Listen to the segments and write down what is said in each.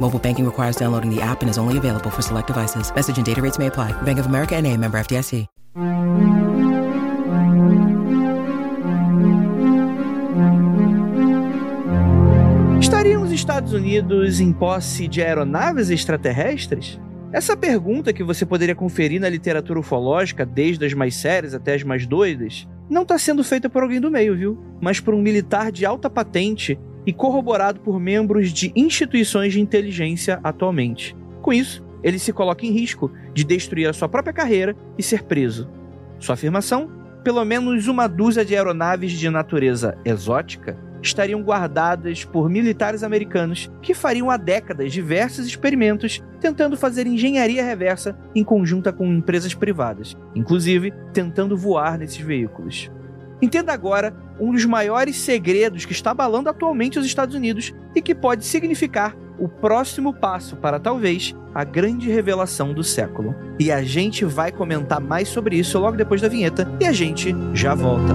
Mobile banking requires downloading the app and is only available for select devices. Message and data rates may apply. Bank of America and a member FDIC. Estariam os Estados Unidos em posse de aeronaves extraterrestres? Essa pergunta que você poderia conferir na literatura ufológica, desde as mais sérias até as mais doidas, não está sendo feita por alguém do meio, viu? Mas por um militar de alta patente e corroborado por membros de instituições de inteligência atualmente. Com isso, ele se coloca em risco de destruir a sua própria carreira e ser preso. Sua afirmação? Pelo menos uma dúzia de aeronaves de natureza exótica estariam guardadas por militares americanos que fariam há décadas diversos experimentos tentando fazer engenharia reversa em conjunta com empresas privadas, inclusive tentando voar nesses veículos. Entenda agora um dos maiores segredos que está abalando atualmente os Estados Unidos e que pode significar o próximo passo para talvez a grande revelação do século. E a gente vai comentar mais sobre isso logo depois da vinheta e a gente já volta.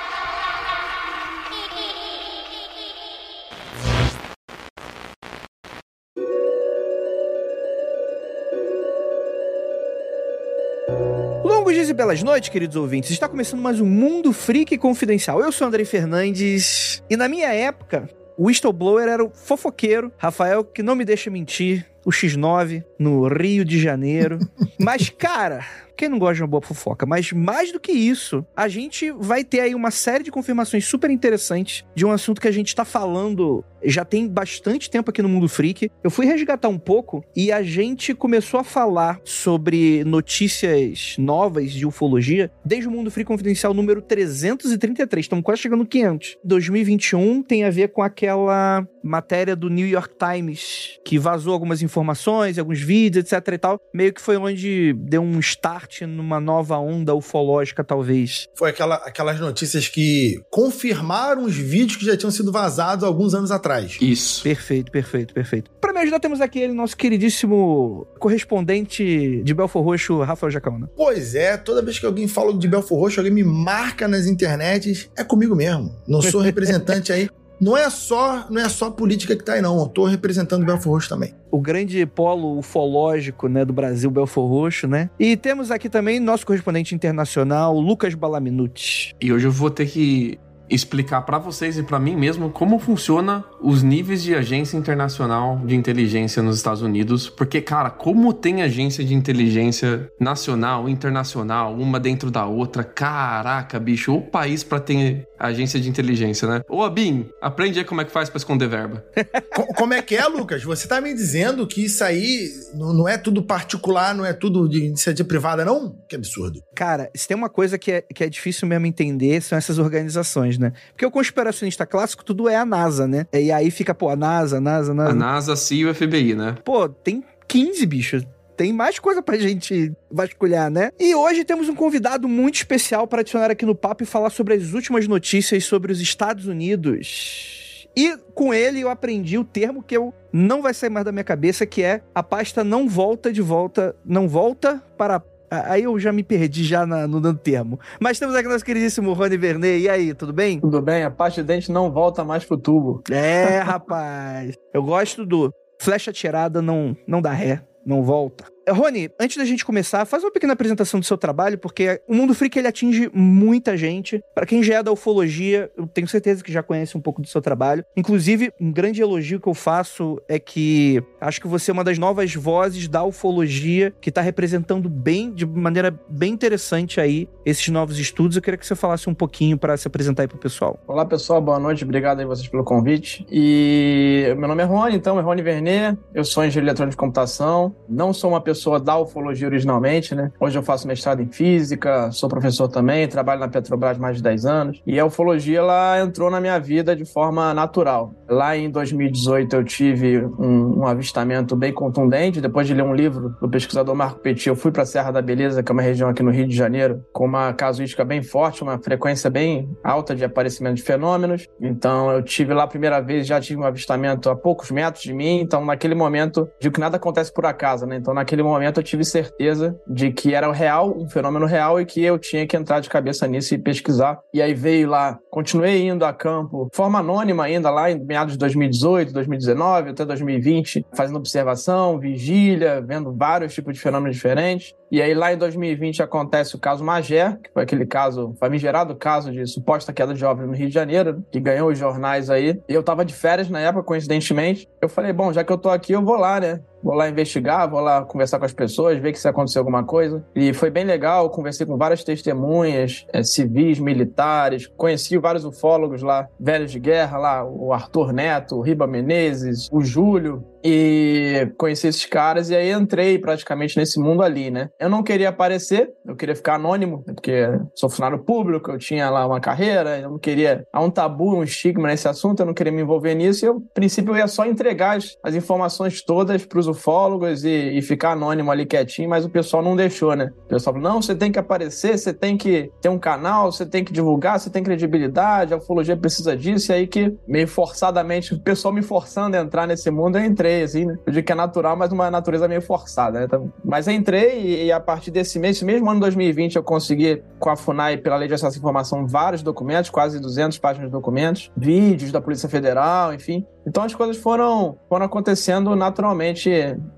E belas noites, queridos ouvintes. Está começando mais um Mundo Freak Confidencial. Eu sou Andrei Fernandes e na minha época, o whistleblower era o fofoqueiro, Rafael, que não me deixa mentir, o X9, no Rio de Janeiro. Mas, cara, quem não gosta de uma boa fofoca? Mas mais do que isso, a gente vai ter aí uma série de confirmações super interessantes de um assunto que a gente tá falando já tem bastante tempo aqui no Mundo Freak. Eu fui resgatar um pouco e a gente começou a falar sobre notícias novas de ufologia desde o Mundo Freak Confidencial número 333. Estamos quase chegando no 500. 2021 tem a ver com aquela matéria do New York Times que vazou algumas informações, alguns vídeos, etc e tal. Meio que foi onde deu um start numa nova onda ufológica, talvez. Foi aquela, aquelas notícias que confirmaram os vídeos que já tinham sido vazados alguns anos atrás. Isso. Perfeito, perfeito, perfeito. Para me ajudar, temos aqui ele, nosso queridíssimo correspondente de Belfor Roxo, Rafael Jacauna. Pois é, toda vez que alguém fala de Belfor Roxo, alguém me marca nas internets, é comigo mesmo. Não sou representante aí. Não é só, não é só a política que tá aí, não. Eu tô representando Belfor Roxo também. O grande polo ufológico, né, do Brasil, Belfor Roxo, né? E temos aqui também nosso correspondente internacional, Lucas Balaminuti. E hoje eu vou ter que explicar para vocês e para mim mesmo como funciona os níveis de agência internacional de inteligência nos Estados Unidos, porque cara, como tem agência de inteligência nacional, internacional, uma dentro da outra, caraca, bicho, o país para ter agência de inteligência, né? Ô, Abin, aprende aí como é que faz para esconder verba. como é que é, Lucas? Você tá me dizendo que isso aí não, é tudo particular, não é tudo de iniciativa privada, não? Que absurdo. Cara, se tem uma coisa que é, que é difícil mesmo entender, são essas organizações, né? Porque o conspiracionista clássico, tudo é a NASA, né? E aí fica, pô, a NASA, a NASA, a NASA. A NASA, CIA e o FBI, né? Pô, tem 15 bichos tem mais coisa pra gente vasculhar, né? E hoje temos um convidado muito especial para adicionar aqui no papo e falar sobre as últimas notícias sobre os Estados Unidos. E com ele eu aprendi o termo que eu não vai sair mais da minha cabeça, que é a pasta não volta de volta, não volta para Aí eu já me perdi já na, no dando termo. Mas temos aqui nosso queridíssimo Rony Vernet. E aí, tudo bem? Tudo bem, a parte de dente não volta mais pro tubo. É, rapaz. Eu gosto do flecha tirada não, não dá ré, não volta. Rony, antes da gente começar, faz uma pequena apresentação do seu trabalho, porque o Mundo Freak ele atinge muita gente. Para quem já é da ufologia, eu tenho certeza que já conhece um pouco do seu trabalho. Inclusive, um grande elogio que eu faço é que acho que você é uma das novas vozes da ufologia que está representando bem, de maneira bem interessante aí, esses novos estudos. Eu queria que você falasse um pouquinho para se apresentar aí pro pessoal. Olá, pessoal, boa noite, obrigado aí vocês pelo convite. E meu nome é Rony, então, é Rony Vernet, eu sou engenheiro eletrônico de computação, não sou uma pessoa da ufologia originalmente, né? Hoje eu faço mestrado em física, sou professor também, trabalho na Petrobras mais de 10 anos. E a ufologia, ela entrou na minha vida de forma natural. Lá em 2018 eu tive um, um avistamento bem contundente, depois de ler um livro do pesquisador Marco Petit, eu fui para a Serra da Beleza, que é uma região aqui no Rio de Janeiro, com uma casuística bem forte, uma frequência bem alta de aparecimento de fenômenos. Então eu tive lá a primeira vez, já tive um avistamento a poucos metros de mim, então naquele momento, digo que nada acontece por acaso, né? Então naquele momento eu tive certeza de que era real, um fenômeno real e que eu tinha que entrar de cabeça nisso e pesquisar. E aí veio lá, continuei indo a campo, forma anônima ainda lá em meados de 2018, 2019 até 2020, fazendo observação, vigília, vendo vários tipos de fenômenos diferentes. E aí lá em 2020 acontece o caso Magé, que foi aquele caso, famigerado caso de suposta queda de jovem no Rio de Janeiro, que ganhou os jornais aí. E eu tava de férias na época, coincidentemente. Eu falei, bom, já que eu tô aqui, eu vou lá, né? Vou lá investigar, vou lá conversar com as pessoas, ver se aconteceu alguma coisa. E foi bem legal, conversei com várias testemunhas, é, civis, militares, conheci vários ufólogos lá, velhos de guerra lá, o Arthur Neto, o Riba Menezes, o Júlio, e conheci esses caras e aí entrei praticamente nesse mundo ali, né? Eu não queria aparecer, eu queria ficar anônimo, porque sou funcionário público, eu tinha lá uma carreira, eu não queria. Há um tabu, um estigma nesse assunto, eu não queria me envolver nisso e eu, a princípio, eu ia só entregar as, as informações todas para os ufólogos e, e, ficar anônimo ali quietinho, mas o pessoal não deixou, né? O pessoal falou: não, você tem que aparecer, você tem que ter um canal, você tem que divulgar, você tem credibilidade, a ufologia precisa disso, e aí que meio forçadamente, o pessoal me forçando a entrar nesse mundo, eu entrei entrei, assim, né? Eu digo que é natural, mas uma natureza meio forçada, né? Então, mas entrei e, e, a partir desse mês, esse mesmo ano 2020, eu consegui, com a FUNAI, pela Lei de Acesso à Informação, vários documentos, quase 200 páginas de documentos, vídeos da Polícia Federal, enfim. Então as coisas foram, foram acontecendo naturalmente.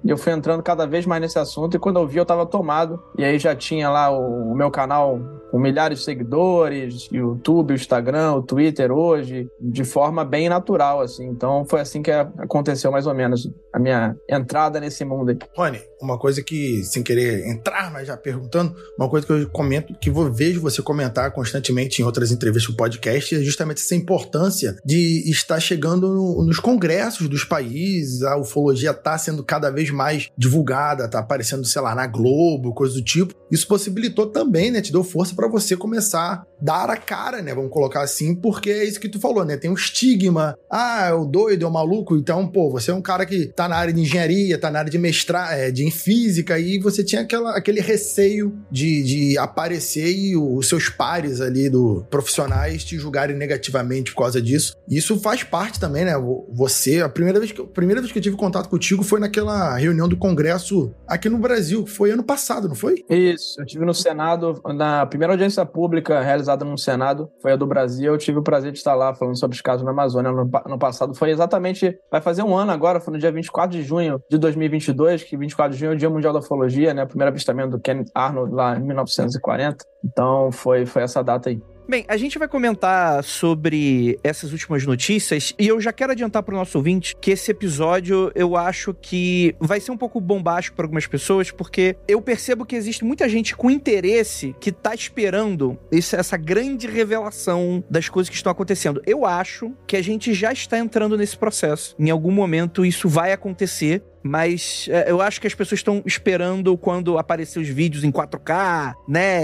Eu fui entrando cada vez mais nesse assunto e quando eu vi, eu estava tomado. E aí já tinha lá o, o meu canal com milhares de seguidores, YouTube, Instagram, o Twitter hoje, de forma bem natural, assim. Então foi assim que aconteceu mais ou menos a minha entrada nesse mundo aí. Rony, uma coisa que, sem querer entrar, mas já perguntando, uma coisa que eu comento, que vou, vejo você comentar constantemente em outras entrevistas do podcast, é justamente essa importância de estar chegando no, nos congressos dos países, a ufologia está sendo cada vez mais divulgada, está aparecendo, sei lá, na Globo, coisa do tipo. Isso possibilitou também, né, te deu força para você começar dar a cara, né, vamos colocar assim, porque é isso que tu falou, né, tem um estigma, ah, é o doido, é o maluco, então, pô, você é um cara que tá na área de engenharia, tá na área de mestrado, é, de física, e você tinha aquela, aquele receio de, de aparecer e os seus pares ali do profissionais te julgarem negativamente por causa disso. Isso faz parte também, né? Você, a primeira vez que, a primeira vez que eu tive contato contigo foi naquela reunião do Congresso aqui no Brasil, foi ano passado, não foi? Isso, eu tive no Senado, na primeira audiência pública realizada no Senado, foi a do Brasil, eu tive o prazer de estar lá falando sobre os casos na Amazônia no, no passado. Foi exatamente, vai fazer um ano agora, foi no dia 24 de junho de 2022, que 24 de junho é o Dia Mundial da Ufologia, né? O primeiro avistamento do Kenneth Arnold lá em 1940. Então foi, foi essa data aí. Bem, a gente vai comentar sobre essas últimas notícias e eu já quero adiantar para o nosso ouvinte que esse episódio eu acho que vai ser um pouco bombástico para algumas pessoas, porque eu percebo que existe muita gente com interesse que tá esperando essa grande revelação das coisas que estão acontecendo. Eu acho que a gente já está entrando nesse processo. Em algum momento isso vai acontecer mas é, eu acho que as pessoas estão esperando quando aparecer os vídeos em 4K, né?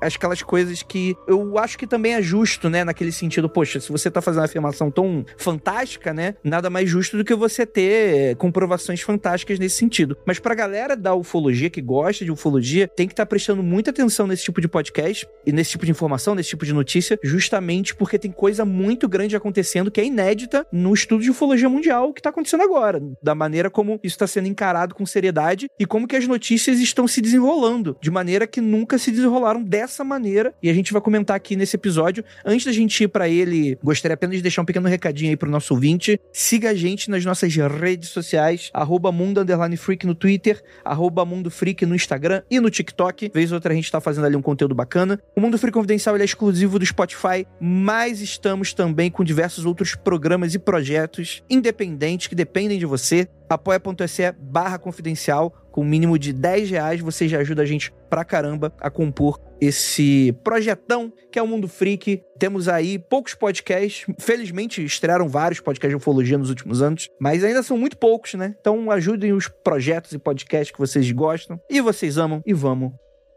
Aquelas coisas que eu acho que também é justo, né? Naquele sentido, poxa, se você tá fazendo uma afirmação tão fantástica, né? Nada mais justo do que você ter comprovações fantásticas nesse sentido. Mas pra galera da ufologia, que gosta de ufologia, tem que estar tá prestando muita atenção nesse tipo de podcast e nesse tipo de informação, nesse tipo de notícia, justamente porque tem coisa muito grande acontecendo que é inédita no estudo de ufologia mundial que tá acontecendo agora, da maneira como isso está sendo encarado com seriedade e como que as notícias estão se desenrolando de maneira que nunca se desenrolaram dessa maneira. E a gente vai comentar aqui nesse episódio. Antes da gente ir para ele, gostaria apenas de deixar um pequeno recadinho aí pro nosso ouvinte. Siga a gente nas nossas redes sociais, arroba Mundo Freak no Twitter, arroba Mundo Freak no Instagram e no TikTok. Vez ou outra a gente tá fazendo ali um conteúdo bacana. O Mundo Freak Confidencial é exclusivo do Spotify, mas estamos também com diversos outros programas e projetos independentes que dependem de você. apoia.se barra confidencial. Com mínimo de 10 reais, você já ajuda a gente pra caramba a compor esse projetão que é o Mundo Freak. Temos aí poucos podcasts. Felizmente, estrearam vários podcasts de ufologia nos últimos anos, mas ainda são muito poucos, né? Então ajudem os projetos e podcasts que vocês gostam e vocês amam e vamos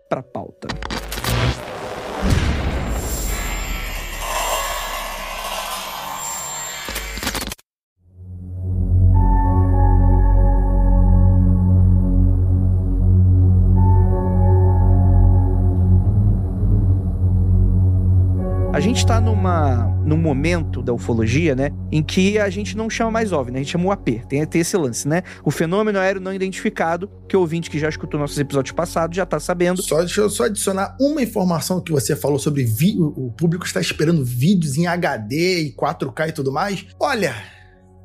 pra pauta. A gente está numa num momento da ufologia, né, em que a gente não chama mais OVNI, né, a gente chama o AP. Tem, tem esse lance, né? O fenômeno aéreo não identificado, que o ouvinte que já escutou nossos episódios passados já tá sabendo. Só deixa eu só adicionar uma informação que você falou sobre vi o público está esperando vídeos em HD e 4K e tudo mais. Olha,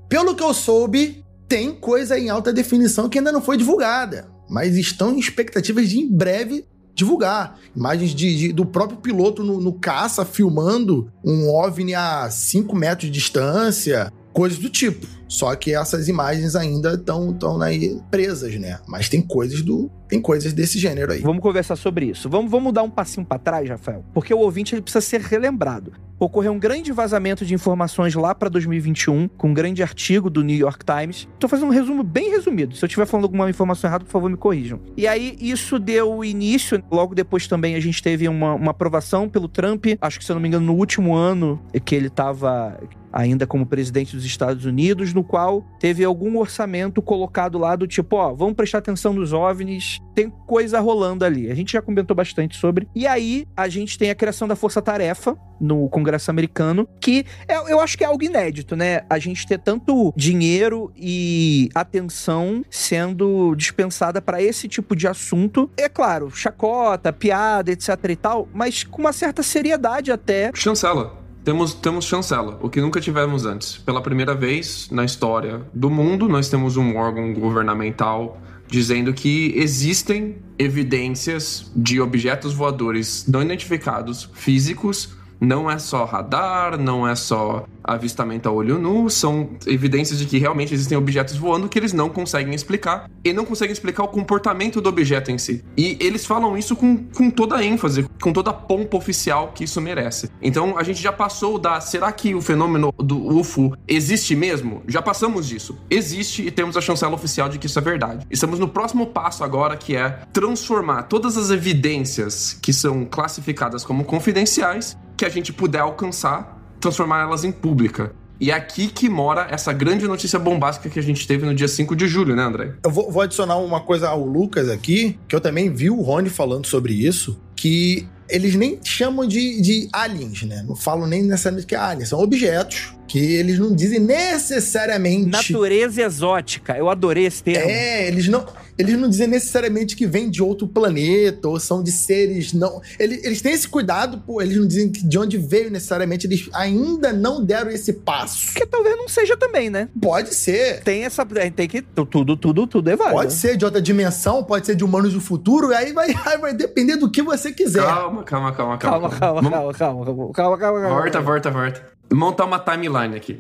pelo que eu soube, tem coisa em alta definição que ainda não foi divulgada, mas estão em expectativas de em breve divulgar. Imagens de, de do próprio piloto no, no, caça filmando um OVNI a 5 metros de distância, coisas do tipo. Só que essas imagens ainda estão aí presas, né? Mas tem coisas do tem coisas desse gênero aí. Vamos conversar sobre isso. Vamos, vamos dar um passinho para trás, Rafael, porque o ouvinte ele precisa ser relembrado. Ocorreu um grande vazamento de informações lá para 2021, com um grande artigo do New York Times. Tô fazendo um resumo bem resumido. Se eu estiver falando alguma informação errada, por favor, me corrijam. E aí, isso deu início. Logo depois também a gente teve uma, uma aprovação pelo Trump. Acho que, se eu não me engano, no último ano que ele estava ainda como presidente dos Estados Unidos, no qual teve algum orçamento colocado lá do tipo, ó, vamos prestar atenção nos OVNIs, tem coisa rolando ali. A gente já comentou bastante sobre. E aí a gente tem a criação da Força Tarefa no Congresso americano, que é, eu acho que é algo inédito, né? A gente ter tanto dinheiro e atenção sendo dispensada para esse tipo de assunto. É claro, chacota, piada, etc e tal, mas com uma certa seriedade até. Chancela. Temos, temos chancela, o que nunca tivemos antes. Pela primeira vez na história do mundo, nós temos um órgão governamental dizendo que existem evidências de objetos voadores não identificados físicos. Não é só radar, não é só avistamento a olho nu, são evidências de que realmente existem objetos voando que eles não conseguem explicar e não conseguem explicar o comportamento do objeto em si. E eles falam isso com, com toda a ênfase, com toda a pompa oficial que isso merece. Então a gente já passou da será que o fenômeno do UFO existe mesmo? Já passamos disso. Existe e temos a chancela oficial de que isso é verdade. Estamos no próximo passo agora que é transformar todas as evidências que são classificadas como confidenciais que a gente puder alcançar transformar elas em pública. E é aqui que mora essa grande notícia bombástica que a gente teve no dia 5 de julho, né, André? Eu vou, vou adicionar uma coisa ao Lucas aqui, que eu também vi o Rony falando sobre isso, que eles nem chamam de, de aliens, né? Não falam nem necessariamente que é aliens, são objetos que eles não dizem necessariamente. Natureza exótica, eu adorei esse termo. É, eles não eles não dizem necessariamente que vêm de outro planeta ou são de seres não. Eles, eles têm esse cuidado, pô, eles não dizem de onde veio necessariamente, eles ainda não deram esse passo. Que talvez não seja também, né? Pode ser. Tem essa. Tem que. Tudo, tudo, tudo é válido. Pode ser de outra dimensão, pode ser de humanos do futuro, aí vai, aí vai depender do que você quiser. Calma, calma, calma, calma. Calma, calma, calma, calma, calma, calma, calma. Volta, volta, volta. Montar uma timeline aqui.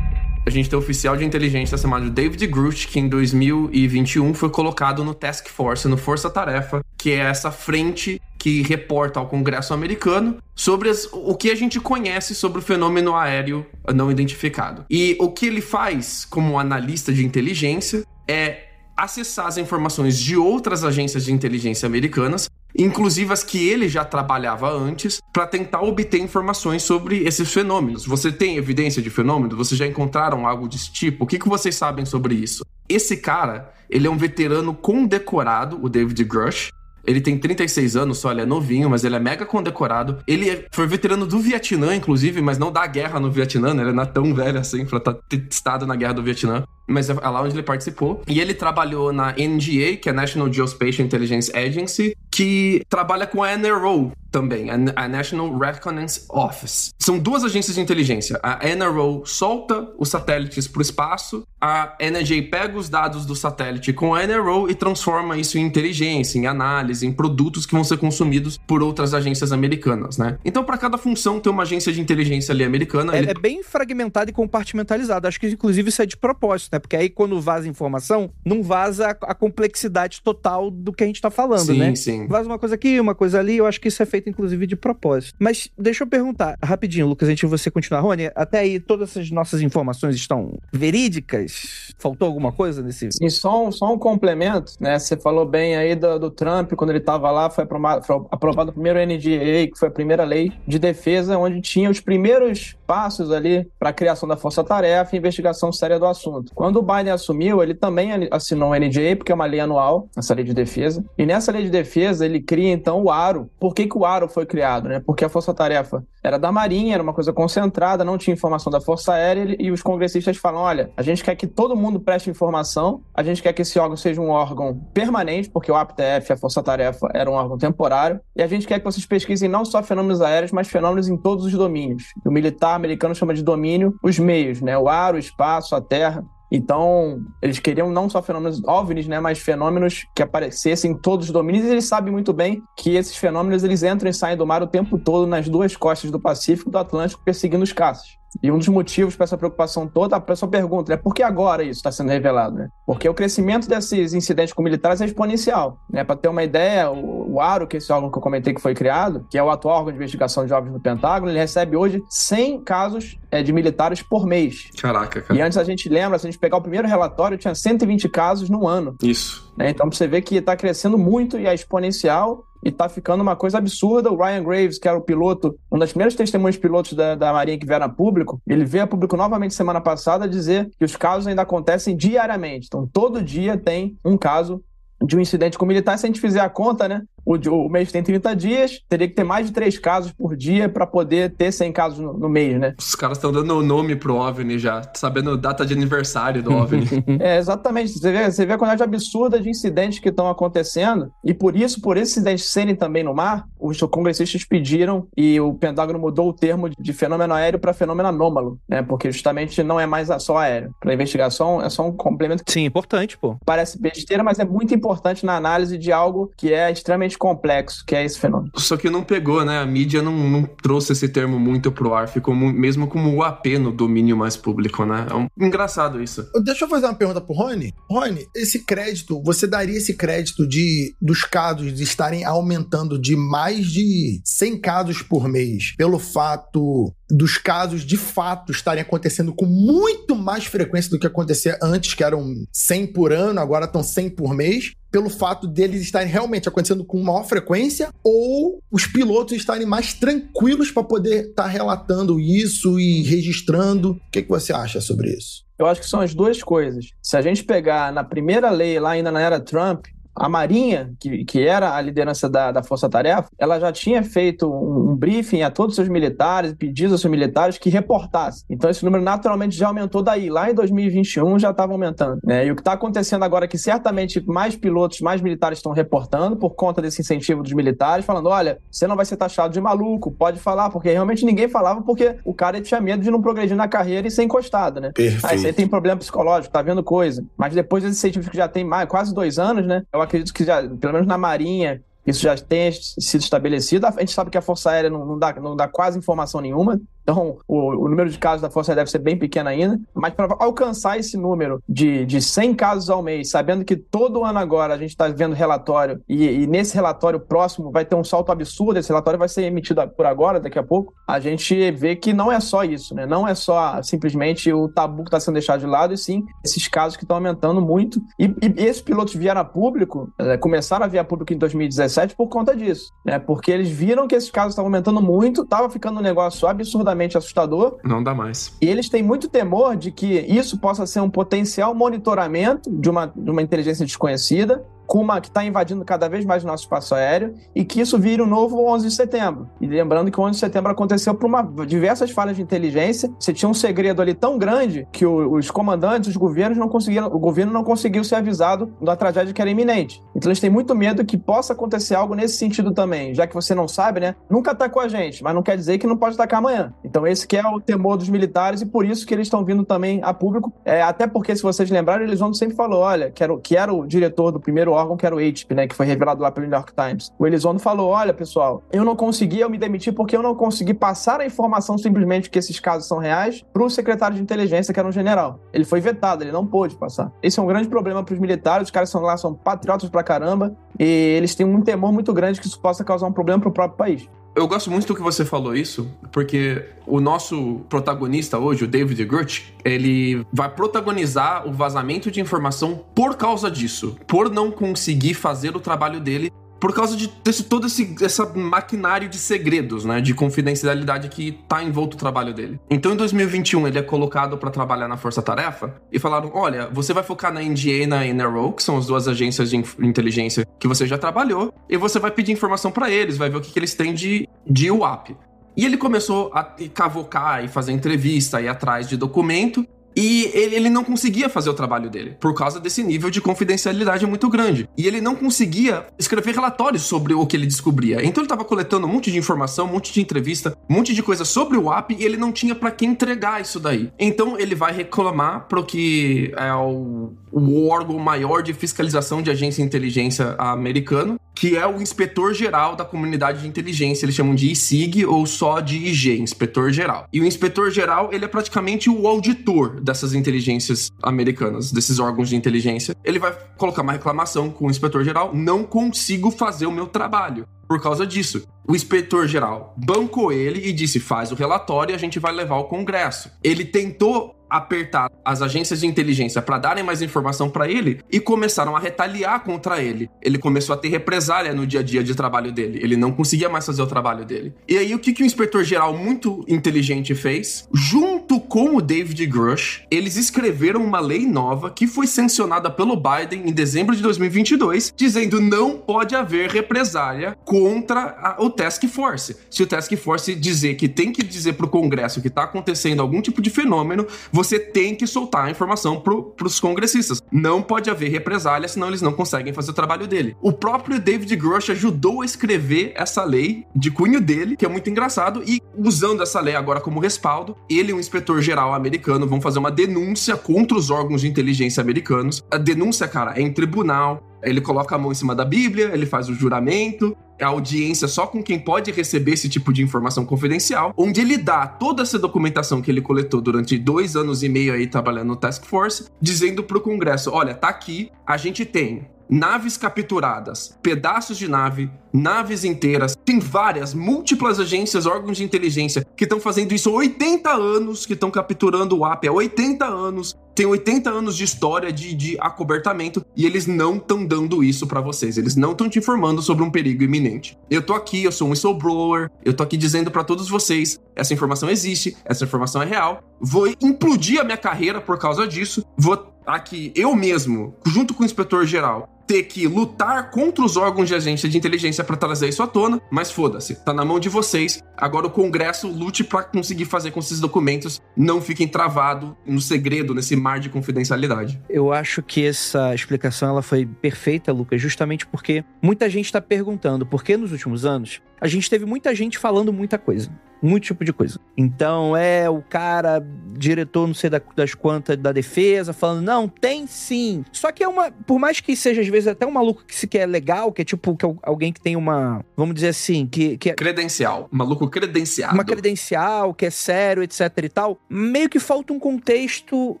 A gente tem um oficial de inteligência chamado David Grush, que em 2021 foi colocado no Task Force, no Força Tarefa, que é essa frente que reporta ao Congresso americano sobre as, o que a gente conhece sobre o fenômeno aéreo não identificado. E o que ele faz como analista de inteligência é acessar as informações de outras agências de inteligência americanas inclusive as que ele já trabalhava antes, para tentar obter informações sobre esses fenômenos. Você tem evidência de fenômenos? Vocês já encontraram algo desse tipo? O que, que vocês sabem sobre isso? Esse cara, ele é um veterano condecorado, o David Grush, Ele tem 36 anos só, ele é novinho, mas ele é mega condecorado. Ele é, foi veterano do Vietnã, inclusive, mas não da guerra no Vietnã, né? Ele não é tão velho assim pra tá, ter estado na guerra do Vietnã. Mas é lá onde ele participou. E ele trabalhou na NGA, que é National Geospatial Intelligence Agency, que trabalha com a NRO também, a National Reconnaissance Office. São duas agências de inteligência. A NRO solta os satélites para o espaço, a NGA pega os dados do satélite com a NRO e transforma isso em inteligência, em análise, em produtos que vão ser consumidos por outras agências americanas, né? Então, para cada função tem uma agência de inteligência ali americana. É, ele... é, bem fragmentado e compartimentalizado. Acho que, inclusive, isso é de propósito, né? Porque aí, quando vaza informação, não vaza a, a complexidade total do que a gente está falando, sim, né? Sim, sim. Vaza uma coisa aqui, uma coisa ali. Eu acho que isso é feito, inclusive, de propósito. Mas deixa eu perguntar, rapidinho, Lucas, antes de você continuar. Rony, até aí, todas essas nossas informações estão verídicas? Faltou alguma coisa nesse... Sim, só um, só um complemento, né? Você falou bem aí do, do Trump, quando ele estava lá, foi aprovado, foi aprovado o primeiro NDA, que foi a primeira lei de defesa, onde tinha os primeiros passos ali para a criação da força-tarefa e investigação séria do assunto. Quando o Biden assumiu, ele também assinou o NDA, porque é uma lei anual, essa lei de defesa. E nessa lei de defesa, ele cria então o ARO. Por que, que o ARO foi criado? Né? Porque a força-tarefa era da Marinha, era uma coisa concentrada, não tinha informação da Força Aérea, e os congressistas falam: olha, a gente quer que todo mundo preste informação, a gente quer que esse órgão seja um órgão permanente, porque o APTF, a Força Tarefa, era um órgão temporário, e a gente quer que vocês pesquisem não só fenômenos aéreos, mas fenômenos em todos os domínios. O militar americano chama de domínio os meios, né? O ar, o espaço, a terra. Então, eles queriam não só fenômenos OVNIs, né, mas fenômenos que aparecessem em todos os domínios, e eles sabem muito bem que esses fenômenos eles entram e saem do mar o tempo todo nas duas costas do Pacífico e do Atlântico perseguindo os caças. E um dos motivos para essa preocupação toda, a pessoa pergunta, né, por que agora isso está sendo revelado? Né? Porque o crescimento desses incidentes com militares é exponencial. Né? Para ter uma ideia, o, o ARO, que é esse órgão que eu comentei que foi criado, que é o atual órgão de investigação de OVNIs no Pentágono, ele recebe hoje 100 casos é, de militares por mês. Caraca, cara. E antes a gente lembra, se a gente pegar o primeiro relatório, tinha 120 casos no ano. Isso. Né? Então, você vê que está crescendo muito e é exponencial e tá ficando uma coisa absurda. O Ryan Graves, que era o piloto, um dos primeiros testemunhos pilotos da, da Marinha que vieram a público, ele veio a público novamente semana passada dizer que os casos ainda acontecem diariamente. Então, todo dia tem um caso de um incidente com militar. Se a gente fizer a conta, né? O, o, mês tem 30 dias, teria que ter mais de 3 casos por dia para poder ter 100 casos no, no mês, né? Os caras estão dando o nome pro OVNI já, sabendo a data de aniversário do OVNI. é, exatamente. Você vê, você vê a quantidade absurda de incidentes que estão acontecendo, e por isso, por esses incidentes serem também no mar, os congressistas pediram e o Pentágono mudou o termo de fenômeno aéreo para fenômeno anômalo, né? Porque justamente não é mais só aéreo. Para investigação, é só um complemento. Sim, importante, pô. Parece besteira, mas é muito importante na análise de algo que é extremamente complexo, que é esse fenômeno. Só que não pegou, né? A mídia não, não trouxe esse termo muito pro ar, ficou mesmo como o AP no domínio mais público, né? É um... engraçado isso. Deixa eu fazer uma pergunta pro Rony. Rony, esse crédito, você daria esse crédito de dos casos de estarem aumentando de mais de 100 casos por mês pelo fato dos casos de fato estarem acontecendo com muito mais frequência do que acontecia antes, que eram 100 por ano, agora estão 100 por mês, pelo fato deles estarem realmente acontecendo com maior frequência ou os pilotos estarem mais tranquilos para poder estar tá relatando isso e registrando. O que, que você acha sobre isso? Eu acho que são as duas coisas. Se a gente pegar na primeira lei, lá ainda na era Trump, a Marinha, que, que era a liderança da, da Força Tarefa, ela já tinha feito um, um briefing a todos os seus militares, pedido aos seus militares que reportassem. Então esse número naturalmente já aumentou daí. Lá em 2021 já estava aumentando. Né? E o que está acontecendo agora é que certamente mais pilotos, mais militares estão reportando por conta desse incentivo dos militares, falando: olha, você não vai ser taxado de maluco, pode falar, porque realmente ninguém falava porque o cara tinha medo de não progredir na carreira e ser encostado, né? Perfeito. Aí você tem problema psicológico, tá vendo coisa. Mas depois desse incentivo que já tem mais, quase dois anos, né? Eu acredito que já, pelo menos na Marinha, isso já tem sido estabelecido. A gente sabe que a Força Aérea não, não, dá, não dá quase informação nenhuma. Então, o, o, número de casos da Força Aérea deve ser bem pequeno ainda. Mas para alcançar esse número de, de 100 casos ao mês, sabendo que todo ano agora a gente está vendo relatório e, e, nesse relatório próximo vai ter um salto absurdo, esse relatório vai ser emitido por agora, daqui a pouco, a gente vê que não é só isso, né? Não é só simplesmente o tabu que está sendo deixado de lado, e sim esses casos que estão aumentando muito. E, e, esses pilotos vieram a público, é, começaram a vir a público em 2017 por conta disso, né? Porque eles viram que esses casos estavam aumentando muito, estava ficando um negócio absurdamente assustador. Não dá mais. E eles têm muito temor de que isso possa ser um potencial monitoramento de uma, de uma inteligência desconhecida com uma que está invadindo cada vez mais o nosso espaço aéreo e que isso vire um novo 11 de setembro. E lembrando que o 11 de setembro aconteceu por uma, diversas falhas de inteligência. Você tinha um segredo ali tão grande que o, os comandantes, os governos não conseguiram, o governo não conseguiu ser avisado da tragédia que era iminente. Então eles têm muito medo que possa acontecer algo nesse sentido também, já que você não sabe, né? Nunca atacou a gente, mas não quer dizer que não pode atacar amanhã. Então esse que é o temor dos militares e por isso que eles estão vindo também a público. É, até porque, se vocês lembrarem, eles vão sempre falou, olha, que era, que era o diretor do primeiro órgão, que era o HIP, né? Que foi revelado lá pelo New York Times. O Elizondo falou: olha, pessoal, eu não consegui, eu me demiti porque eu não consegui passar a informação simplesmente que esses casos são reais para o secretário de inteligência, que era um general. Ele foi vetado, ele não pôde passar. Esse é um grande problema para os militares, os caras são lá, são patriotas pra caramba, e eles têm um temor muito grande que isso possa causar um problema para o próprio país. Eu gosto muito do que você falou isso, porque o nosso protagonista hoje, o David Grush, ele vai protagonizar o vazamento de informação por causa disso, por não conseguir fazer o trabalho dele por causa de desse, todo esse essa maquinário de segredos, né, de confidencialidade que tá envolto o trabalho dele. Então, em 2021, ele é colocado para trabalhar na Força Tarefa e falaram: "Olha, você vai focar na NDA e na NRO, que são as duas agências de inteligência que você já trabalhou, e você vai pedir informação para eles, vai ver o que, que eles têm de de UAP". E ele começou a cavocar e fazer entrevista e atrás de documento e ele não conseguia fazer o trabalho dele, por causa desse nível de confidencialidade muito grande. E ele não conseguia escrever relatórios sobre o que ele descobria. Então ele estava coletando um monte de informação, um monte de entrevista, um monte de coisa sobre o app e ele não tinha para quem entregar isso daí. Então ele vai reclamar pro que é o, o órgão maior de fiscalização de agência de inteligência americano, que é o inspetor geral da comunidade de inteligência. Eles chamam de ISIG ou só de IG, inspetor geral. E o inspetor geral, ele é praticamente o auditor dessas inteligências americanas, desses órgãos de inteligência. Ele vai colocar uma reclamação com o inspetor geral: não consigo fazer o meu trabalho por causa disso. O inspetor geral bancou ele e disse: faz o relatório e a gente vai levar ao Congresso. Ele tentou apertar as agências de inteligência para darem mais informação para ele e começaram a retaliar contra ele. Ele começou a ter represália no dia a dia de trabalho dele. Ele não conseguia mais fazer o trabalho dele. E aí o que, que o inspetor geral muito inteligente fez? Junto com o David Grush, eles escreveram uma lei nova que foi sancionada pelo Biden em dezembro de 2022, dizendo não pode haver represália contra a, o Task Force. Se o Task Force dizer que tem que dizer para o Congresso que está acontecendo algum tipo de fenômeno, você tem que soltar a informação para os congressistas. Não pode haver represália, senão eles não conseguem fazer o trabalho dele. O próprio David Grush ajudou a escrever essa lei de cunho dele, que é muito engraçado, e usando essa lei agora como respaldo, ele e o inspetor geral americano vão fazer uma denúncia contra os órgãos de inteligência americanos. A denúncia, cara, é em tribunal, ele coloca a mão em cima da Bíblia, ele faz o juramento, audiência só com quem pode receber esse tipo de informação confidencial, onde ele dá toda essa documentação que ele coletou durante dois anos e meio aí trabalhando no Task Force, dizendo para o Congresso: olha, tá aqui, a gente tem naves capturadas, pedaços de nave, naves inteiras. Tem várias, múltiplas agências, órgãos de inteligência que estão fazendo isso há 80 anos, que estão capturando o app há 80 anos. Tem 80 anos de história de, de acobertamento e eles não estão dando isso para vocês. Eles não estão te informando sobre um perigo iminente. Eu tô aqui, eu sou um whistleblower, eu tô aqui dizendo para todos vocês: essa informação existe, essa informação é real. Vou implodir a minha carreira por causa disso. Vou aqui, eu mesmo, junto com o inspetor geral, ter que lutar contra os órgãos de agência de inteligência para trazer isso à tona, mas foda-se, tá na mão de vocês. Agora o Congresso lute para conseguir fazer com que esses documentos não fiquem travados no segredo, nesse mar de confidencialidade. Eu acho que essa explicação ela foi perfeita, Lucas, justamente porque muita gente está perguntando por que nos últimos anos a gente teve muita gente falando muita coisa muito tipo de coisa. Então é o cara, diretor, não sei das quantas, da defesa, falando, não, tem sim. Só que é uma, por mais que seja às vezes até um maluco que se quer legal, que é tipo que é alguém que tem uma, vamos dizer assim, que, que é... Credencial. Maluco credenciado. Uma credencial, que é sério, etc e tal. Meio que falta um contexto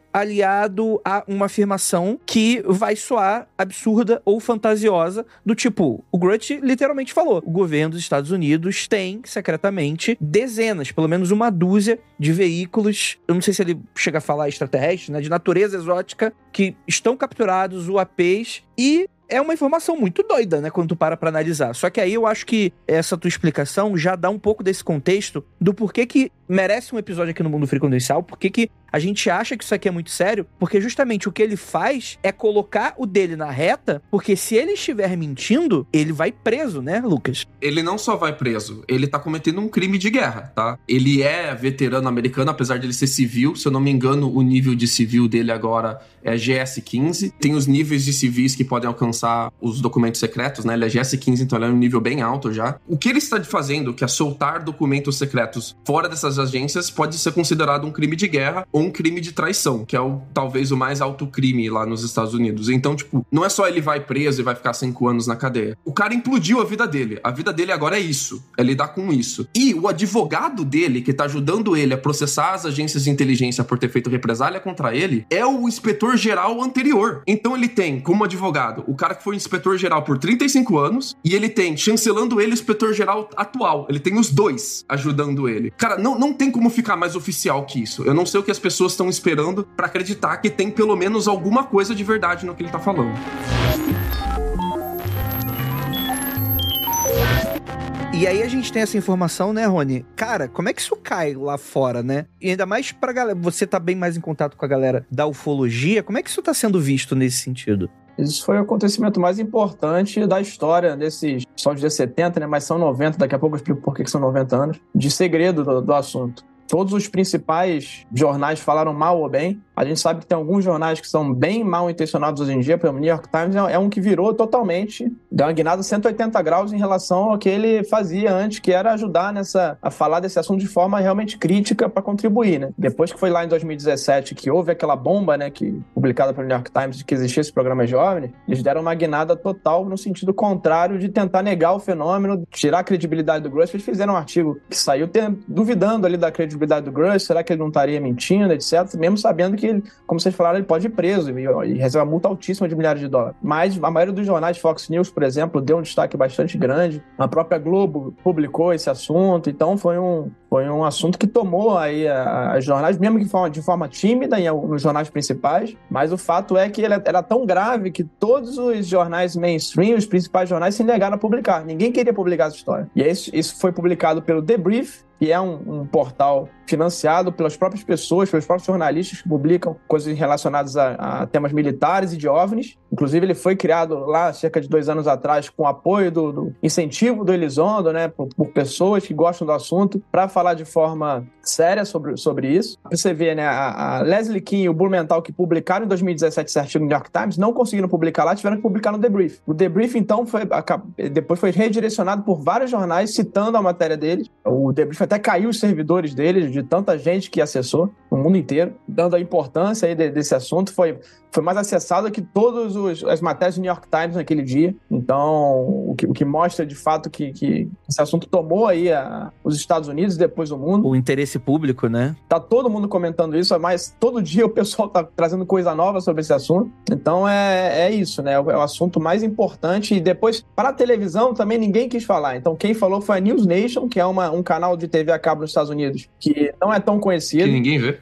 aliado a uma afirmação que vai soar absurda ou fantasiosa, do tipo, o Grutch literalmente falou, o governo dos Estados Unidos tem secretamente dezenas, pelo menos uma dúzia de veículos, eu não sei se ele chega a falar extraterrestres, né, de natureza exótica, que estão capturados, UAPs, e é uma informação muito doida, né, quando tu para pra analisar. Só que aí eu acho que essa tua explicação já dá um pouco desse contexto do porquê que merece um episódio aqui no Mundo Free Condencial, porquê que A gente acha que isso aqui é muito sério, porque justamente o que ele faz é colocar o dele na reta, porque se ele estiver mentindo, ele vai preso, né, Lucas? Ele não só vai preso, ele tá cometendo um crime de guerra, tá? Ele é veterano americano, apesar de ele ser civil. Se eu não me engano, o nível de civil dele agora é GS-15. Tem os níveis de civis que podem alcançar os documentos secretos, né? Ele é GS-15, então ele é um nível bem alto já. O que ele está fazendo, que é soltar documentos secretos fora dessas agências, pode ser considerado um crime de guerra ou um crime de traição, que é o talvez o mais alto crime lá nos Estados Unidos. Então, tipo, não é só ele vai preso e vai ficar cinco anos na cadeia. O cara implodiu a vida dele. A vida dele agora é isso. É lidar com isso. E o advogado dele, que tá ajudando ele a processar as agências de inteligência por ter feito represália contra ele, é o inspetor-geral anterior. Então ele tem, como advogado, o cara que foi inspetor-geral por 35 anos, e ele tem, chancelando ele, o inspetor-geral atual. Ele tem os dois ajudando ele. Cara, não, não tem como ficar mais oficial que isso. Eu não sei o que as pessoas estão esperando para acreditar que tem pelo menos alguma coisa de verdade no que ele tá falando. E aí a gente tem essa informação, né, Rony? Cara, como é que isso cai lá fora, né? E ainda mais pra galera, você tá bem mais em contato com a galera da ufologia, como é que isso tá sendo visto nesse sentido? Isso foi o acontecimento mais importante da história desses, só de 70, né? Mas são 90, daqui a pouco eu explico por que são 90 anos, de segredo do, do assunto. Todos os principais jornais falaram mal ou bem. A gente sabe que tem alguns jornais que são bem mal intencionados hoje em dia, pelo New York Times é um que virou totalmente, deu uma guinada 180 graus em relação ao que ele fazia antes, que era ajudar nessa a falar desse assunto de forma realmente crítica para contribuir, né? Depois que foi lá em 2017 que houve aquela bomba, né, que publicada pelo New York Times de que existia esse programa jovem, eles deram uma guinada total no sentido contrário de tentar negar o fenômeno, tirar a credibilidade do Grush. Eles fizeram um artigo que saiu duvidando ali da credibilidade do Grush, será que ele não estaria mentindo, etc, mesmo sabendo que ele, como vocês falaram, ele pode ir preso e, e recebe uma multa altíssima de milhares de dólares. Mas a maioria dos jornais, Fox News, por exemplo, deu um destaque bastante grande. A própria Globo publicou esse assunto, então foi um, foi um assunto que tomou aí as jornais, mesmo que de forma, tímida em, nos jornais principais, mas o fato é que ele era tão grave que todos os jornais mainstream, os principais jornais, se negaram a publicar. Ninguém queria publicar essa história. E isso, isso foi publicado pelo The Brief, que é um, um, portal financiado pelas próprias pessoas, pelos próprios jornalistas que publicam coisas relacionadas a, a, temas militares e de OVNIs. Inclusive, ele foi criado lá cerca de dois anos atrás com apoio do, do incentivo do Elizondo, né, por, por, pessoas que gostam do assunto, para falar de forma séria sobre, sobre isso. Você vê, né, a, a Leslie King e o Blumenthal, que publicaram em 2017 esse artigo no New York Times, não conseguiram publicar lá, tiveram que publicar no The Brief. O The Brief, então, foi, depois foi redirecionado por vários jornais citando a matéria deles. O The Brief até caiu os servidores deles, de tanta gente que acessou no mundo inteiro, dando a importância aí de, desse assunto. Foi, foi mais acessado que todas as matérias do New York Times naquele dia. Então, o que, o que mostra de fato que, que esse assunto tomou aí a, os Estados Unidos e depois o mundo. O interesse público, né? Tá todo mundo comentando isso, mas todo dia o pessoal tá trazendo coisa nova sobre esse assunto. Então, é, é isso, né? É o, é o assunto mais importante. E depois, para a televisão, também ninguém quis falar. Então, quem falou foi a News Nation, que é uma, um canal de TV a cabo nos Estados Unidos, que não é tão conhecido. Que ninguém vê.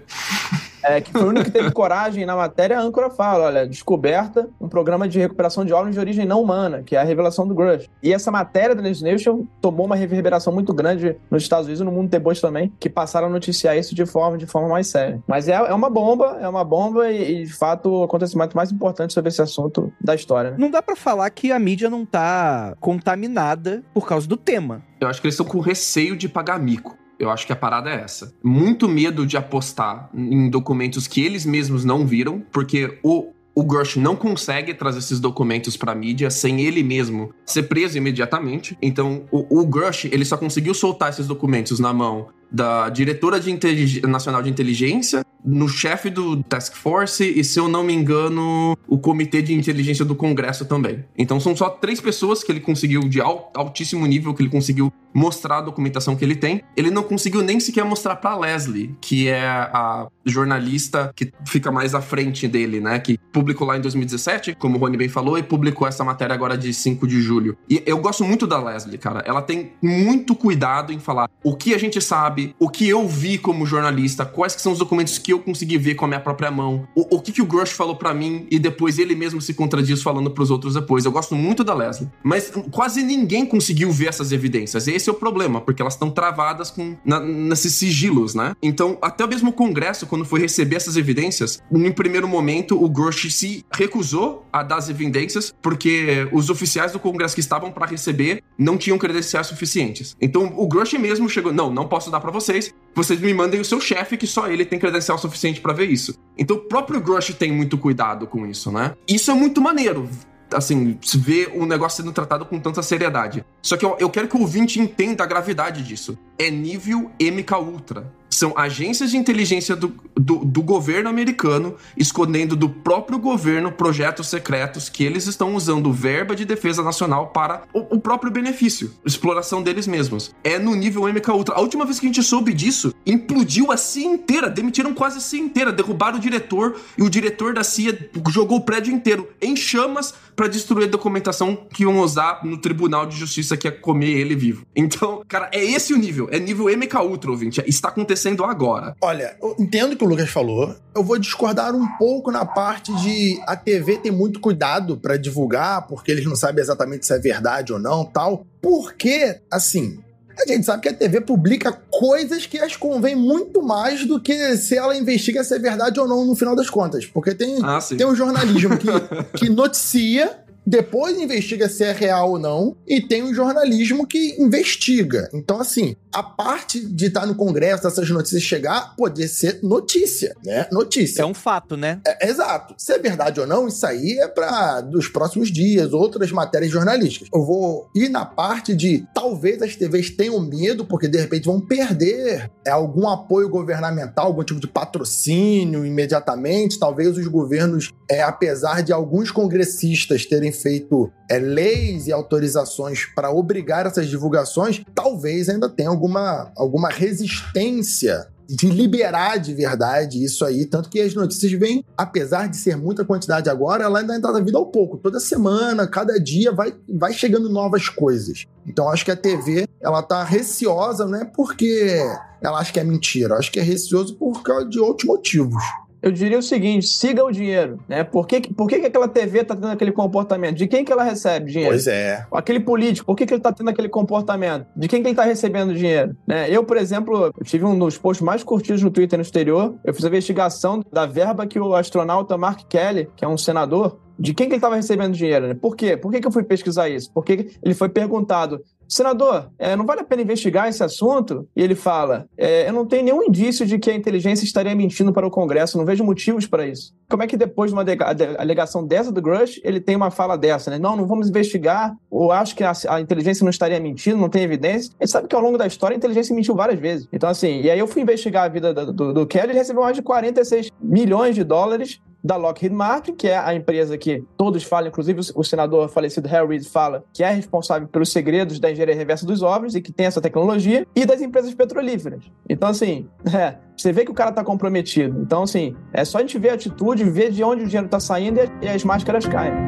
É, que foi o único que teve coragem na matéria, a âncora fala, olha, descoberta um programa de recuperação de órgãos de origem não humana, que é a revelação do Grush. E essa matéria da News Nation tomou uma reverberação muito grande nos Estados Unidos e no mundo depois também, que passaram a noticiar isso de forma, de forma mais séria. Mas é, é uma bomba, é uma bomba e, e, de fato, o acontecimento mais importante sobre esse assunto da história. Né? Não dá para falar que a mídia não tá contaminada por causa do tema. Eu acho que eles estão com receio de pagar mico. Eu acho que a parada é essa. Muito medo de apostar em documentos que eles mesmos não viram, porque o o Grush não consegue trazer esses documentos para mídia sem ele mesmo ser preso imediatamente. Então, o, o Grush, ele só conseguiu soltar esses documentos na mão da diretora de nacional de inteligência, no chefe do Task Force e, se eu não me engano, o comitê de inteligência do Congresso também. Então são só três pessoas que ele conseguiu, de altíssimo nível, que ele conseguiu mostrar a documentação que ele tem. Ele não conseguiu nem sequer mostrar para Leslie, que é a jornalista que fica mais à frente dele, né? Que publicou lá em 2017, como o Rony bem falou, e publicou essa matéria agora de 5 de julho. E eu gosto muito da Leslie, cara. Ela tem muito cuidado em falar o que a gente sabe, o que eu vi como jornalista, quais que são os documentos que eu consegui ver com a minha própria mão. O, o que, que o Grush falou para mim e depois ele mesmo se contradiz falando pros outros depois. Eu gosto muito da Leslie. Mas quase ninguém conseguiu ver essas evidências. Esse é o problema, porque elas estão travadas com, na, nesses sigilos, né? Então, até mesmo o Congresso, quando foi receber essas evidências, em primeiro momento, o Grush se recusou a dar as evidências, porque os oficiais do Congresso que estavam para receber não tinham credenciais suficientes. Então, o Grush mesmo chegou: não, não posso dar para vocês, vocês me mandem o seu chefe, que só ele tem credencial suficiente para ver isso. Então, o próprio Grush tem muito cuidado com isso, né? Isso é muito maneiro assim, vê o negócio sendo tratado com tanta seriedade. Só que eu, eu, quero que o ouvinte entenda a gravidade disso. É nível MK Ultra são agências de inteligência do, do, do, governo americano escondendo do próprio governo projetos secretos que eles estão usando verba de defesa nacional para o, o próprio benefício, exploração deles mesmos. É no nível MK Ultra. A última vez que a gente soube disso, implodiu a CIA inteira, demitiram quase a CIA inteira, derrubaram o diretor e o diretor da CIA jogou o prédio inteiro em chamas para destruir a documentação que iam usar no Tribunal de Justiça que ia comer ele vivo. Então, cara, é esse o nível, é nível MK Ultra, ouvinte. Está acontecendo acontecendo agora. Olha, eu entendo o que o Lucas falou. Eu vou discordar um pouco na parte de a TV tem muito cuidado para divulgar, porque eles não sabem exatamente se é verdade ou não, tal. Porque, assim, a gente sabe que a TV publica coisas que as convém muito mais do que se ela investiga se é verdade ou não no final das contas. Porque tem, ah, tem um jornalismo que, que noticia depois investiga se é real ou não, e tem um jornalismo que investiga. Então, assim, a parte de estar no Congresso, dessas notícias chegar, poder ser notícia, né? Notícia. É um fato, né? É, exato. Se é verdade ou não, isso aí é para dos próximos dias, outras matérias jornalísticas. Eu vou ir na parte de talvez as TVs tenham medo, porque de repente vão perder é, algum apoio governamental, algum tipo de patrocínio imediatamente. Talvez os governos, é, apesar de alguns congressistas terem feito é, leis e autorizações para obrigar essas divulgações, talvez ainda tenha alguma, alguma resistência de liberar de verdade isso aí. Tanto que as notícias vêm, apesar de ser muita quantidade agora, ela ainda está vida ao pouco. Toda semana, cada dia, vai, vai chegando novas coisas. Então acho que a TV, ela tá receosa, não é porque ela acha que é mentira. Acho que é receoso por causa de outros motivos eu diria o seguinte: siga o dinheiro, né? Por que, por que, que aquela TV tá tendo aquele comportamento? De quem que ela recebe dinheiro? Pois é. Aquele político, por que, que ele tá tendo aquele comportamento? De quem que ele tá recebendo dinheiro? Né? Eu, por exemplo, eu tive um dos posts mais curtidos no Twitter no exterior. Eu fiz a investigação da verba que o astronauta Mark Kelly, que é um senador, de quem que ele estava recebendo dinheiro, né? Por quê? Por que, que eu fui pesquisar isso? Porque ele foi perguntado, senador, é, não vale a pena investigar esse assunto? E ele fala, é, eu não tenho nenhum indício de que a inteligência estaria mentindo para o Congresso, não vejo motivos para isso. Como é que depois de uma alegação dessa do Grush, ele tem uma fala dessa, né? Não, não vamos investigar, ou acho que a, a inteligência não estaria mentindo, não tem evidência. Ele sabe que ao longo da história a inteligência mentiu várias vezes. Então, assim, e aí eu fui investigar a vida do, do, do Kelly, ele recebeu mais de 46 milhões de dólares da Lockheed Martin, que é a empresa que todos falam, inclusive o senador falecido Harry Reid fala que é responsável pelos segredos da engenharia reversa dos ovos e que tem essa tecnologia, e das empresas petrolíferas. Então, assim, é, você vê que o cara está comprometido. Então, assim, é só a gente ver a atitude, ver de onde o dinheiro está saindo e as máscaras caem.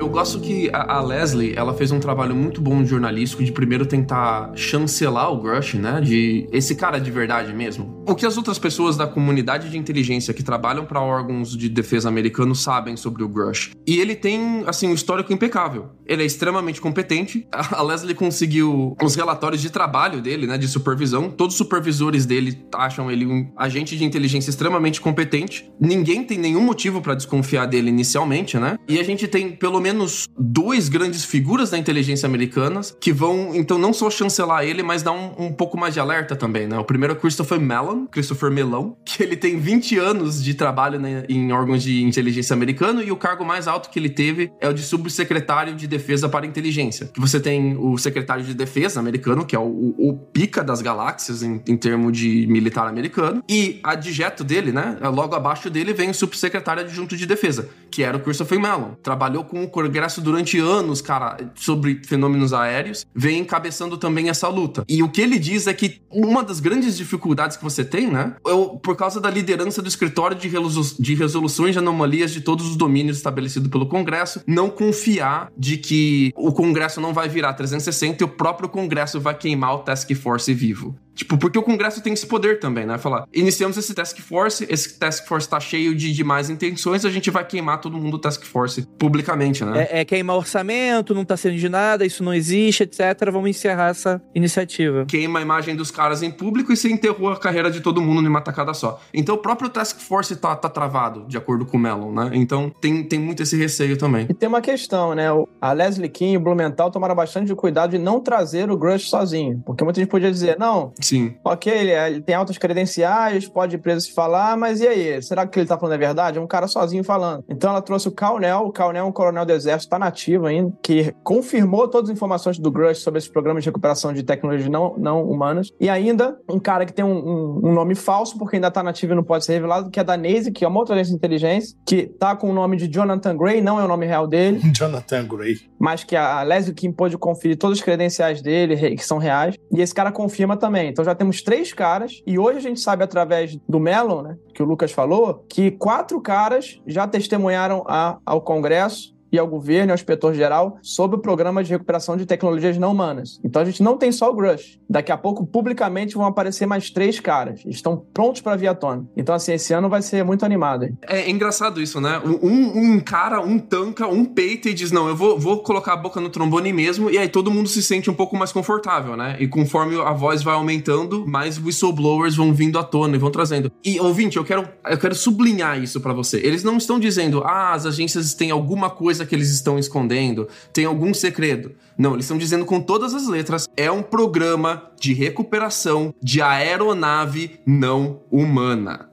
Eu gosto que a, a, Leslie, ela fez um trabalho muito bom jornalístico de primeiro tentar chancelar o Grush, né? De esse cara de verdade mesmo. O que as outras pessoas da comunidade de inteligência que trabalham para órgãos de defesa americanos sabem sobre o Grush. E ele tem, assim, um histórico impecável. Ele é extremamente competente. A Leslie conseguiu os relatórios de trabalho dele, né, de supervisão. Todos os supervisores dele acham ele um agente de inteligência extremamente competente. Ninguém tem nenhum motivo para desconfiar dele inicialmente, né? E a gente tem pelo menos dois grandes figuras da inteligência americana que vão, então, não só chancelar ele, mas dar um, um pouco mais de alerta também, né? O primeiro é Christopher Mellon, Christopher Melão, que ele tem 20 anos de trabalho né, em órgãos de inteligência americano e o cargo mais alto que ele teve é o de subsecretário de defesa para inteligência. Que você tem o secretário de defesa americano, que é o, o, o pica das galáxias em, em termos de militar americano, e adjeto dele, né? Logo abaixo dele vem o subsecretário adjunto de defesa, que era o Christopher Mellon. Trabalhou com o Congresso durante anos, cara, sobre fenômenos aéreos, vem encabeçando também essa luta. E o que ele diz é que uma das grandes dificuldades que você tem, né? É por causa da liderança do escritório de, de resoluções de anomalias de todos os domínios estabelecido pelo Congresso, não confiar de que o Congresso não vai virar 360 e o próprio Congresso vai queimar o Task Force vivo. Tipo, porque o Congresso tem esse poder também, né? Falar, iniciamos esse task force, esse task force tá cheio de, de más intenções, a gente vai queimar todo mundo do task force publicamente, né? É, é queimar orçamento, não tá sendo de nada, isso não existe, etc. Vamos encerrar essa iniciativa. Queima a imagem dos caras em público e se enterrou a carreira de todo mundo numa tacada só. Então o próprio task force tá, tá travado, de acordo com o Mellon, né? Então tem, tem muito esse receio também. E tem uma questão, né? A Leslie King e o Blumenthal tomaram bastante cuidado de não trazer o Grush sozinho. Porque muita gente podia dizer, não, Sim. Ok, ele, é, ele tem altas credenciais, pode ir preso se falar, mas e aí? Será que ele tá falando a verdade? É um cara sozinho falando. Então ela trouxe o Calnel, o Calnel é um coronel do exército, tá nativo ainda, que confirmou todas as informações do Grush sobre esse programa de recuperação de tecnologias não, não humanas. E ainda um cara que tem um, um, um nome falso, porque ainda tá nativo e não pode ser revelado, que é da Naze, que é uma outra agência de inteligência, que tá com o nome de Jonathan Gray, não é o nome real dele. Jonathan Gray. Mas que a Leslie Kim pôde conferir todas as credenciais dele, que são reais. E esse cara confirma também. Então já temos três caras, e hoje a gente sabe através do Melon, né, que o Lucas falou, que quatro caras já testemunharam a, ao Congresso e ao governo e ao inspetor-geral sobre o programa de recuperação de tecnologias não humanas. Então a gente não tem só o Grush. Daqui a pouco, publicamente, vão aparecer mais três caras. Estão prontos para vir à tona. Então, assim, esse ano vai ser muito animado. Hein? É engraçado isso, né? Um, um, cara, um tanca, um peita e diz: Não, eu vou, vou colocar a boca no trombone mesmo. E aí todo mundo se sente um pouco mais confortável, né? E conforme a voz vai aumentando, mais whistleblowers vão vindo à tona e vão trazendo. E, ouvinte, eu quero, eu quero sublinhar isso para você. Eles não estão dizendo, ah, as agências têm alguma coisa que eles estão escondendo, tem algum segredo. Não, eles estão dizendo com todas as letras: é um programa de recuperação de aeronave não humana.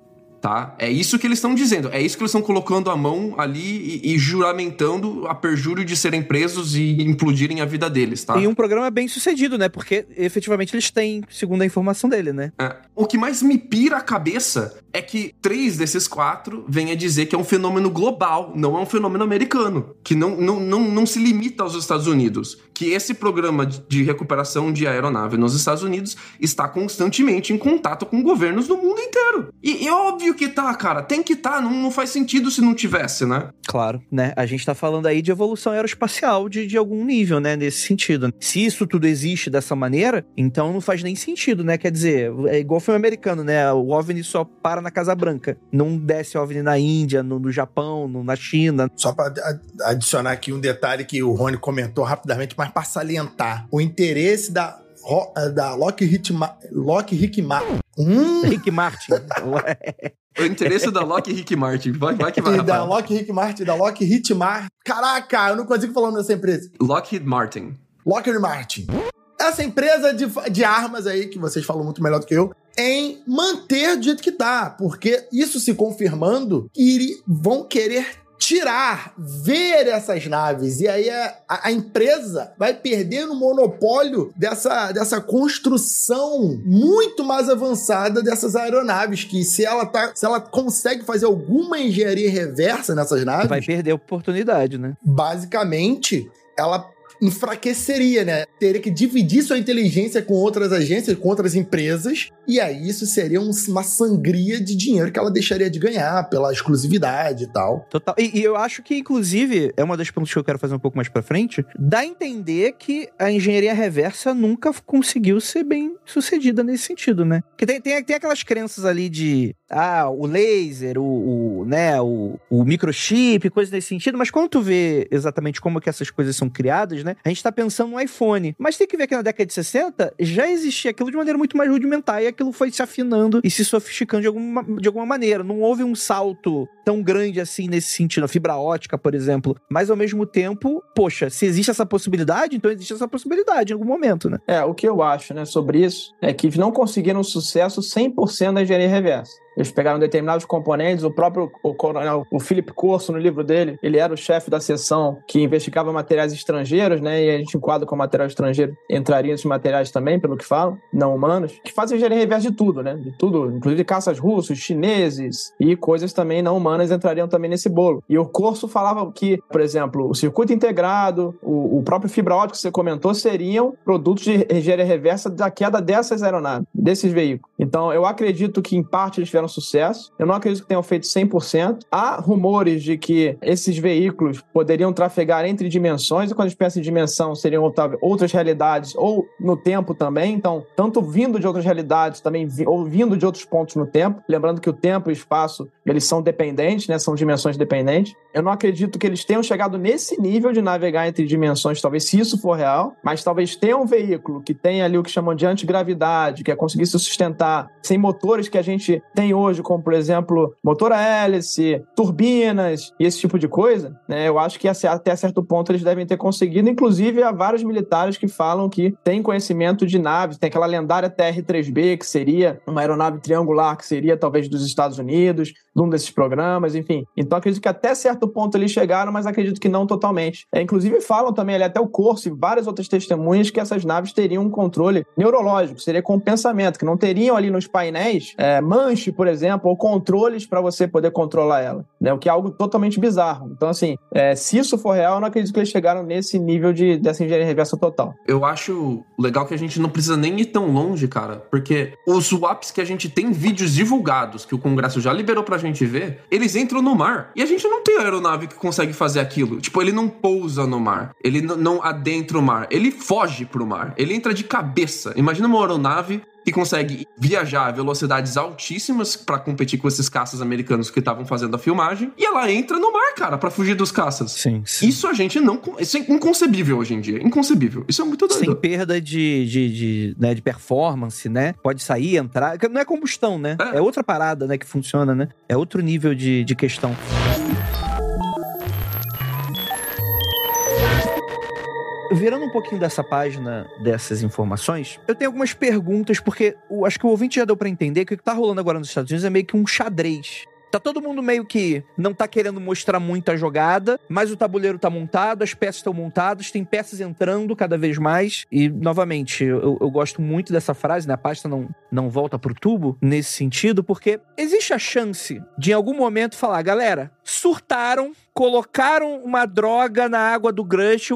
Tá? É isso que eles estão dizendo, é isso que eles estão colocando a mão ali e, e, juramentando a perjúrio de serem presos e implodirem a vida deles, tá? E um programa bem sucedido, né? Porque efetivamente eles têm, segundo a informação dele, né? É. O que mais me pira a cabeça é que três desses quatro vêm a dizer que é um fenômeno global, não é um fenômeno americano, que não, não, não, não se limita aos Estados Unidos, que esse programa de recuperação de aeronave nos Estados Unidos está constantemente em contato com governos do mundo inteiro. E, e óbvio que tá, cara. Tem que tá. Não, não faz sentido se não tivesse, né? Claro, né? A gente tá falando aí de evolução aeroespacial de, de algum nível, né? Nesse sentido. Se isso tudo existe dessa maneira, então não faz nem sentido, né? Quer dizer, é igual o filme americano, né? O OVNI só para na Casa Branca. Não desce OVNI na Índia, no, no Japão, no, na China. Só para adicionar aqui um detalhe que o Rony comentou rapidamente, mas para salientar. O interesse da da Lockheed, Lockheed Martin. Hum. Rick Martin. o interesse da Lockheed Martin. Vai, vai que vai. E da Lockheed Martin, da Lockheed Martin. Caraca, eu não consigo falar dessa empresa. Lockheed Martin. Lockheed Martin. Essa empresa de, de armas aí, que vocês falam muito melhor do que eu, em manter do jeito que tá. Porque isso se confirmando, iri, vão querer tirar, ver essas naves. E aí a, a, empresa vai perdendo o monopólio dessa, dessa construção muito mais avançada dessas aeronaves. Que se ela, tá, se ela consegue fazer alguma engenharia reversa nessas naves. Vai perder a oportunidade, né? Basicamente, ela enfraqueceria, né? Teria que dividir sua inteligência com outras agências, com outras empresas, e aí isso seria um, uma sangria de dinheiro que ela deixaria de ganhar pela exclusividade e tal. Total. E, e, eu acho que, inclusive, é uma das perguntas que eu quero fazer um pouco mais pra frente, dá a entender que a engenharia reversa nunca conseguiu ser bem sucedida nesse sentido, né? Porque tem, tem, tem aquelas crenças ali de ah, o laser, o, o né, o, o, microchip, coisas nesse sentido, mas quando tu vê exatamente como que essas coisas são criadas, né, a gente tá pensando no iPhone. Mas tem que ver que na década de 60 já existia aquilo de maneira muito mais rudimentar e aquilo foi se afinando e se sofisticando de alguma, de alguma maneira. Não houve um salto tão grande assim nesse sentido, a fibra ótica, por exemplo. Mas ao mesmo tempo, poxa, se existe essa possibilidade, então existe essa possibilidade em algum momento, né? É, o que eu acho, né, sobre isso é que não conseguiram sucesso 100% da engenharia reversa. Eles pegaram determinados componentes, o próprio o coronel, o Philip Corso, no livro dele, ele era o chefe da seção que investigava materiais estrangeiros, né? E a gente enquadra com material estrangeiro, entraria esses materiais também, pelo que falam, não humanos, que fazem engenharia reversa de tudo, né? De tudo, inclusive caças russos, chineses e coisas também não humanas entrariam também nesse bolo. E o Corso falava que, por exemplo, o circuito integrado, o, o próprio fibra ótica que você comentou, seriam produtos de engenharia reversa da queda dessas aeronaves, desses veículos. Então, eu acredito que, em parte, eles tiveram sucesso. Eu não acredito que tenham feito 100%. Há rumores de que esses veículos poderiam trafegar entre dimensões, e quando a gente pensa em dimensão, seriam outras realidades, ou no tempo também. Então, tanto vindo de outras realidades, também ou vindo de outros pontos no tempo. Lembrando que o tempo e o espaço, eles são dependentes, né? São dimensões dependentes. Eu não acredito que eles tenham chegado nesse nível de navegar entre dimensões, talvez se isso for real, mas talvez tenha um veículo que tenha ali o que chamam de antigravidade, que é conseguir se sustentar sem motores que a gente tem hoje, como por exemplo motor a hélice, turbinas e esse tipo de coisa, né, eu acho que até certo ponto eles devem ter conseguido. Inclusive, há vários militares que falam que têm conhecimento de naves. Tem aquela lendária TR-3B, que seria uma aeronave triangular, que seria talvez dos Estados Unidos, de um desses programas, enfim. Então, acredito que até certo ponto eles chegaram, mas acredito que não totalmente. É, inclusive, falam também ali até o Corso e várias outras testemunhas que essas naves teriam um controle neurológico, seria com pensamento, que não teriam ali nos painéis é, manche, por exemplo, ou controles para você poder controlar ela, né? O que é algo totalmente bizarro. Então, assim, é, se isso for real, eu não acredito que eles chegaram nesse nível de, dessa engenharia reversa total. Eu acho legal que a gente não precisa nem ir tão longe, cara, porque os swaps que a gente tem vídeos divulgados, que o Congresso já liberou pra gente ver, eles entram no mar. E a gente não tem aeronave que consegue fazer aquilo. Tipo, ele não pousa no mar, ele não adentra o mar, ele foge pro mar, ele entra de cabeça. Imagina uma aeronave que consegue viajar a velocidades altíssimas para competir com esses caças americanos que estavam fazendo a filmagem, e ela entra no mar, cara, para fugir dos caças. Sim, sim, Isso a gente não. Isso é inconcebível hoje em dia. Inconcebível. Isso é muito doido. Sem perda de, de, de, né, de performance, né? Pode sair, entrar. Não é combustão, né? É. é outra parada, né, que funciona, né? É outro nível de, de questão. Virando um pouquinho dessa página, dessas informações, eu tenho algumas perguntas, porque eu acho que o ouvinte já deu para entender que o que tá rolando agora nos Estados Unidos é meio que um xadrez. Tá todo mundo meio que não tá querendo mostrar muita jogada, mas o tabuleiro tá montado, as peças estão montadas, tem peças entrando cada vez mais. E, novamente, eu, eu, gosto muito dessa frase, né? A pasta não, não volta pro tubo nesse sentido, porque existe a chance de, em algum momento, falar, galera, surtaram, colocaram uma droga na água do Grush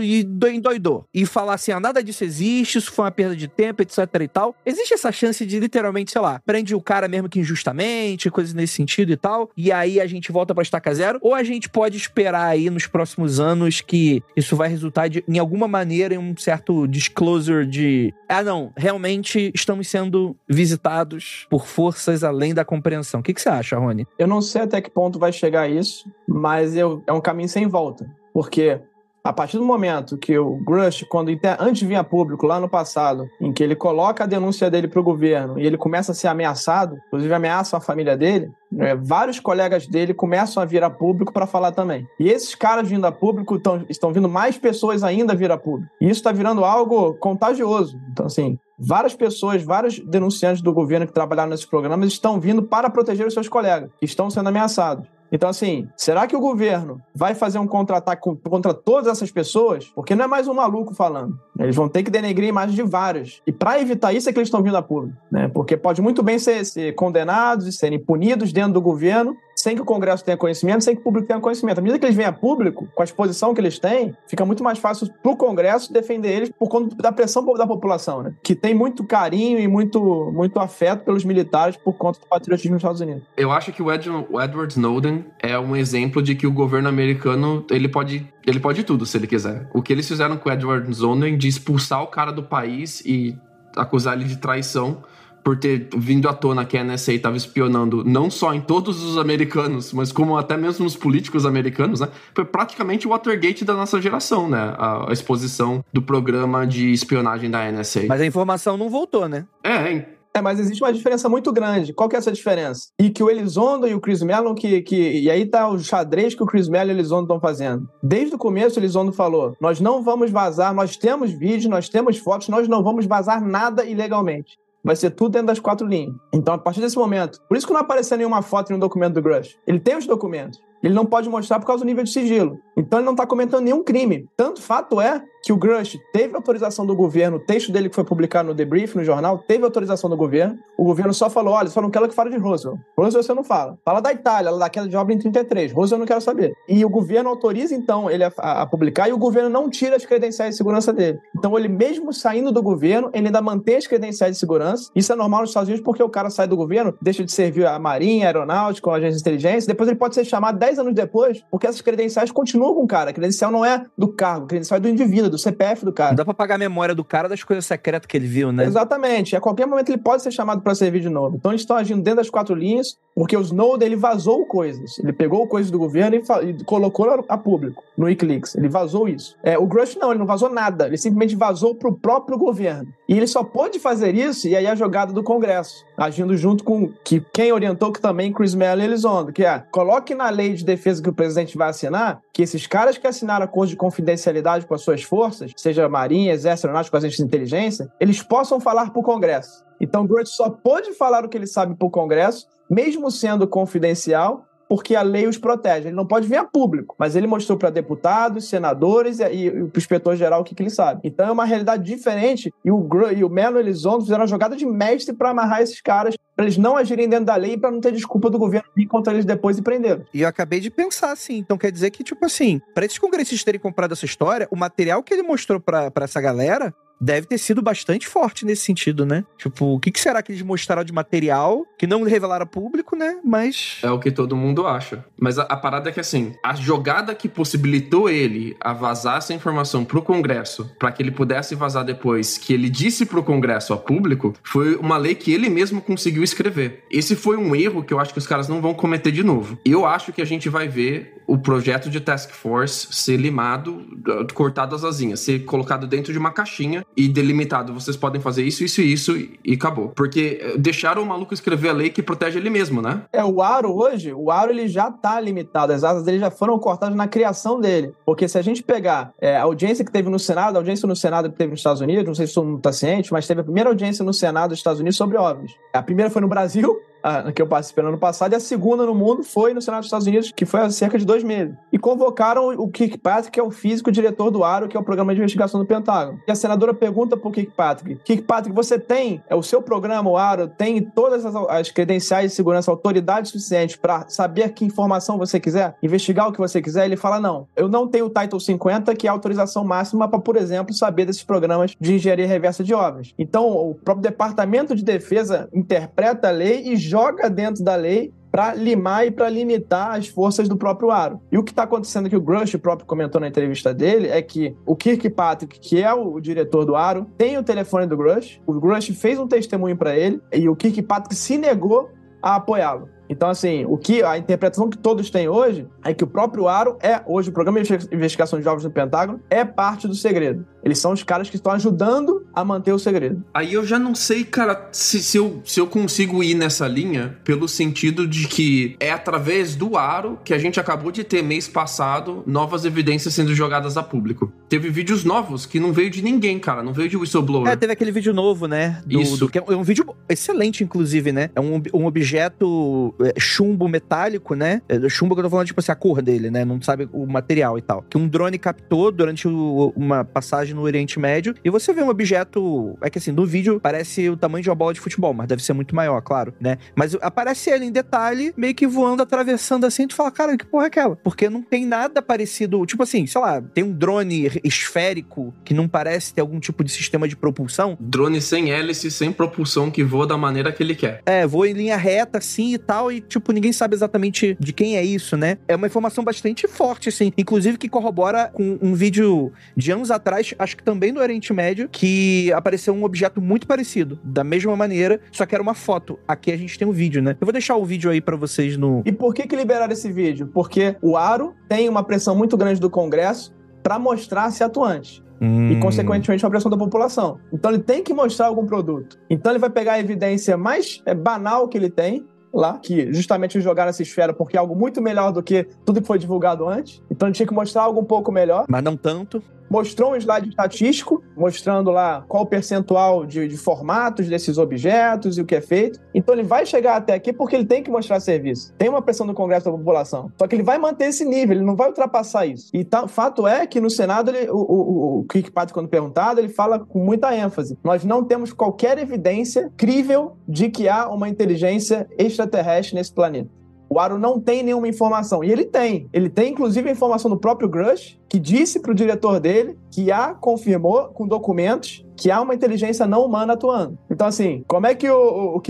e endoidou. E falar assim, ah, nada disso existe, isso foi uma perda de tempo, etc e tal. Existe essa chance de, literalmente, sei lá, prende o cara mesmo que injustamente, coisas nesse sentido e tal, e aí a gente volta pra estaca zero, ou a gente pode esperar aí nos próximos anos que isso vai resultar de, em alguma maneira em um certo disclosure de, ah não, realmente estamos sendo visitados por forças além da compreensão. O que, que você acha, Rony? Eu não sei até que ponto vai chegar isso, mas eu, é um caminho sem volta. Porque a partir do momento que o Grush, quando antes de vir a público, lá no passado, em que ele coloca a denúncia dele para o governo e ele começa a ser ameaçado, inclusive ameaça a família dele, né, vários colegas dele começam a vir a público para falar também. E esses caras vindo a público tão, estão vindo mais pessoas ainda vir a público. E isso está virando algo contagioso. Então, assim, várias pessoas, vários denunciantes do governo que trabalharam nesses programas estão vindo para proteger os seus colegas, que estão sendo ameaçados. Então, assim, será que o governo vai fazer um contra-ataque contra todas essas pessoas? Porque não é mais um maluco falando. Eles vão ter que denegrir a imagem de vários. E para evitar isso é que eles estão vindo a público. Né? Porque pode muito bem ser, ser condenados e serem punidos dentro do governo sem que o Congresso tenha conhecimento, sem que o público tenha conhecimento. À medida que eles vêm a público, com a exposição que eles têm, fica muito mais fácil para o Congresso defender eles por conta da pressão da população, né? Que tem muito carinho e muito, muito afeto pelos militares por conta do patriotismo nos Estados Unidos. Eu acho que o, Ed, o Edward Snowden é um exemplo de que o governo americano ele pode ele pode tudo se ele quiser. O que eles fizeram com o Edward Snowden de expulsar o cara do país e acusar ele de traição por ter vindo à tona que a NSA estava espionando não só em todos os americanos, mas como até mesmo nos políticos americanos, né? Foi praticamente o Watergate da nossa geração, né? A, a exposição do programa de espionagem da NSA. Mas a informação não voltou, né? É, é, mas existe uma diferença muito grande. Qual que é essa diferença? E que o Elizondo e o Chris Mellon, que, que, e aí tá o xadrez que o Chris Mellon e o Elizondo estão fazendo. Desde o começo, o Elizondo falou: nós não vamos vazar, nós temos vídeos, nós temos fotos, nós não vamos vazar nada ilegalmente vai ser tudo dentro das quatro linhas. Então, a partir desse momento, por isso que não apareceu nenhuma foto em um documento do Grush. Ele tem os documentos. Ele não pode mostrar por causa do nível de sigilo. Então ele não está cometendo nenhum crime. Tanto fato é que o Grush teve autorização do governo, o texto dele que foi publicado no Debrief, no jornal, teve autorização do governo. O governo só falou: olha, só não quero que fale de Roosevelt. Roosevelt você não fala. Fala da Itália, da queda de obra em 33. Roosevelt eu não quero saber. E o governo autoriza, então, ele a, a, a, publicar e o governo não tira as credenciais de segurança dele. Então ele, mesmo saindo do governo, ele ainda mantém as credenciais de segurança. Isso é normal nos Estados Unidos porque o cara sai do governo, deixa de servir a Marinha, a Aeronáutica, a agência de inteligência, depois ele pode ser chamado 10 anos depois porque essas credenciais continuam com o cara. A credencial não é do cargo, a credencial é do indivíduo, do CPF do cara. Não dá pra pagar a memória do cara das coisas secretas que ele viu, né? Exatamente. A qualquer momento ele pode ser chamado para servir de novo. Então eles estão agindo dentro das quatro linhas, porque o Snowden ele vazou coisas. Ele pegou coisas do governo e, e colocou a público no Wikileaks. Ele vazou isso. É, o Grush não, ele não vazou nada. Ele simplesmente vazou pro próprio governo. E ele só pôde fazer isso, e aí a jogada do Congresso, agindo junto com que quem orientou que também Chris Mellon e Elizondo, que é coloque na lei de defesa que o presidente vai assinar que esses caras que assinaram acordo de confidencialidade com as suas forças, seja Marinha, Exército, Aeronáutico, agentes de inteligência, eles possam falar para o Congresso. Então, Grush só pode falar o que ele sabe para o Congresso, mesmo sendo confidencial, porque a lei os protege. Ele não pode vir a público, mas ele mostrou para deputados, senadores e, e, e o inspetor-geral o que, que, ele sabe. Então é uma realidade diferente e o, e o Melo Elizondo fizeram uma jogada de mestre para amarrar esses caras, para eles não agirem dentro da lei e para não ter desculpa do governo vir contra eles depois e prender. E eu acabei de pensar assim, então quer dizer que, tipo assim, para esses congressistas terem comprado essa história, o material que ele mostrou para essa galera deve ter sido bastante forte nesse sentido, né? Tipo, o que, que, será que eles mostraram de material que não revelaram a público, né? Mas. É o que todo mundo acha. Mas a, a, parada é que, assim, a jogada que possibilitou ele a vazar essa informação pro Congresso, para que ele pudesse vazar depois, que ele disse pro Congresso a público, foi uma lei que ele mesmo conseguiu escrever. Esse foi um erro que eu acho que os caras não vão cometer de novo. Eu acho que a gente vai ver o projeto de Task Force ser limado, cortado as asinhas, ser colocado dentro de uma caixinha e delimitado. Vocês podem fazer isso, isso e isso e acabou. Porque eh, deixaram o maluco escrever a lei que protege ele mesmo, né? É, o aro hoje, o aro ele já tá limitado. As asas dele já foram cortadas na criação dele. Porque se a gente pegar é, a audiência que teve no Senado, a audiência no Senado que teve nos Estados Unidos, não sei se todo mundo tá ciente, mas teve a primeira audiência no Senado dos Estados Unidos sobre OVNIs. A primeira foi no Brasil, a, que eu participei no ano passado, e a segunda no mundo foi no Senado dos Estados Unidos, que foi há cerca de dois meses. E convocaram o Kirkpatrick, que é o físico diretor do ARO, que é o programa de investigação do Pentágono. E a senadora pergunta pro Kirkpatrick: Kirkpatrick, você tem, é o seu programa, o ARO, tem todas as, as credenciais de segurança, autoridade suficiente para saber que informação você quiser, investigar o que você quiser? Ele fala: não, eu não tenho o Title 50, que é a autorização máxima para, por exemplo, saber desses programas de engenharia reversa de obras. Então, o próprio Departamento de Defesa interpreta a lei e joga dentro da lei para limar e para limitar as forças do próprio Aro. E o que está acontecendo que o Grush próprio comentou na entrevista dele é que o Kirkpatrick, que é o diretor do Aro, tem o telefone do Grush. O Grush fez um testemunho para ele e o Kirkpatrick se negou a apoiá-lo. Então, assim, o que a interpretação que todos têm hoje é que o próprio Aro é, hoje, o Programa de Investigação de Jovens do Pentágono é parte do segredo. Eles são os caras que estão ajudando a manter o segredo. Aí eu já não sei, cara, se, se, eu, se eu consigo ir nessa linha pelo sentido de que é através do Aro que a gente acabou de ter mês passado novas evidências sendo jogadas a público. Teve vídeos novos que não veio de ninguém, cara, não veio de whistleblower. É, teve aquele vídeo novo, né? Do, Isso. Do, que é um vídeo excelente, inclusive, né? É um, um objeto é, chumbo metálico, né? É, chumbo que eu tô falando, tipo assim, a cor dele, né? Não sabe o material e tal. Que um drone captou durante o, uma passagem no Oriente Médio. E você vê um objeto. É que assim, no vídeo parece o tamanho de uma bola de futebol, mas deve ser muito maior, claro, né? Mas aparece ele em detalhe, meio que voando, atravessando assim, e tu fala, cara, que porra é aquela? Porque não tem nada parecido. Tipo assim, sei lá, tem um drone esférico que não parece ter algum tipo de sistema de propulsão. Drone sem hélice, sem propulsão, que voa da maneira que ele quer. É, voa em linha reta, assim e tal, e tipo, ninguém sabe exatamente de quem é isso, né? É uma informação bastante forte, assim. Inclusive que corrobora com um vídeo de anos atrás, acho que também do Oriente Médio, que apareceu um objeto muito parecido, da mesma maneira, só que era uma foto. Aqui a gente tem um vídeo, né? Eu vou deixar o vídeo aí para vocês no. E por que que liberaram esse vídeo? Porque o Aro tem uma pressão muito grande do Congresso para mostrar-se atuante. Hum. E, consequentemente, uma pressão da população. Então, ele tem que mostrar algum produto. Então, ele vai pegar a evidência mais é, banal que ele tem, lá, que justamente jogaram essa esfera porque é algo muito melhor do que tudo que foi divulgado antes. Então ele tinha que mostrar algo um pouco melhor. Mas não tanto mostrou um slide estatístico, mostrando lá qual o percentual de, de, formatos desses objetos e o que é feito. Então ele vai chegar até aqui porque ele tem que mostrar serviço. Tem uma pressão do Congresso da população. Só que ele vai manter esse nível, ele não vai ultrapassar isso. E tá, fato é que no Senado, ele, o, o, o quando perguntado, ele fala com muita ênfase. Nós não temos qualquer evidência crível de que há uma inteligência extraterrestre nesse planeta. O Aro não tem nenhuma informação. E ele tem. Ele tem, inclusive, a informação do próprio Grush, que disse para o diretor dele que há, confirmou com documentos, que há uma inteligência não humana atuando. Então, assim, como é que o, o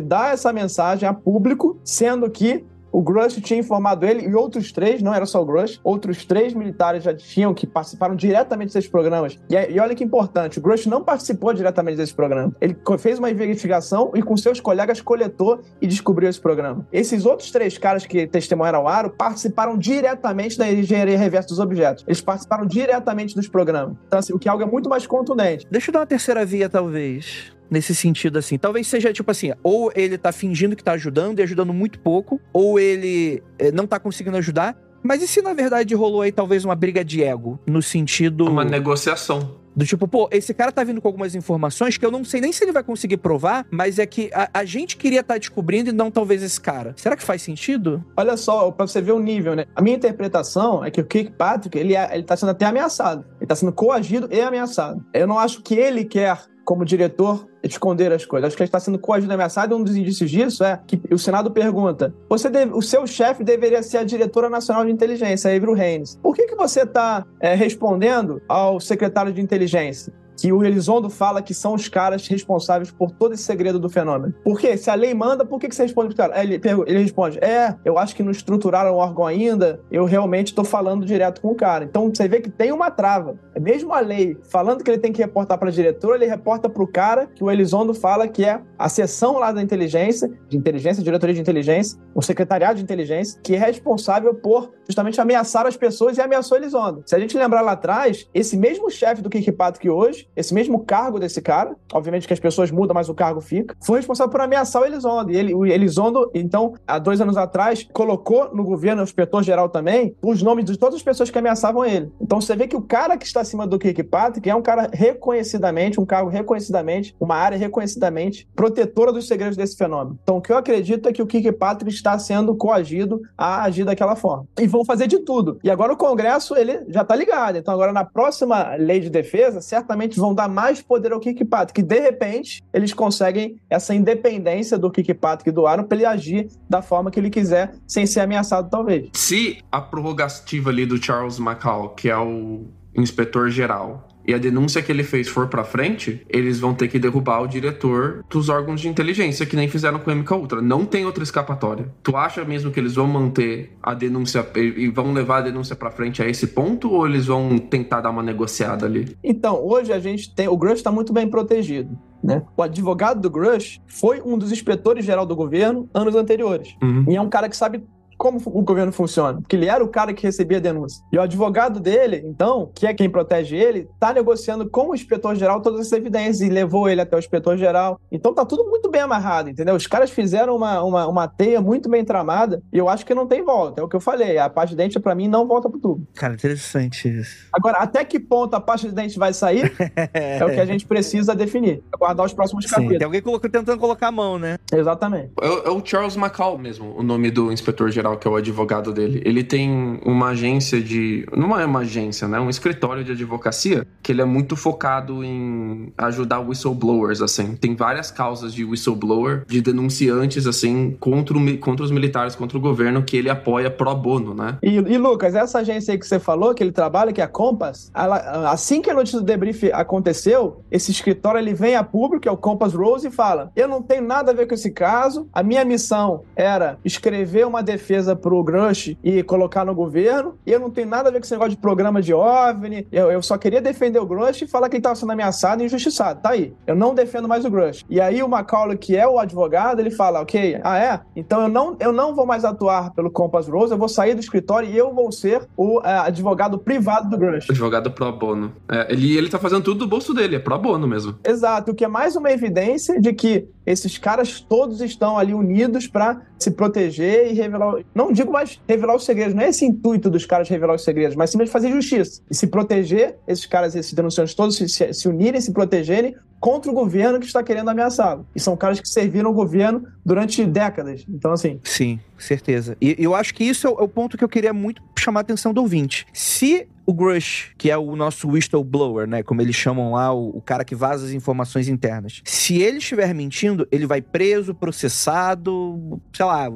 dá essa mensagem a público, sendo que o Grush tinha informado ele e outros três, não era só o Grush, outros três militares já tinham que participaram diretamente desses programas. E, e olha que importante, o Grush não participou diretamente desse programa. Ele fez uma investigação e com seus colegas coletou e descobriu esse programa. Esses outros três caras que testemunharam o Aro participaram diretamente da engenharia reversa dos objetos. Eles participaram diretamente dos programas. Então, assim, o que é algo é muito mais contundente. Deixa eu dar uma terceira via, talvez nesse sentido assim. Talvez seja tipo assim, ou ele tá fingindo que tá ajudando e ajudando muito pouco, ou ele eh, não tá conseguindo ajudar. Mas e se na verdade rolou aí talvez uma briga de ego, no sentido uma negociação. Do tipo, pô, esse cara tá vindo com algumas informações que eu não sei nem se ele vai conseguir provar, mas é que a, a gente queria estar tá descobrindo e não talvez esse cara. Será que faz sentido? Olha só, pra você ver o nível, né? A minha interpretação é que o Kirkpatrick, ele, é, ele tá sendo até ameaçado. Ele tá sendo coagido e ameaçado. Eu não acho que ele quer como diretor, esconder as coisas. Acho que ele está sendo coagido e ameaçado. Um dos indícios disso é que o Senado pergunta: você deve, o seu chefe deveria ser a diretora nacional de inteligência, a Avril Haines. Por que, que você está é, respondendo ao secretário de inteligência? Que o Elizondo fala que são os caras responsáveis por todo esse segredo do fenômeno. Por quê? Se a lei manda, por que, que você responde pro cara? Ele, ele responde: É, eu acho que não estruturaram o órgão ainda, eu realmente estou falando direto com o cara. Então você vê que tem uma trava. É mesmo a lei falando que ele tem que reportar para a diretora, ele reporta para o cara que o Elizondo fala que é a seção lá da inteligência, de inteligência, diretoria de inteligência, o secretariado de inteligência, que é responsável por justamente ameaçar as pessoas e ameaçou Elizondo. Se a gente lembrar lá atrás, esse mesmo chefe do Kirkpatrick hoje esse mesmo cargo desse cara, obviamente que as pessoas mudam, mas o cargo fica, foi responsável por ameaçar o Elizondo. E ele, o Elizondo, então, há dois anos atrás, colocou no governo, o inspetor-geral também, os nomes de todas as pessoas que ameaçavam ele. Então você vê que o cara que está acima do Kirkpatrick é um cara reconhecidamente, um cargo reconhecidamente, uma área reconhecidamente protetora dos segredos desse fenômeno. Então o que eu acredito é que o Kirkpatrick está sendo coagido a agir daquela forma. E vão fazer de tudo. E agora o Congresso, ele já está ligado. Então agora na próxima lei de defesa, certamente vão dar mais poder ao Kirkpatrick. Que de repente eles conseguem essa independência do Kirkpatrick e do Aaron para ele agir da forma que ele quiser, sem ser ameaçado, talvez. Se a prorrogativa ali do Charles McCall, que é o inspetor geral, e a denúncia que ele fez for para frente, eles vão ter que derrubar o diretor dos órgãos de inteligência, que nem fizeram com o MK Ultra. Não tem outra escapatória. Tu acha mesmo que eles vão manter a denúncia e vão levar a denúncia para frente a esse ponto ou eles vão tentar dar uma negociada ali? Então, hoje a gente tem, o Grush está muito bem protegido. Né? O advogado do Grush foi um dos inspetores geral do governo anos anteriores. Uhum. E é um cara que sabe como o governo funciona, porque ele era o cara que recebia a denúncia. E o advogado dele, então, que é quem protege ele, tá negociando com o inspetor-geral todas essas evidências e levou ele até o inspetor-geral. Então tá tudo muito bem amarrado, entendeu? Os caras fizeram uma, uma, uma teia muito bem tramada e eu acho que não tem volta. É o que eu falei. A pasta de dente, para mim, não volta pro tubo. Cara, interessante isso. Agora, até que ponto a pasta de dente vai sair é o que a gente precisa definir. Aguardar os próximos Sim, capítulos. tem alguém tentando colocar a mão, né? Exatamente. É, o- é o Charles McCall mesmo, o nome do inspetor-geral, que é o advogado dele. Ele tem uma agência de. Não é uma agência, né? Um escritório de advocacia que ele é muito focado em ajudar whistleblowers, assim. Tem várias causas de whistleblower, de denunciantes, assim, contra, o contra os militares, contra o governo, que ele apoia pro bono, né? E, e, Lucas, essa agência aí que você falou, que ele trabalha, que é a Compass, ela- assim que a notícia do debrief aconteceu, esse escritório ele vem a público, que é o Compass Rose, e fala: Eu não tenho nada a ver com esse caso, a minha missão era escrever uma defesa pro Grush e colocar no governo, e eu não tenho nada a ver com esse negócio de programa de OVNI, eu, eu só queria defender o Grush e falar que ele estava sendo ameaçado e injustiçado. Tá aí. Eu não defendo mais o Grush. E aí o Macaulay, que é o advogado, ele fala: Ok, ah é? Então eu não, eu não vou mais atuar pelo Compass Rose, eu vou sair do escritório e eu vou ser o eh, advogado privado do Grush. Advogado pro bono. É, ele, ele tá fazendo tudo do bolso dele, é pro bono mesmo. Exato, o que é mais uma evidência de que esses caras todos estão ali unidos para se proteger e revelar. Não digo mais revelar os segredos, não é esse intuito dos caras revelar os segredos, mas simplesmente fazer justiça e se proteger, esses caras, esses denunciantes todos se, se, se unirem, se protegerem contra o governo que está querendo ameaçá-lo. E são caras que serviram o governo durante décadas. Então, assim, Sim, certeza. E eu acho que isso é o, é o ponto que eu queria muito chamar a atenção do ouvinte. Se o Grush, que é o nosso whistleblower, né, como eles chamam lá, o, o cara que vaza as informações internas, se ele estiver mentindo, ele vai preso, processado, sei lá,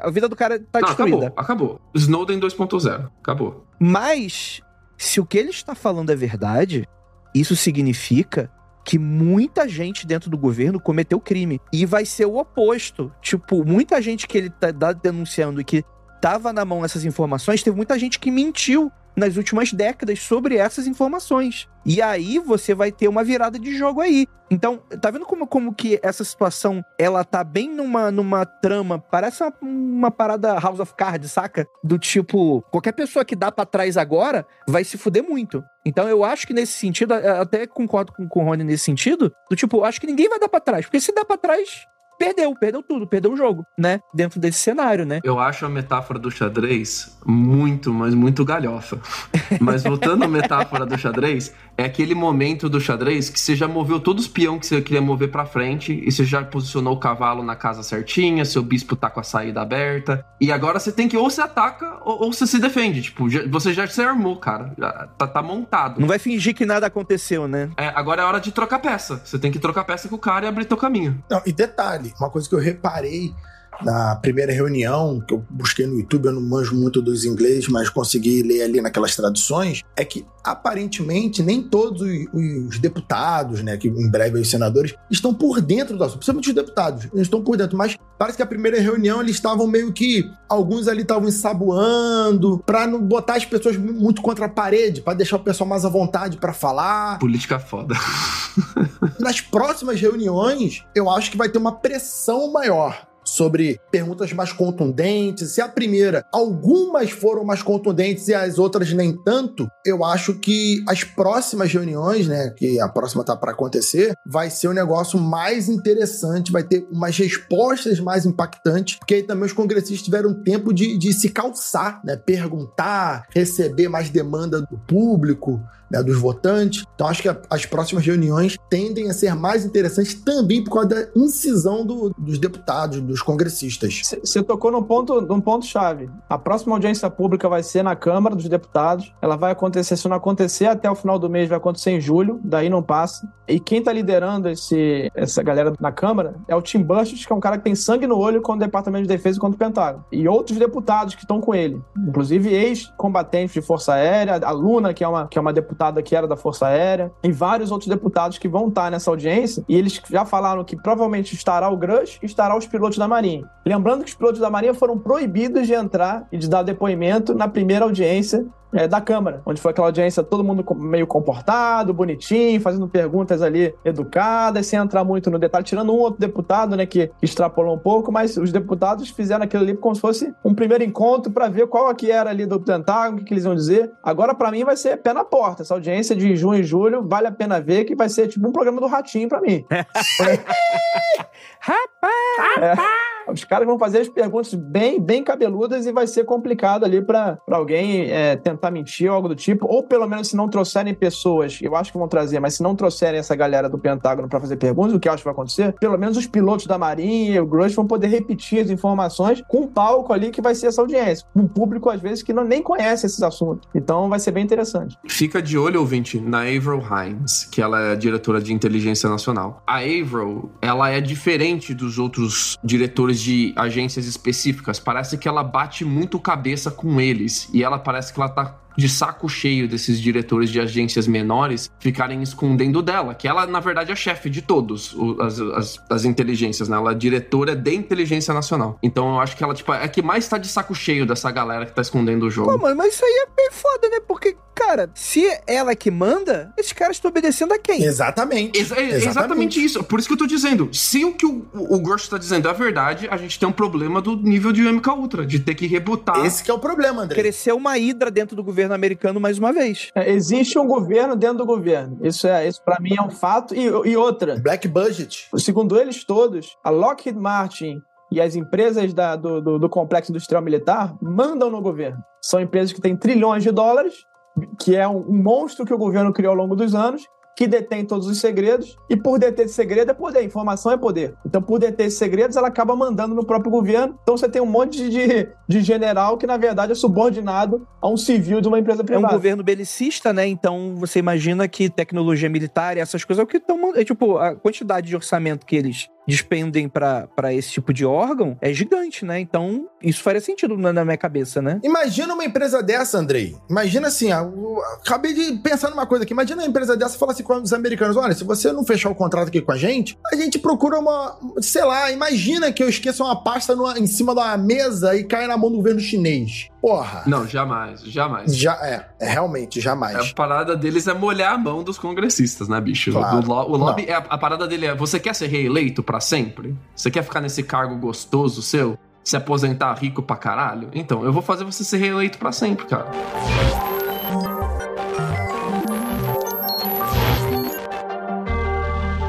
a vida do cara tá Não, destruída. acabou, acabou. Snowden 2.0, acabou. Mas, se o que ele está falando é verdade, isso significa que muita gente dentro do governo cometeu crime. E vai ser o oposto. Tipo, muita gente que ele tá, tá denunciando e que tava na mão essas informações, teve muita gente que mentiu nas últimas décadas sobre essas informações. E aí você vai ter uma virada de jogo aí. Então, tá vendo como, como que essa situação, ela tá bem numa, numa trama, parece uma, uma parada House of Cards, saca? Do tipo, qualquer pessoa que dá pra trás agora vai se fuder muito. Então eu acho que nesse sentido, até concordo com, com o Rony nesse sentido, do tipo, acho que ninguém vai dar pra trás, porque se dá pra trás, perdeu, perdeu tudo, perdeu o jogo, né? Dentro desse cenário, né? Eu acho a metáfora do xadrez muito, mas muito galhofa. Mas voltando à metáfora do xadrez, é aquele momento do xadrez que você já moveu todos os peão que você queria mover pra frente e você já posicionou o cavalo na casa certinha, seu bispo tá com a saída aberta. E agora você tem que ou você ataca ou, ou você se defende. Tipo, já- você já se armou, cara. Já tá, tá montado. Não vai fingir que nada aconteceu, né? É, agora é hora de trocar peça. Você tem que trocar peça com o cara e abrir teu caminho. Não, e detalhe, uma coisa que eu reparei na primeira reunião, que eu busquei no YouTube, eu não manjo muito dos inglês, mas consegui ler ali naquelas traduções, é que aparentemente nem todos os, os deputados, né, que em breve os senadores, estão por dentro do assunto, principalmente os deputados, eles estão por dentro, mas parece que a primeira reunião eles estavam meio que, alguns ali estavam ensaboando, pra não botar as pessoas muito contra a parede, pra deixar o pessoal mais à vontade pra falar. Política foda. Nas próximas reuniões, eu acho que vai ter uma pressão maior sobre perguntas mais contundentes. Se a primeira, algumas foram mais contundentes e as outras nem tanto, eu acho que as próximas reuniões, né, que a próxima tá para acontecer, vai ser um negócio mais interessante, vai ter umas respostas mais impactantes, porque aí também os congressistas tiveram tempo de, de se calçar, né, perguntar, receber mais demanda do público, né, dos votantes. Então acho que a- as próximas reuniões tendem a ser mais interessantes também por causa da incisão do- dos deputados, dos congressistas. Você tocou num ponto, num ponto chave. A próxima audiência pública vai ser na Câmara dos Deputados. Ela vai acontecer, se não acontecer até o final do mês, vai acontecer em julho, daí não passa. E quem tá liderando esse, essa galera na Câmara é o Tim Burchett, que é um cara que tem sangue no olho com o Departamento de Defesa e contra o Pentágono. E outros deputados que estão com ele. Inclusive ex-combatentes de Força Aérea, a Luna, que é, uma, que é uma deputada que era da Força Aérea, e vários outros deputados que vão estar nessa audiência. E eles já falaram que provavelmente estará o Grush e estará os pilotos da Marinha. Lembrando que os pilotos da Marinha foram proibidos de entrar e de dar depoimento na primeira audiência é, da Câmara, onde foi aquela audiência, todo mundo meio comportado, bonitinho, fazendo perguntas ali educadas, sem entrar muito no detalhe, tirando um outro deputado, né, que, extrapolou um pouco, mas os deputados fizeram aquilo ali como se fosse um primeiro encontro para ver qual que era ali do Pentágono, o que, que eles iam dizer. Agora, para mim, vai ser pé na porta. Essa audiência de junho e julho vale a pena ver, que vai ser tipo um programa do Ratinho para mim. Rapaz! É. Os caras vão fazer as perguntas bem, bem cabeludas e vai ser complicado ali para alguém é, tentar mentir ou algo do tipo. Ou pelo menos se não trouxerem pessoas, eu acho que vão trazer, mas se não trouxerem essa galera do Pentágono para fazer perguntas, o que eu acho que vai acontecer, pelo menos os pilotos da Marinha e o Grush vão poder repetir as informações com um palco ali que vai ser essa audiência. Um público, às vezes, que não, nem conhece esses assuntos. Então vai ser bem interessante. Fica de olho, ouvinte, na Avril Hines, que ela é diretora de inteligência nacional. A Avril, ela é diferente dos outros diretores de agências específicas, parece que ela bate muito cabeça com eles. E ela parece que ela tá de saco cheio desses diretores de agências menores ficarem escondendo dela, que ela, na verdade, é chefe de todos as, as, as, inteligências, né? Ela é diretora de inteligência nacional. Então eu acho que ela, tipo, é que mais tá de saco cheio dessa galera que tá escondendo o jogo. Pô, mano, mas isso aí é bem foda, né? Porque, cara, se ela é que manda, esses caras estão obedecendo a quem? Exatamente. Ex exatamente. exatamente. isso. Por isso que eu tô dizendo. Se o que o, o Gersh tá dizendo é verdade, a gente tem um problema do nível de MK Ultra, de ter que rebutar. Esse que é o problema, André. Cresceu uma hidra dentro do governo governo americano mais uma vez. É, existe um governo dentro do governo. Isso é, isso para mim é um fato. E, e outra. Black budget. Segundo eles todos, a Lockheed Martin e as empresas da, do, do, do, complexo industrial militar mandam no governo. São empresas que têm trilhões de dólares, que é um, um monstro que o governo criou ao longo dos anos, que detém todos os segredos, e por deter segredo é poder, informação é poder. Então, por deter segredos, ela acaba mandando no próprio governo. Então, você tem um monte de, de general que, na verdade, é subordinado a um civil de uma empresa privada. É um governo belicista, né? Então, você imagina que tecnologia militar e essas coisas é o que estão. É, tipo, a quantidade de orçamento que eles despendem para esse tipo de órgão é gigante, né? Então, isso faria sentido na, na, minha cabeça, né? Imagina uma empresa dessa, Andrei. Imagina assim, eu, acabei de pensar numa coisa aqui. Imagina uma empresa dessa falar assim com os americanos: olha, se você não fechar o contrato aqui com a gente, a gente procura uma. Sei lá, imagina que eu esqueça uma pasta no, em cima da mesa e cai na mão do governo chinês. Porra. Não, jamais, jamais. Já é, é realmente, jamais. A parada deles é molhar a mão dos congressistas, né, bicho? Claro. O, o lobby, é, a parada dele é: você quer ser reeleito para sempre? Você quer ficar nesse cargo gostoso seu? Se aposentar rico pra caralho? Então, eu vou fazer você ser reeleito para sempre, cara.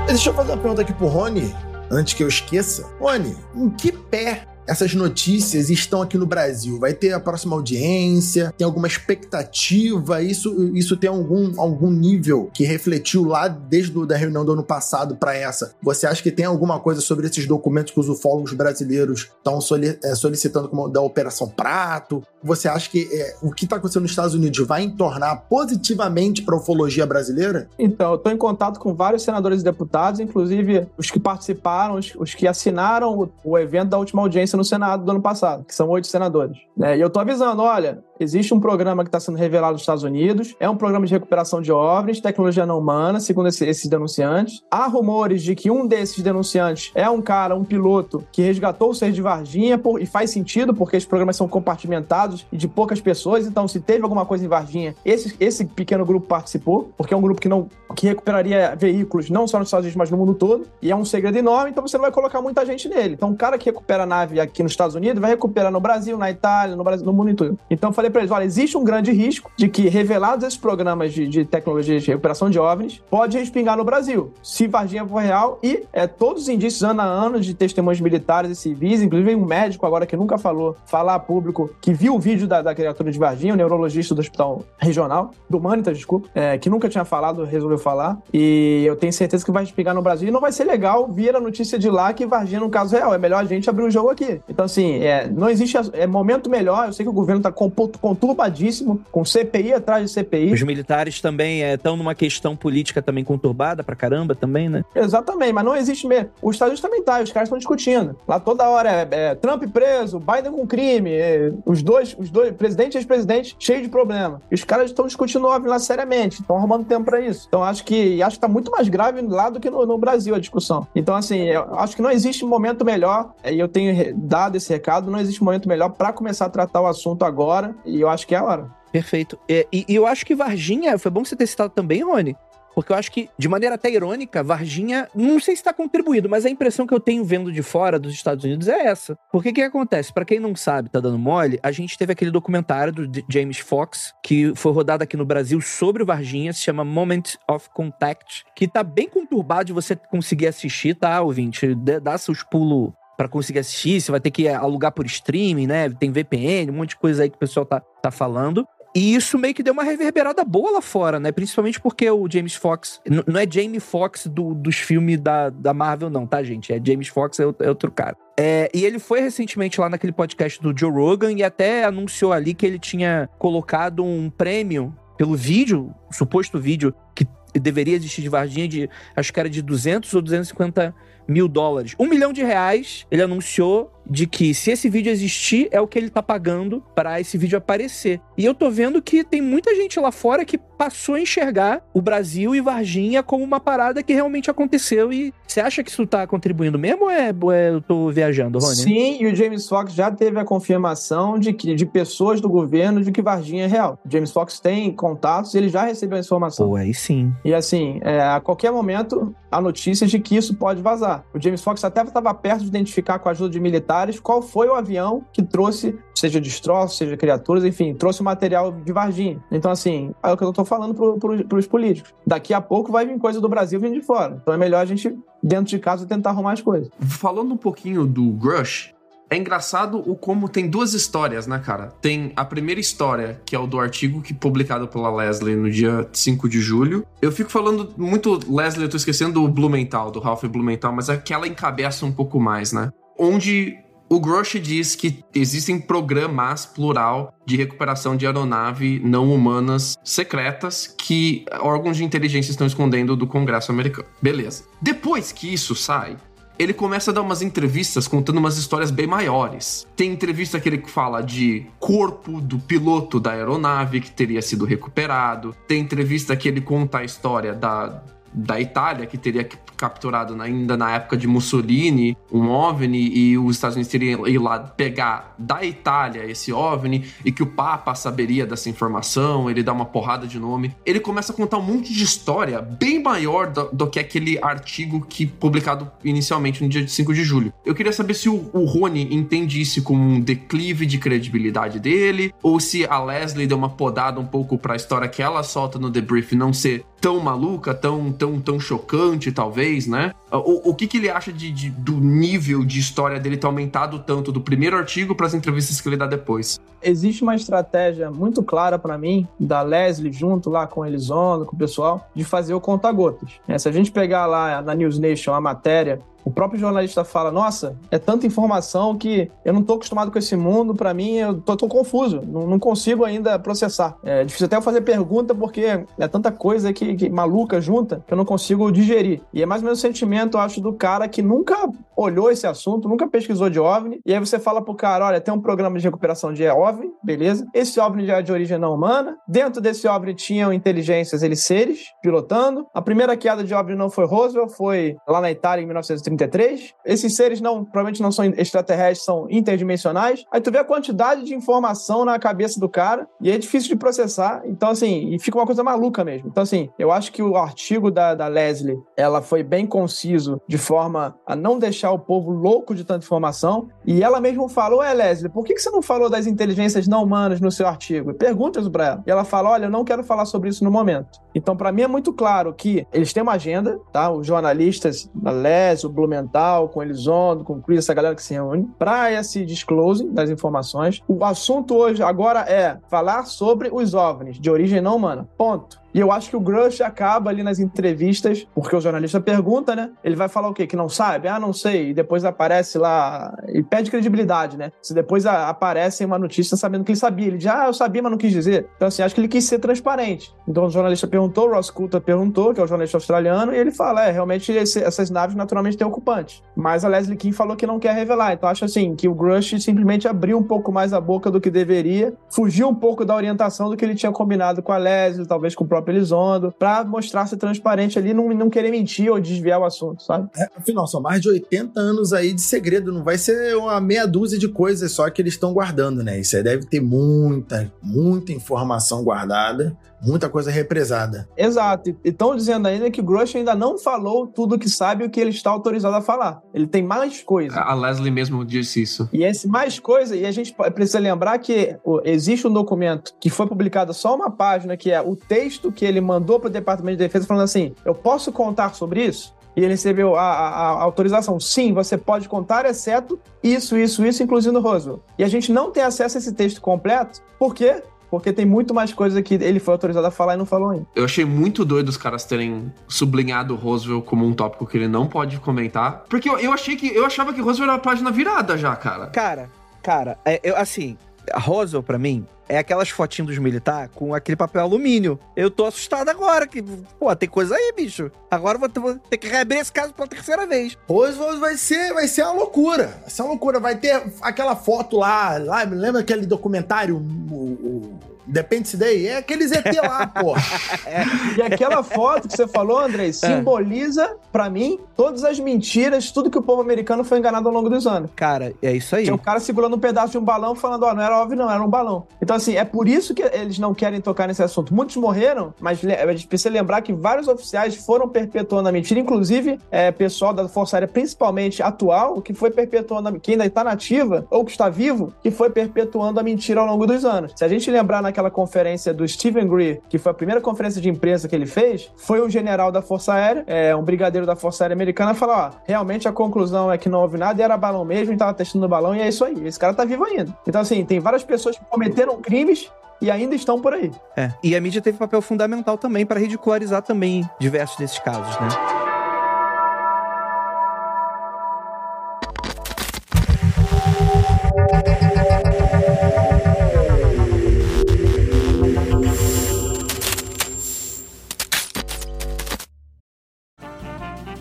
Deixa eu fazer uma pergunta aqui pro Rony, antes que eu esqueça. Rony, em que pé essas notícias estão aqui no Brasil? Vai ter a próxima audiência? Tem alguma expectativa? Isso, isso tem algum, algum nível que refletiu lá desde a reunião do ano passado para essa? Você acha que tem alguma coisa sobre esses documentos que os ufólogos brasileiros estão é, solicitando como da Operação Prato? Você acha que é, o que está acontecendo nos Estados Unidos vai entornar positivamente para a ufologia brasileira? Então, eu estou em contato com vários senadores e deputados, inclusive os que participaram, os, os que assinaram o, o evento da última audiência no Senado do ano passado, que são oito senadores. É, e eu tô avisando, olha, existe um programa que está sendo revelado nos Estados Unidos, é um programa de recuperação de OVNIs, tecnologia não humana, segundo esse, esses denunciantes. Há rumores de que um desses denunciantes é um cara, um piloto, que resgatou o ser de Varginha, por, e faz sentido, porque esses programas são compartimentados e de poucas pessoas, então se teve alguma coisa em Varginha, esse, esse pequeno grupo participou, porque é um grupo que não que recuperaria veículos não só nos Estados Unidos, mas no mundo todo, e é um segredo enorme, então você não vai colocar muita gente nele. Então, um cara que recupera a nave aqui nos Estados Unidos vai recuperar no Brasil, na Itália, no, Brasil, no mundo todo. Então, eu falei para eles: olha, existe um grande risco de que, revelados esses programas de, de tecnologia de recuperação de OVNIs, pode respingar no Brasil, se Varginha for real, e é, todos os indícios, ano a ano, de testemunhos militares e civis, inclusive um médico agora que nunca falou, falar a público, que viu o vídeo da, da criatura de Varginha, o neurologista do Hospital Regional, do Humanitas, desculpa, é, que nunca tinha falado, resolveu falar, e eu tenho certeza que vai respingar no Brasil, e não vai ser legal vir a notícia de lá que Varginha, no caso real, é melhor a gente abrir o jogo aqui. Então, assim, é, não existe é, momento melhor, eu sei que o governo está conturbadíssimo, com CPI atrás de CPI. Os militares também estão é, numa questão política também conturbada pra caramba também, né? Exatamente, mas não existe mesmo. Os Estados Unidos também tá, os caras estão discutindo. Lá toda hora é, é, Trump preso, Biden com crime, é, os dois, os dois, presidente e ex-presidente, cheio de problema. E os caras estão discutindo lá seriamente, estão arrumando tempo para isso. Então acho que acho que tá muito mais grave lá do que no, no Brasil a discussão. Então, assim, eu acho que não existe momento melhor, e eu tenho dado esse recado, não existe momento melhor para começar a tratar o assunto agora, e eu acho que é a hora. Perfeito. E, e, eu acho que Varginha, foi bom você ter citado também, Rony, porque eu acho que, de maneira até irônica, Varginha, não sei se está contribuído, mas a impressão que eu tenho vendo de fora dos Estados Unidos é essa. Porque o que acontece? Para quem não sabe, tá dando mole, a gente teve aquele documentário do James Fox, que foi rodado aqui no Brasil sobre o Varginha, se chama Moment of Contact, que tá bem conturbado de você conseguir assistir, tá, ouvinte? Dá seus pulos para conseguir assistir, você vai ter que alugar por streaming, né? Tem VPN, um monte de coisa aí que o pessoal tá, tá falando. E isso meio que deu uma reverberada boa lá fora, né? Principalmente porque o James Fox. Não é Jamie Fox do, dos filmes da, da Marvel, não, tá, gente? É James Fox, é, é outro cara. É, e ele foi recentemente lá naquele podcast do Joe Rogan e até anunciou ali que ele tinha colocado um prêmio pelo vídeo, suposto vídeo, que deveria existir de Varginha, de, acho que era de 200 ou 250 mil dólares. Um milhão de reais, ele anunciou de que se esse vídeo existir, é o que ele tá pagando para esse vídeo aparecer. E eu tô vendo que tem muita gente lá fora que passou a enxergar o Brasil e Varginha como uma parada que realmente aconteceu. E você acha que isso tá contribuindo mesmo ou é, ou é eu tô viajando, Rony? Sim, e o James Fox já teve a confirmação de que de pessoas do governo de que Varginha é real. O James Fox tem contatos e ele já recebeu a informação. Pô, aí sim. E assim, é, a qualquer momento, há notícias de que isso pode vazar. O James Fox até estava perto de identificar com a ajuda de militares qual foi o avião que trouxe, seja destroços, seja criaturas, enfim, trouxe o material de Varginha. Então, assim, é o que eu estou falando para pro, os políticos. Daqui a pouco vai vir coisa do Brasil vindo de fora. Então é melhor a gente, dentro de casa, tentar arrumar as coisas. Falando um pouquinho do Grush, é engraçado o como tem duas histórias, né, cara? Tem a primeira história, que é o do artigo que publicado pela Leslie no dia 5 de julho. Eu fico falando muito Leslie, eu tô esquecendo do Blumenthal, do Ralph Blumenthal, mas é que ela encabeça um pouco mais, né? Onde o Grosh diz que existem programas, plural, de recuperação de aeronave não humanas secretas que órgãos de inteligência estão escondendo do Congresso americano. Beleza. Depois que isso sai, ele começa a dar umas entrevistas contando umas histórias bem maiores. Tem entrevista que ele fala de corpo do piloto da aeronave que teria sido recuperado. Tem entrevista que ele conta a história da da Itália, que teria capturado ainda na época de Mussolini um OVNI e os Estados Unidos teriam ir lá pegar da Itália esse OVNI e que o Papa saberia dessa informação, ele dá uma porrada de nome. Ele começa a contar um monte de história bem maior do, do que aquele artigo que publicado inicialmente no dia 5 de julho. Eu queria saber se o, o Rony entende isso como um declive de credibilidade dele ou se a Leslie deu uma podada um pouco para a história que ela solta no debrief não ser tão maluca, tão, tão, tão chocante, talvez, né? O, o que, que ele acha de, de, do nível de história dele ter aumentado tanto do primeiro artigo para as entrevistas que ele dá depois? Existe uma estratégia muito clara para mim, da Leslie junto lá com Elizondo, com o pessoal, de fazer o conta-gotas. É, se a gente pegar lá na News Nation a matéria o próprio jornalista fala: Nossa, é tanta informação que eu não estou acostumado com esse mundo, para mim eu tô, tô confuso, não, não, consigo ainda processar. É difícil até eu fazer pergunta porque é tanta coisa que, que, maluca junta que eu não consigo digerir. E é mais ou menos o sentimento, eu acho, do cara que nunca olhou esse assunto, nunca pesquisou de OVNI, e aí você fala pro cara: Olha, tem um programa de recuperação de OVNI, beleza? Esse OVNI já é de origem não humana. Dentro desse OVNI tinham inteligências, eles seres, pilotando. A primeira queda de OVNI não foi Roosevelt, foi lá na Itália em 1930 33. Esses seres não, provavelmente não são extraterrestres, são interdimensionais. Aí tu vê a quantidade de informação na cabeça do cara e é difícil de processar. Então, assim, e fica uma coisa maluca mesmo. Então, assim, eu acho que o artigo da, da Leslie, ela foi bem conciso de forma a não deixar o povo louco de tanta informação. E ela mesmo falou, é Leslie, por que, que você não falou das inteligências não humanas no seu artigo? Pergunta isso pra ela. E ela fala, olha, eu não quero falar sobre isso no momento. Então, para mim é muito claro que eles têm uma agenda, tá? Os jornalistas, a Les, o Blumenthal, com Elizondo, com o Chris, essa galera que se reúne, para esse disclosing das informações. O assunto hoje agora é falar sobre os OVNIs de origem não humana. Ponto. E eu acho que o Grush acaba ali nas entrevistas, porque o jornalista pergunta, né? Ele vai falar o quê? Que não sabe? Ah, não sei. E depois aparece lá. E pede credibilidade, né? Se depois aparece uma notícia sabendo que ele sabia. Ele diz, ah, eu sabia, mas não quis dizer. Então, assim, acho que ele quis ser transparente. Então o jornalista perguntou, o Ross Coulter perguntou, que é o jornalista australiano, e ele fala: é, realmente esse, essas naves naturalmente têm ocupantes. Mas a Leslie King falou que não quer revelar. Então acho assim que o Grush simplesmente abriu um pouco mais a boca do que deveria, fugiu um pouco da orientação do que ele tinha combinado com a Leslie, talvez com o próprio Elizondo, pra mostrar ser transparente ali, não, não querer mentir ou desviar o assunto, sabe? É, afinal, são mais de 80 anos aí de segredo, não vai ser uma meia dúzia de coisas só que eles estão guardando, né? Isso aí deve ter muita, muita informação guardada muita coisa represada. Exato. E estão dizendo ainda que o Grush ainda não falou tudo o que sabe o que ele está autorizado a falar. Ele tem mais coisa. A Leslie mesmo disse isso. E esse mais coisa, e a gente precisa lembrar que existe um documento que foi publicado só uma página, que é o texto que ele mandou para o Departamento de Defesa falando assim: eu posso contar sobre isso? E ele recebeu a, a, a, autorização. Sim, você pode contar, exceto isso, isso, isso, inclusive no Roosevelt. E a gente não tem acesso a esse texto completo, por quê? Porque tem muito mais coisa que ele foi autorizado a falar e não falou ainda. Eu achei muito doido os caras terem sublinhado o Roosevelt como um tópico que ele não pode comentar. Porque eu, eu achei que. Eu achava que Roosevelt era a página virada já, cara. Cara, cara, é, eu, assim, a Roosevelt, pra mim, é aquelas fotinhas dos militares com aquele papel alumínio. Eu tô assustado agora, que, pô, tem coisa aí, bicho. Agora vou ter, vou ter que reabrir esse caso pela terceira vez. Roosevelt vai ser, vai ser uma loucura. Vai ser uma loucura. Vai ter aquela foto lá, lá lembra aquele documentário, o, o Independence Day, é aqueles ET lá, pô. É. E aquela foto que você falou, André, é. simboliza, para mim, todas as mentiras, tudo que o povo americano foi enganado ao longo dos anos. Cara, é isso aí. Tinha um cara segurando um pedaço de um balão falando, ó, oh, não era óbvio não, era um balão. Então, assim, é por isso que eles não querem tocar nesse assunto. Muitos morreram, mas a gente precisa lembrar que vários oficiais foram perpetuando a mentira, inclusive é, pessoal da Força Aérea, principalmente atual, que foi perpetuando, a, que ainda está nativa, ou que está vivo, que foi perpetuando a mentira ao longo dos anos. Se a gente lembrar naquela aquela conferência do Stephen Greer, que foi a primeira conferência de imprensa que ele fez, foi um general da Força Aérea, é, um brigadeiro da Força Aérea Americana, falar: ó, realmente a conclusão é que não houve nada e era balão mesmo, e tava testando o balão, e é isso aí. Esse cara tá vivo ainda. Então, assim, tem várias pessoas que cometeram crimes e ainda estão por aí. É. E a mídia teve papel fundamental também para ridicularizar também diversos desses casos, né?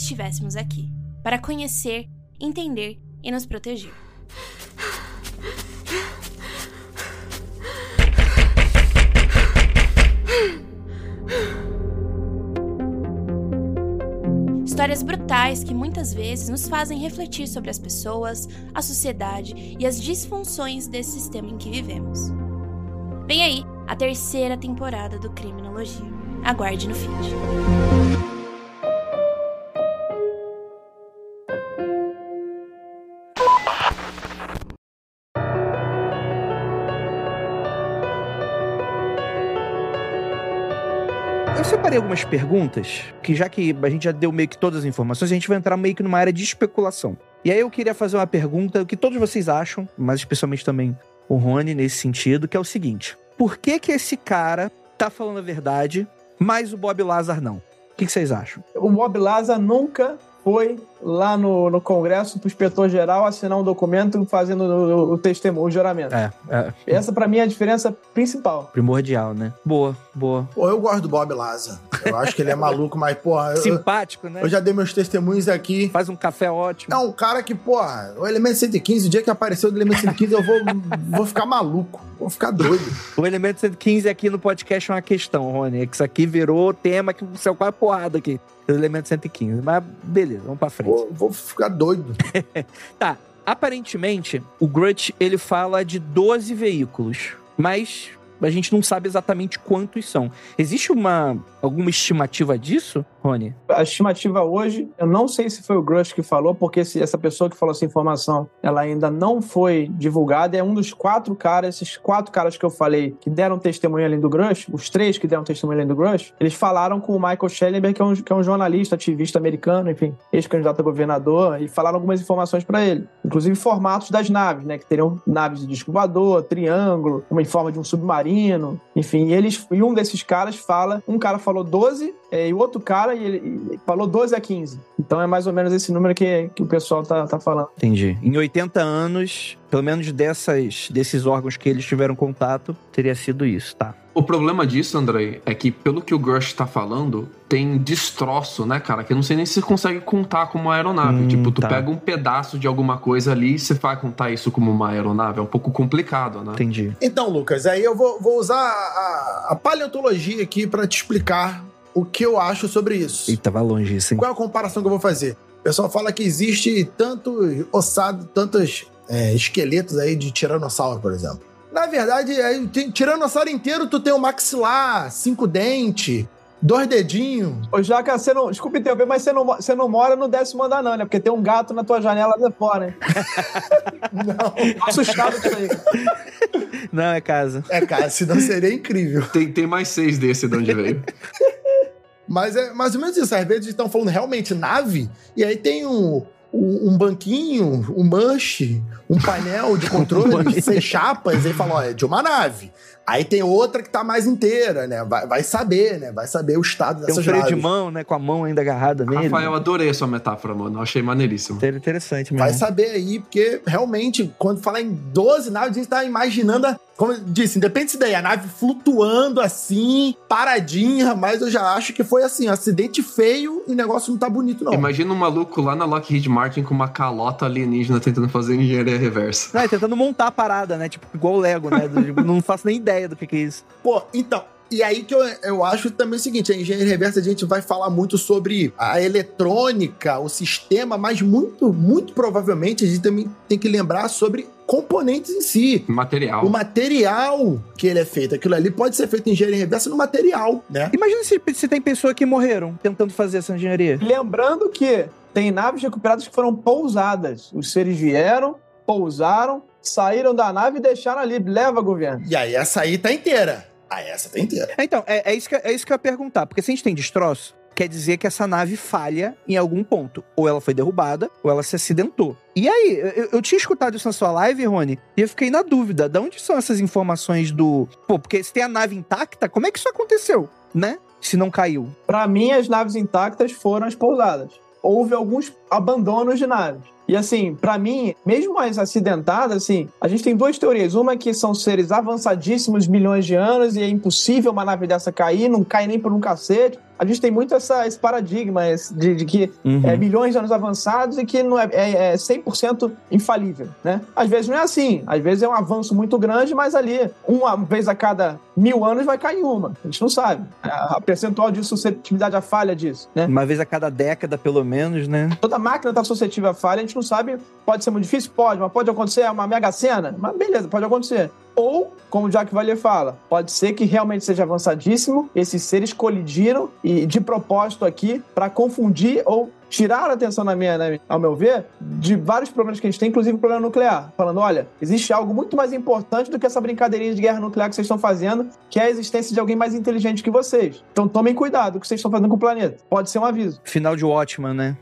Estivéssemos aqui, para conhecer, entender e nos proteger. Histórias brutais que muitas vezes nos fazem refletir sobre as pessoas, a sociedade e as disfunções desse sistema em que vivemos. Vem aí a terceira temporada do Criminologia. Aguarde no feed. Separei algumas perguntas, que já que a gente já deu meio que todas as informações, a gente vai entrar meio que numa área de especulação. E aí eu queria fazer uma pergunta que todos vocês acham, mas especialmente também o Rony nesse sentido, que é o seguinte: por que que esse cara tá falando a verdade, mas o Bob Lazar não? O que, que vocês acham? O Bob Lazar nunca foi lá no, no Congresso para o inspetor-geral assinar um documento fazendo o, o testemunho, o juramento. É, é. Essa, para mim, é a diferença principal. Primordial, né? Boa, boa. Pô, eu gosto do Bob Laza. Eu acho que ele é maluco, mas, porra... Simpático, eu, né? Eu já dei meus testemunhos aqui. Faz um café ótimo. É um cara que, porra, o Elemento 115, o dia que apareceu do Elemento 115, eu vou, vou ficar maluco. Vou ficar doido. O Elemento 115 aqui no podcast é uma questão, Rony. É que isso aqui virou tema que o céu quase porrada aqui. Do Elemento 115. Mas beleza, vamos pra frente. Vou, vou ficar doido. tá. Aparentemente, o Grutch, ele fala de 12 veículos. Mas a gente não sabe exatamente quantos são. Existe uma alguma estimativa disso? Rony? A estimativa hoje, eu não sei se foi o Grush que falou, porque se essa pessoa que falou essa informação, ela ainda não foi divulgada, é um dos quatro caras, esses quatro caras que eu falei, que deram testemunho além do Grush, os três que deram testemunho além do Grush, eles falaram com o Michael Schellenberg, que é um, que é um jornalista, ativista americano, enfim, ex-candidato a governador, e falaram algumas informações para ele, inclusive formatos das naves, né, que teriam naves de disco triângulo, uma em forma de um submarino, enfim, eles, e um desses caras fala, um cara falou 12, é, e o outro cara e ele, e falou 12 a 15. Então é mais ou menos esse número que, que o pessoal tá, tá falando. Entendi. Em 80 anos, pelo menos dessas, desses órgãos que eles tiveram contato, teria sido isso, tá? O problema disso, André, é que pelo que o Grush tá falando, tem destroço, né, cara? Que eu não sei nem se você consegue contar como uma aeronave. Hum, tipo, tu tá. pega um pedaço de alguma coisa ali e você vai contar isso como uma aeronave. É um pouco complicado, né? Entendi. Então, Lucas, aí eu vou, vou usar a, a paleontologia aqui pra te explicar o que eu acho sobre isso. E tava longe isso, hein? Qual é a comparação que eu vou fazer? O pessoal fala que existe tanto ossado, tantos é, esqueletos aí de tiranossauro, por exemplo. Na verdade, aí, tem, tiranossauro inteiro, tu tem um maxilar, cinco dentes, dois dedinhos. Ô, Jaca, você não. Desculpa interromper, mas você não, você não mora no décimo andar, não, né? Porque tem um gato na tua janela de fora, hein? Não, Tô assustado com isso aí. Não, é casa. é, cara, senão seria incrível. Tem, tem mais seis desse de onde veio. Mas é mais ou menos isso. Às vezes estão falando realmente nave, e aí tem um, um, um banquinho, um manche, um painel de controle, seis chapas, e aí fala, ó, é de uma nave. Aí tem outra que tá mais inteira, né? Vai, vai saber, né? Vai saber o estado Tem um dessas freio de naves. mão, né? Com a mão ainda agarrada nele. Rafael, adorei a sua metáfora, mano. Eu achei maneiríssimo. Inter- Interessante Vai mesmo. saber aí, porque realmente, quando falar em 12 naves, a gente tá imaginando, a- como eu disse, independente se daí, a nave flutuando assim, paradinha, mas eu já acho que foi assim, um acidente feio e o negócio não tá bonito, não. Imagina um maluco lá na Lockheed Martin com uma calota alienígena tentando fazer engenharia reversa. É tentando montar a parada, né? Tipo, igual o Lego, né? Do- tipo, não faço nem ideia do que, que é isso. Pô, então. E aí que eu, eu acho também o seguinte, a engenharia reversa a gente vai falar muito sobre a eletrônica, o sistema, mas muito, muito provavelmente a gente também tem que lembrar sobre componentes em si. Material. O material que ele é feito, aquilo ali pode ser feito em engenharia reversa no material, né? Imagina se, se tem pessoas que morreram tentando fazer essa engenharia. Lembrando que tem naves recuperadas que foram pousadas. Os seres vieram, pousaram, saíram da nave e deixaram ali. Leva, governo. E aí essa aí tá inteira. Ah, essa tá inteira. É, Então, é, é isso que, é isso que eu ia perguntar. Porque se a gente tem destroço, quer dizer que essa nave falha em algum ponto. Ou ela foi derrubada, ou ela se acidentou. E aí, eu, eu tinha escutado isso na sua live, Rony, e eu fiquei na dúvida. De onde são essas informações do... Pô, porque se tem a nave intacta, como é que isso aconteceu? Né? Se não caiu. Para mim, as naves intactas foram as pousadas. Houve alguns abandonos de naves. E assim, para mim, mesmo as acidentadas, assim, a gente tem duas teorias. Uma é que são seres avançadíssimos, milhões de anos, e é impossível uma nave dessa cair, não cai nem por um cacete. A gente tem muito essa, esse paradigma de, de que Uhum. é milhões de anos avançados e que não é, é, é 100% infalível, né? Às vezes não é assim. Às vezes é um avanço muito grande, mas ali, uma vez a cada mil anos vai cair uma. A gente não sabe. A percentual de suscetibilidade à falha disso, né? Uma vez a cada década, pelo menos, né? Toda máquina está suscetível à falha, a gente não sabe. Pode ser muito difícil? Pode, mas pode acontecer uma mega cena? Mas beleza, pode acontecer. Ou, como o Jack Valier fala, pode ser que realmente seja avançadíssimo, esses seres colidiram e de propósito aqui para confundir ou tirar a atenção, na minha, minha- ao meu ver, de vários problemas que a gente tem, inclusive o problema nuclear. Falando, olha, existe algo muito mais importante do que essa brincadeirinha de guerra nuclear que vocês estão fazendo, que é a existência de alguém mais inteligente que vocês. Então tomem cuidado com o que vocês estão fazendo com o planeta. Pode ser um aviso. Final de Watchman, né?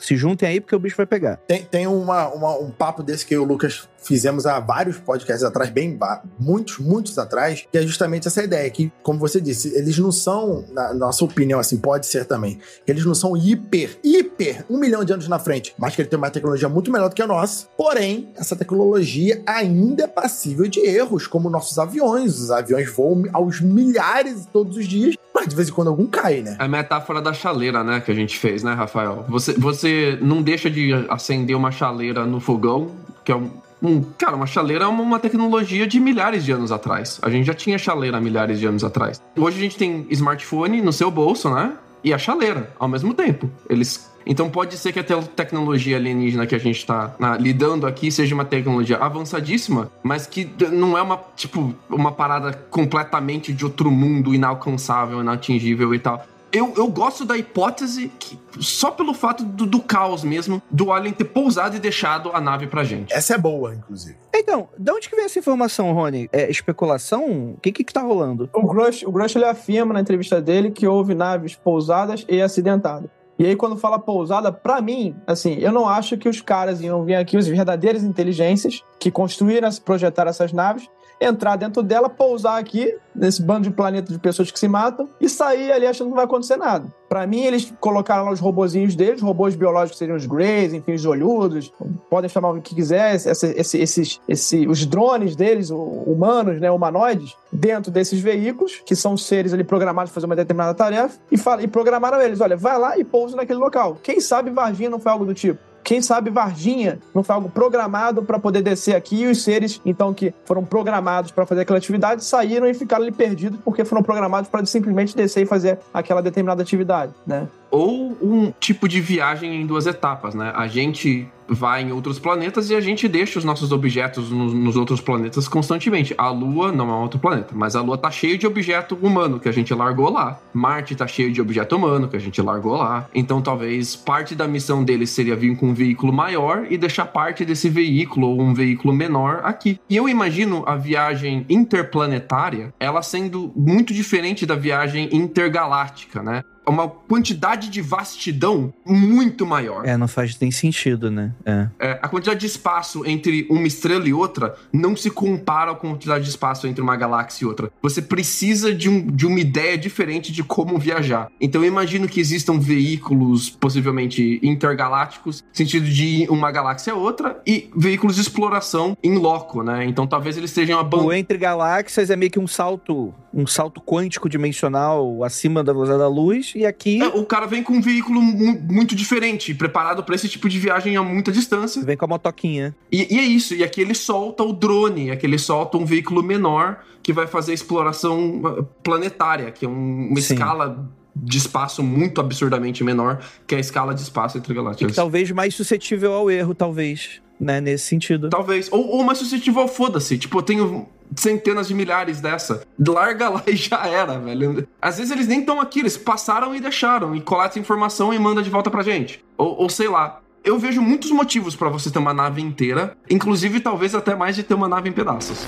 Se juntem aí porque o bicho vai pegar. Tem, tem uma, uma- um papo desse que eu o Lucas fizemos há vários podcasts atrás, bem muitos, muitos atrás, que é justamente essa ideia, que, como você disse, eles não são, na nossa opinião, assim, pode ser também, eles não são hiper, hiper, um milhão de anos na frente, mas que ele tem uma tecnologia muito melhor do que a nossa. Porém, essa tecnologia ainda é passível de erros, como nossos aviões. Os aviões voam aos milhares todos os dias, mas de vez em quando algum cai, né? É a metáfora da chaleira, né, que a gente fez, né, Rafael? Você, você não deixa de acender uma chaleira no fogão, que é um. Um- cara, uma chaleira é uma, tecnologia de milhares de anos atrás. A gente já tinha chaleira milhares de anos atrás. Hoje a gente tem smartphone no seu bolso, né? E a chaleira, ao mesmo tempo. Eles. Então pode ser que a te- tecnologia alienígena que a gente tá na- lidando aqui seja uma tecnologia avançadíssima, mas que não é uma, tipo, uma parada completamente de outro mundo, inalcançável, inatingível e tal. Eu, eu gosto da hipótese que, só pelo fato do, do caos mesmo, do Alien ter pousado e deixado a nave pra gente. Essa é boa, inclusive. Então, de onde que vem essa informação, Rony? É especulação? O que que, que tá rolando? O Grush, o Grush ele afirma na entrevista dele que houve naves pousadas e acidentadas. E aí, quando fala pousada, pra mim, assim, eu não acho que os caras iam vir aqui, os verdadeiras inteligências que construíram, projetaram essas naves, entrar dentro dela, pousar aqui, nesse bando de planeta de pessoas que se matam, e sair ali achando que não vai acontecer nada. Para mim, eles colocaram lá os robozinhos deles, robôs biológicos seriam os Greys, enfim, os olhudos, podem chamar o que quiser, esse, esse, esses, esse, os drones deles, humanos, né, humanoides, dentro desses veículos, que são seres ali programados para fazer uma determinada tarefa, e, fala, e programaram eles, olha, vai lá e pousa naquele local. Quem sabe Varginha não foi algo do tipo? Quem sabe Varginha não foi algo programado para poder descer aqui e os seres, então, que foram programados para fazer aquela atividade, saíram e ficaram ali perdidos porque foram programados para simplesmente descer e fazer aquela determinada atividade, né? Ou um tipo de viagem em duas etapas, né? A gente vai em outros planetas e a gente deixa os nossos objetos nos, nos, outros planetas constantemente. A Lua não é um outro planeta, mas a Lua tá cheia de objeto humano que a gente largou lá. Marte tá cheio de objeto humano que a gente largou lá. Então talvez parte da missão deles seria vir com um veículo maior e deixar parte desse veículo ou um veículo menor aqui. E eu imagino a viagem interplanetária ela sendo muito diferente da viagem intergaláctica, né? Uma quantidade de vastidão muito maior. É, não faz nem sentido, né? É. é. a quantidade de espaço entre uma estrela e outra não se compara com a quantidade de espaço entre uma galáxia e outra. Você precisa de, um, de uma ideia diferente de como viajar. Então eu imagino que existam veículos possivelmente intergalácticos, no sentido de uma galáxia a outra, e veículos de exploração em loco, né? Então talvez eles estejam abandonando. O entre galáxias é meio que um salto, um salto quântico dimensional acima da velocidade da luz e aqui. É, o cara vem com um veículo muito diferente, preparado para esse tipo de viagem a muita distância. Vem com a motoquinha. E, e, é isso. E aqui ele solta o drone, aqui ele solta um veículo menor que vai fazer exploração uh, planetária, que é um, uma Sim. escala de espaço muito absurdamente menor que a escala de espaço entre galáxias. E talvez mais suscetível ao erro, talvez, né, nesse sentido. Talvez. Ou, ou mais suscetível ao foda-se. Tipo, eu tenho centenas de milhares dessa. Larga lá e já era, velho. Às vezes eles nem estão aqui, eles passaram e deixaram, e coleta informação e manda de volta pra gente. Ou, ou sei lá. Eu vejo muitos motivos para você ter uma nave inteira, inclusive talvez até mais de ter uma nave em pedaços.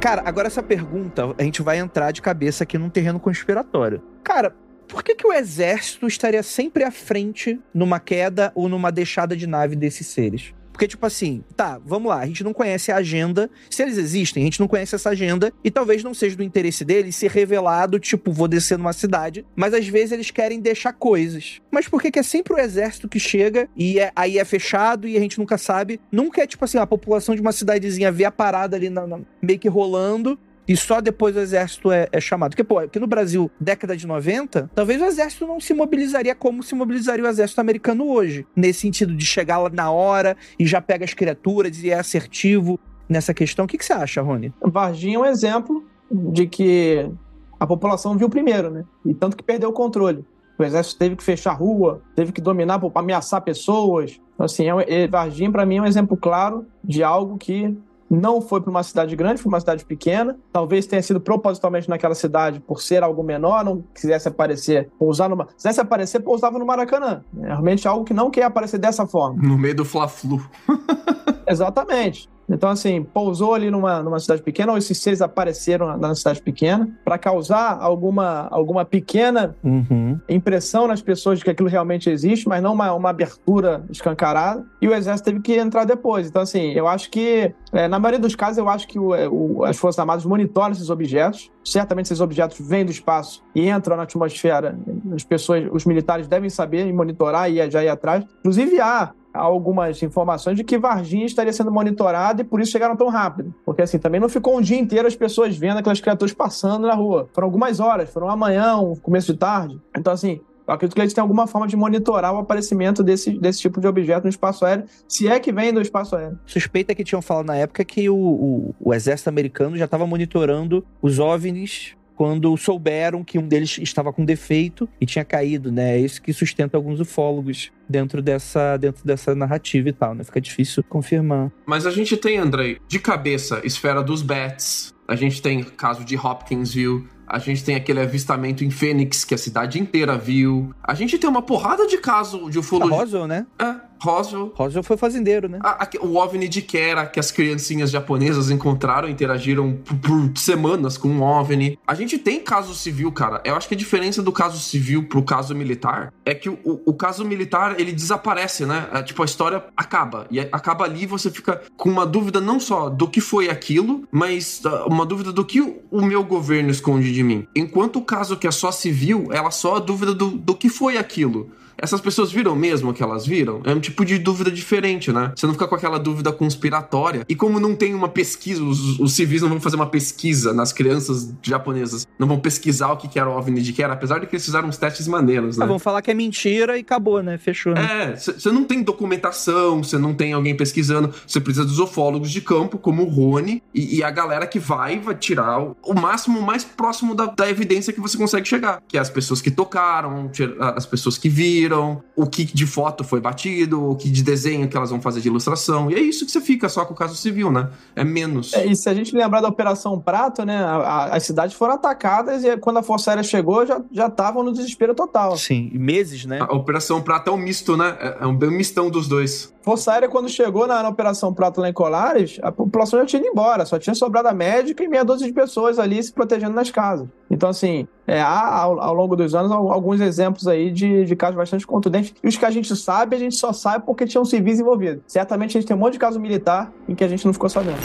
Cara, agora essa pergunta, a gente vai entrar de cabeça aqui num terreno conspiratório. Cara, por que, que o exército estaria sempre à frente numa queda ou numa deixada de nave desses seres? Porque, tipo assim, tá, vamos lá, a gente não conhece a agenda. Se eles existem, a gente não conhece essa agenda. E talvez não seja do interesse deles ser revelado, tipo, vou descer numa cidade. Mas às vezes eles querem deixar coisas. Mas por que, é sempre o exército que chega e é, aí é fechado e a gente nunca sabe? Nunca é, tipo assim, a população de uma cidadezinha vê a parada ali na, na, meio que rolando e só depois o exército é, é, chamado. Porque, pô, aqui no Brasil, década de 90, talvez o exército não se mobilizaria como se mobilizaria o exército americano hoje. Nesse sentido de chegar lá na hora e já pega as criaturas e é assertivo nessa questão. O que, que você acha, Rony? Varginha é um exemplo de que a população viu primeiro, né? E tanto que perdeu o controle. O exército teve que fechar a rua, teve que dominar para ameaçar pessoas. Então, assim, é, é, Varginha, para mim, é um exemplo claro de algo que não foi para uma cidade grande, foi uma cidade pequena. Talvez tenha sido propositalmente naquela cidade por ser algo menor, não quisesse aparecer, pousar numa. Quisesse aparecer, pousava no Maracanã. É realmente algo que não quer aparecer dessa forma. No meio do Fla-Flu. Exatamente. Então, assim, pousou ali numa, numa cidade pequena, ou esses seres apareceram na, na cidade pequena, para causar alguma, alguma pequena uhum. impressão nas pessoas de que aquilo realmente existe, mas não uma, uma abertura escancarada. E o exército teve que entrar depois. Então, assim, eu acho que, é, na maioria dos casos, eu acho que o, é, o, as Forças Armadas monitoram esses objetos. Certamente, esses objetos vêm do espaço e entram na atmosfera. As pessoas, os militares devem saber e monitorar e já ir atrás. Inclusive, há algumas informações de que Varginha estaria sendo monitorada e por isso chegaram tão rápido. Porque assim, também não ficou um dia inteiro as pessoas vendo aquelas criaturas passando na rua. Foram algumas horas, foram amanhã, um começo de tarde. Então, assim, eu acredito que eles têm alguma forma de monitorar o aparecimento desse, desse tipo de objeto no espaço aéreo, se é que vem do espaço aéreo. Suspeita que tinham falado na época que o, o, o exército americano já estava monitorando os OVNIs quando souberam que um deles estava com defeito e tinha caído, né? É isso que sustenta alguns ufólogos dentro dessa, dentro dessa narrativa e tal, né? Fica difícil confirmar. Mas a gente tem, Andrei, de cabeça, esfera dos Bats, a gente tem caso de Hopkinsville, a gente tem aquele avistamento em Fênix que a cidade inteira viu. A gente tem uma porrada de caso de ufologia. A Roswell, né? É, Roswell. Roswell foi fazendeiro, né? A, a, o OVNI de Kera, que as criancinhas japonesas encontraram, interagiram por, por, semanas com um OVNI. A gente tem caso civil, cara. Eu acho que a diferença do caso civil pro caso militar é que o, o, o caso militar, ele desaparece, né? É, tipo, a história acaba. E acaba ali você fica com uma dúvida não só do que foi aquilo, mas uh, uma dúvida do que o, o meu governo esconde de mim. Enquanto o caso que é só civil, ela só a dúvida do, do que foi aquilo essas pessoas viram mesmo o que elas viram? É um tipo de dúvida diferente, né? Você não fica com aquela dúvida conspiratória. E como não tem uma pesquisa, os, os civis não vão fazer uma pesquisa nas crianças japonesas, não vão pesquisar o que era o OVNI de Kera, apesar de que eles fizeram uns testes maneiros, né? Ah, vão falar que é mentira e acabou, né? Fechou. Né? É, você não tem documentação, você não tem alguém pesquisando, você precisa dos ufólogos de campo, como o Rony, e, e a galera que vai, vai tirar o, o máximo mais próximo da, da evidência que você consegue chegar, que é as pessoas que tocaram, as pessoas que viram, o que de foto foi batido, o que de desenho que elas vão fazer de ilustração. E é isso que você fica só com o caso civil, né? É menos. É, e se a gente lembrar da Operação Prato, né? A, a, as cidades foram atacadas e quando a Força Aérea chegou, já estavam no desespero total. Sim, meses, né? A Operação Prato é um misto, né? É, é um, um mistão dos dois. Força Aérea, quando chegou na, na, Operação Prato lá em Colares, a população já tinha ido embora, só tinha sobrado a médica e meia dúzia de pessoas ali se protegendo nas casas. Então, assim, é, há ao, ao, longo dos anos alguns exemplos aí de, de casos bastante contundentes. E os que a gente sabe, a gente só sabe porque tinham civis envolvidos. Certamente a gente tem um monte de caso militar em que a gente não ficou sabendo.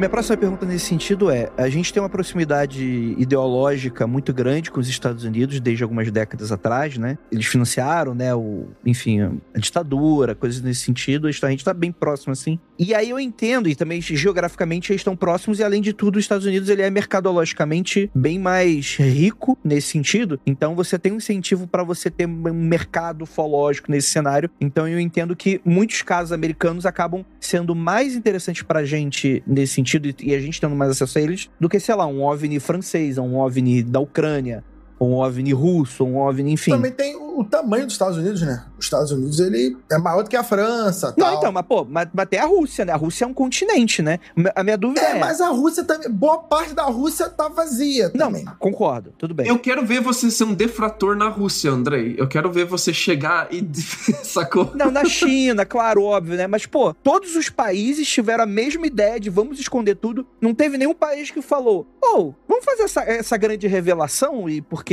Minha próxima pergunta nesse sentido é: a gente tem uma proximidade ideológica muito grande com os Estados Unidos desde algumas décadas atrás, né? Eles financiaram, né, o, enfim, a ditadura, coisas nesse sentido. A gente está bem próximo assim. E aí eu entendo, e também geograficamente eles estão próximos, e além de tudo, os Estados Unidos ele é mercadologicamente bem mais rico nesse sentido. Então você tem um incentivo para você ter um mercado ufológico nesse cenário. Então eu entendo que muitos casos americanos acabam sendo mais interessantes pra gente nesse sentido sentido e a gente tendo mais acesso a eles do que, sei lá, um OVNI francês, um OVNI da Ucrânia, um OVNI russo, um OVNI, enfim. Também tem o tamanho dos Estados Unidos, né? Os Estados Unidos, ele é maior do que a França, Não, então, mas pô, mas, mas tem a Rússia, né? A Rússia é um continente, né? A minha dúvida é... É, mas a Rússia também... Boa parte da Rússia tá vazia também. Não, concordo, tudo bem. Eu quero ver você ser um defrator na Rússia, Andrei. Eu quero ver você chegar e... Sacou? Não, na China, claro, óbvio, né? Mas, pô, todos os países tiveram a mesma ideia de vamos esconder tudo. Não teve nenhum país que falou, oh, vamos fazer essa, essa grande revelação e porque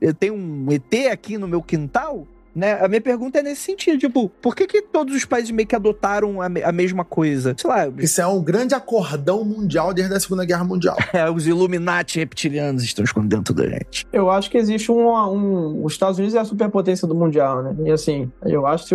eu tenho um ET aqui no meu quintal? Né? A minha pergunta é nesse sentido, tipo, por que, que todos os países meio que adotaram a, me a mesma coisa? Sei lá. Isso é um grande acordão mundial desde a Segunda Guerra Mundial. é, os Illuminati reptilianos estão escondendo tudo da gente. Eu acho que existe um, um. Os Estados Unidos é a superpotência do mundial, né? E assim, eu acho que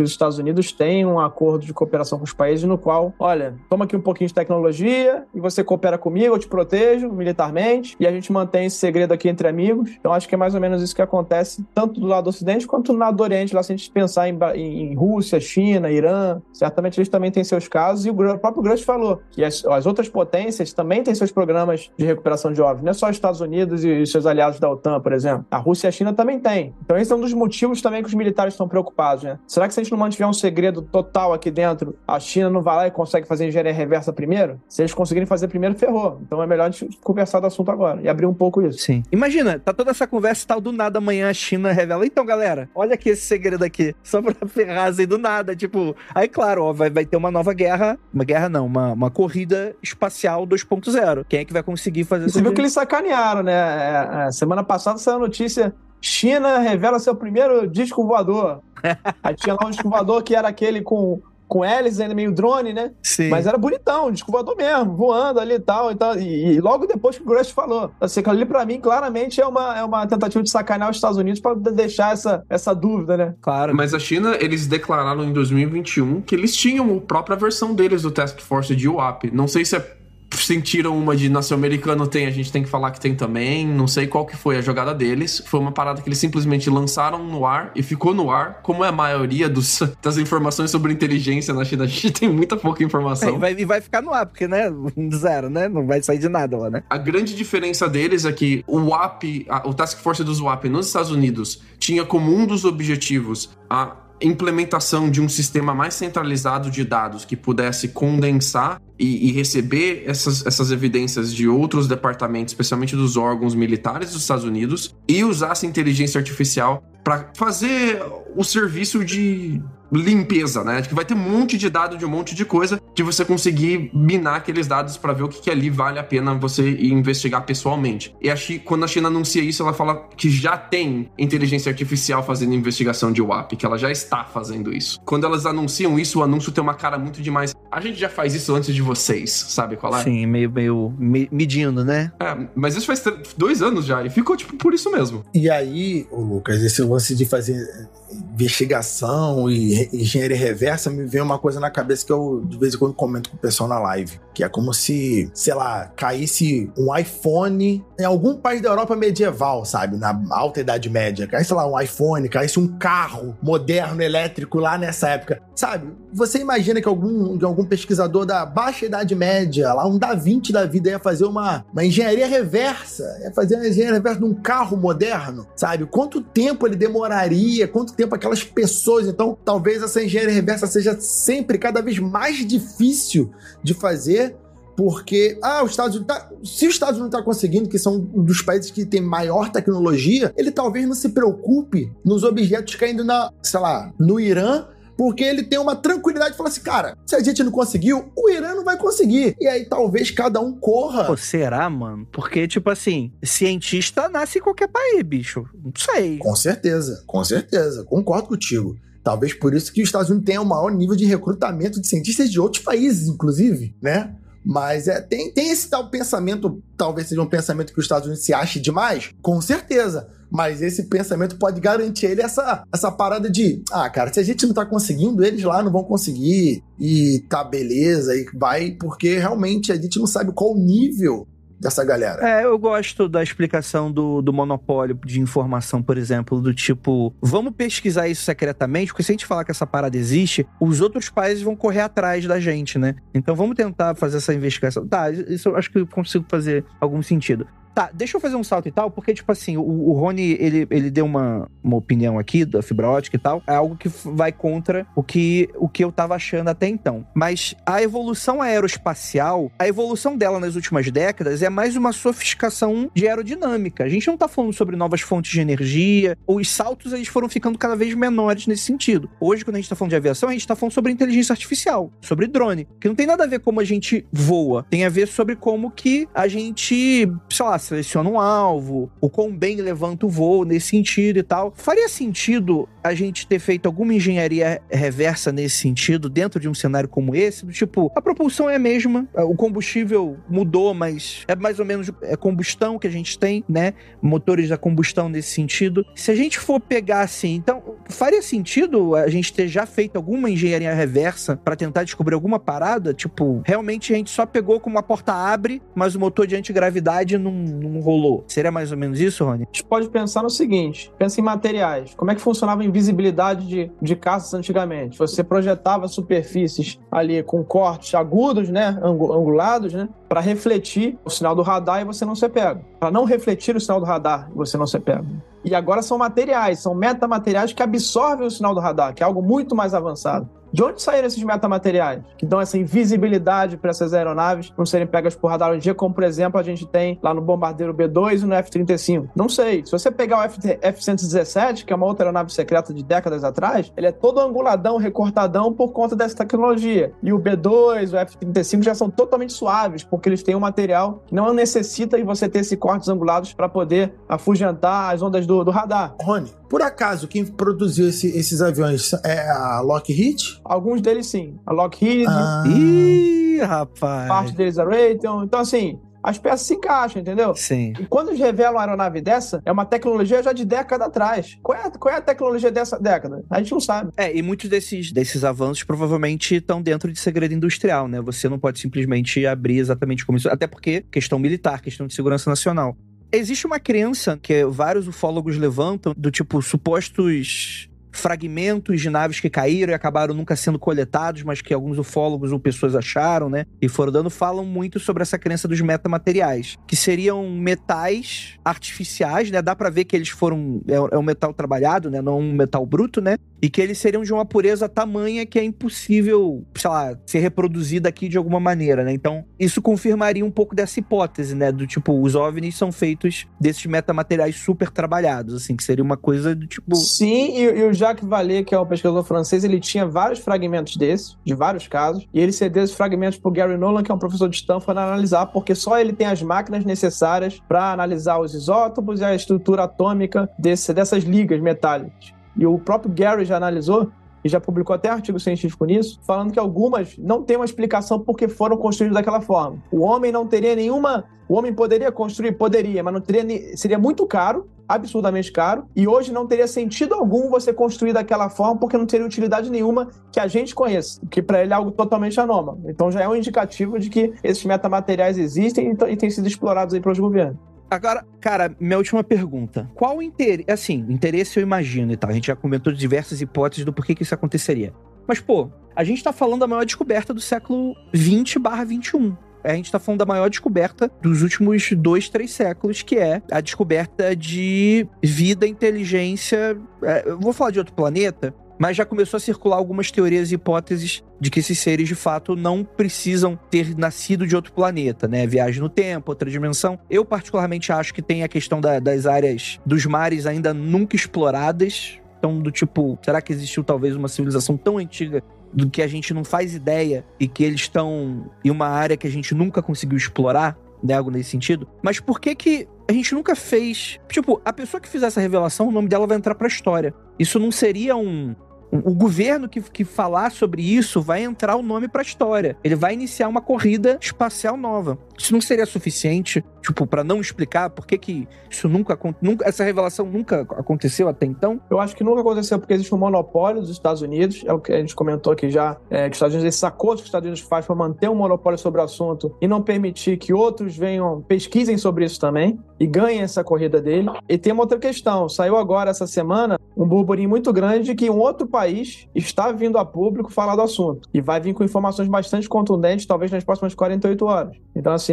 os Estados Unidos têm um acordo de cooperação com os países no qual, olha, toma aqui um pouquinho de tecnologia e você coopera comigo, eu te protejo militarmente e a gente mantém esse segredo aqui entre amigos. Então acho que é mais ou menos isso que acontece tanto do lado do Ocidente quanto no lado do Oriente, lá se a gente pensar em, em Rússia, China, Irã, certamente eles também têm seus casos e o próprio Grush falou que as, as, outras potências também têm seus programas de recuperação de OVNIs, não é só os Estados Unidos e seus aliados da OTAN, por exemplo. A Rússia e a China também têm. Então esse é um dos motivos também que os militares estão preocupados, né? Será que se a gente não mantiver um segredo total aqui dentro, a China não vai lá e consegue fazer engenharia reversa primeiro? Se eles conseguirem fazer primeiro, ferrou. Então é melhor a gente conversar do assunto agora e abrir um pouco isso. Sim. Imagina, tá toda essa conversa e tal, do nada amanhã a China revela. Então, galera, olha aqui esse segredo aqui. Só pra ferrar assim do nada. Tipo, aí, claro, ó, vai, vai ter uma nova guerra. Uma guerra não, uma, uma corrida espacial 2.0. Quem é que vai conseguir fazer isso? Você viu que eles sacanearam, né? É, é, semana passada saiu a notícia China revela seu primeiro disco voador. Aí tinha lá um disco voador que era aquele com, com hélice, ainda meio drone, né? Sim. Mas era bonitão, um disco voador mesmo, voando ali e tal. Então, e, e logo depois que o Grush falou. Assim, ali pra mim, claramente, é uma, é uma tentativa de sacanear os Estados Unidos para deixar essa, essa dúvida, né? Claro. Mas a China, eles declararam em 2021 que eles tinham a própria versão deles do Task Force de UAP. Não sei se é sentiram uma de nação americano tem, a gente tem que falar que tem também. Não sei qual que foi a jogada deles. Foi uma parada que eles simplesmente lançaram no ar e ficou no ar. Como é a maioria dos, das informações sobre inteligência na China, a gente tem muita pouca informação. É, e, vai, e vai ficar no ar, porque, né? Zero, né? Não vai sair de nada lá, né? A grande diferença deles é que o WAP, a, o Task Force dos WAP nos Estados Unidos, tinha como um dos objetivos a implementação de um sistema mais centralizado de dados que pudesse condensar e, e, receber essas, essas evidências de outros departamentos, especialmente dos órgãos militares dos Estados Unidos, e usar essa inteligência artificial para fazer o serviço de limpeza, né? Que vai ter um monte de dado de um monte de coisa de você conseguir minar aqueles dados para ver o que, que, ali vale a pena você investigar pessoalmente. E a China, quando a China anuncia isso, ela fala que já tem inteligência artificial fazendo investigação de WAP, que ela já está fazendo isso. Quando elas anunciam isso, o anúncio tem uma cara muito demais. A gente já faz isso antes de vocês, sabe qual é? Sim, meio, meio medindo, né? É, mas isso faz dois anos já e ficou tipo por isso mesmo. E aí, o Lucas, esse lance de fazer investigação e engenharia reversa, me vem uma coisa na cabeça que eu de vez em quando comento com o pessoal na live, que é como se, sei lá, caísse um iPhone em algum país da Europa medieval, sabe, na alta idade média, caísse sei lá um iPhone, caísse um carro moderno elétrico lá nessa época, sabe? Você imagina que algum, algum pesquisador da baixa idade média, lá um Da Vinci da vida ia fazer uma, uma engenharia reversa, ia fazer uma engenharia reversa de um carro moderno, sabe? Quanto tempo ele demoraria, quanto tempo tempo aquelas pessoas. Então, talvez essa engenharia reversa seja sempre cada vez mais difícil de fazer, porque ah, os Estados Unidos tá, se os Estados Unidos está conseguindo, que são um dos países que tem maior tecnologia, ele talvez não se preocupe nos objetos caindo na, sei lá, no Irã porque ele tem uma tranquilidade e fala assim, cara, se a gente não conseguiu, o Irã não vai conseguir. E aí talvez cada um corra. Pô, será, mano? Porque, tipo assim, cientista nasce em qualquer país, bicho. Não sei. Com certeza, com certeza. Concordo contigo. Talvez por isso que os Estados Unidos tenham o maior nível de recrutamento de cientistas de outros países, inclusive, né? Mas é, tem, tem esse tal pensamento, talvez seja um pensamento que os Estados Unidos se ache demais, com certeza. Mas esse pensamento pode garantir ele essa, essa parada de, ah, cara, se a gente não tá conseguindo, eles lá não vão conseguir, e tá beleza, e vai, porque realmente a gente não sabe qual o nível dessa galera. É, eu gosto da explicação do, do monopólio de informação, por exemplo, do tipo, vamos pesquisar isso secretamente, porque se a gente falar que essa parada existe, os outros países vão correr atrás da gente, né? Então vamos tentar fazer essa investigação. Tá, isso eu acho que eu consigo fazer algum sentido. Tá, deixa eu fazer um salto e tal, porque, tipo assim, o, o Rony, ele, ele deu uma, uma opinião aqui da fibra ótica e tal, é algo que vai contra o que, o que eu tava achando até então. Mas a evolução aeroespacial, a evolução dela nas últimas décadas é mais uma sofisticação de aerodinâmica. A gente não tá falando sobre novas fontes de energia, os saltos eles foram ficando cada vez menores nesse sentido. Hoje, quando a gente tá falando de aviação, a gente tá falando sobre inteligência artificial, sobre drone, que não tem nada a ver como a gente voa, tem a ver sobre como que a gente, sei lá, seleciona um alvo, o quão bem levanta o voo nesse sentido e tal. Faria sentido a gente ter feito alguma engenharia reversa nesse sentido, dentro de um cenário como esse? Do tipo, a propulsão é a mesma, o combustível mudou, mas é mais ou menos é combustão que a gente tem, né? Motores a combustão nesse sentido. Se a gente for pegar assim, então, faria sentido a gente ter já feito alguma engenharia reversa para tentar descobrir alguma parada? Tipo, realmente a gente só pegou como a porta abre, mas o motor de antigravidade não não rolou. Seria mais ou menos isso, Rony? A gente pode pensar no seguinte: pensa em materiais. Como é que funcionava a invisibilidade de, de caças antigamente? Você projetava superfícies ali com cortes agudos, né? Angulados, né? Para refletir o sinal do radar e você não ser pego. Para não refletir o sinal do radar e você não ser pego. E agora são materiais, são metamateriais que absorvem o sinal do radar, que é algo muito mais avançado. De onde saíram esses metamateriais que dão essa invisibilidade para essas aeronaves não serem pegas por radar hoje em dia, como por exemplo a gente tem lá no bombardeiro B2 e no F-35? Não sei. Se você pegar o F-117, que é uma outra aeronave secreta de décadas atrás, ele é todo anguladão, recortadão por conta dessa tecnologia. E o B2, o F-35 já são totalmente suaves, porque eles têm um material que não necessita de você ter esses cortes angulados para poder afugentar as ondas do, do radar. Rony, por acaso, quem produziu esse, esses aviões é a Lockheed? Alguns deles sim. A Lockheed. Ah. Ih, rapaz. Parte deles a Raytheon. Então, assim, as peças se encaixam, entendeu? Sim. E quando eles revelam uma aeronave dessa, é uma tecnologia já de década atrás. Qual é, qual é a tecnologia dessa década? A gente não sabe. É, e muitos desses, desses avanços provavelmente estão dentro de segredo industrial, né? Você não pode simplesmente abrir exatamente como isso. Até porque questão militar, questão de segurança nacional. Existe uma crença que vários ufólogos levantam do tipo supostos fragmentos de naves que caíram e acabaram nunca sendo coletados, mas que alguns ufólogos ou pessoas acharam, né? E foram dando, falam muito sobre essa crença dos metamateriais, que seriam metais artificiais, né? Dá para ver que eles foram. É, é um metal trabalhado, né? Não um metal bruto, né? E que eles seriam de uma pureza tamanha que é impossível, sei lá, ser reproduzido aqui de alguma maneira, né? Então, isso confirmaria um pouco dessa hipótese, né? Do tipo, os OVNIs são feitos desses metamateriais super trabalhados, assim, que seria uma coisa do tipo. Sim, e, e o Jacques Vallée, que é um pesquisador francês, ele tinha vários fragmentos desses, de vários casos, e ele cedeu esses fragmentos pro Gary Nolan, que é um professor de Stanford, analisar, porque só ele tem as máquinas necessárias para analisar os isótopos e a estrutura atômica desse, dessas ligas metálicas. E o próprio Gary já analisou e já publicou até artigo científico nisso, falando que algumas não têm uma explicação porque foram construídas daquela forma. O homem não teria nenhuma. O homem poderia construir? Poderia, mas não teria. Seria muito caro, absurdamente caro, e hoje não teria sentido algum você construir daquela forma porque não teria utilidade nenhuma que a gente conheça, que para ele é algo totalmente anômalo. Então já é um indicativo de que esses metamateriais existem e têm sido explorados aí pelos governos. Agora, cara, minha última pergunta. Qual o interesse? Assim, interesse eu imagino e tal. A gente já comentou diversas hipóteses do porquê que isso aconteceria. Mas, pô, a gente tá falando da maior descoberta do século 20 barra 21 a gente está falando da maior descoberta dos últimos dois, três séculos, que é a descoberta de vida, inteligência. É, vou falar de outro planeta, mas já começou a circular algumas teorias e hipóteses de que esses seres de fato não precisam ter nascido de outro planeta, né? Viagem no tempo, outra dimensão. Eu, particularmente, acho que tem a questão da, das áreas dos mares ainda nunca exploradas. Então, do tipo, será que existiu talvez uma civilização tão antiga do que a gente não faz ideia e que eles estão em uma área que a gente nunca conseguiu explorar? Né, algo nesse sentido. Mas por que que a gente nunca fez. Tipo, a pessoa que fizer essa revelação, o nome dela vai entrar pra história. Isso não seria um, o governo que, que falar sobre isso vai entrar o nome pra história. Ele vai iniciar uma corrida espacial nova. Isso não seria suficiente, tipo, para não explicar por que que isso nunca, nunca, essa revelação nunca aconteceu até então? Eu acho que nunca aconteceu porque existe um monopólio dos Estados Unidos, é o que a gente comentou aqui já, é, que os Estados Unidos, esse acordo que os Estados Unidos faz para manter um monopólio sobre o assunto e não permitir que outros venham, pesquisem sobre isso também e ganhem essa corrida dele. E tem uma outra questão, saiu agora essa semana um burburinho muito grande de que um outro país está vindo a público falar do assunto e vai vir com informações bastante contundentes, talvez nas próximas 48 horas. Então, assim,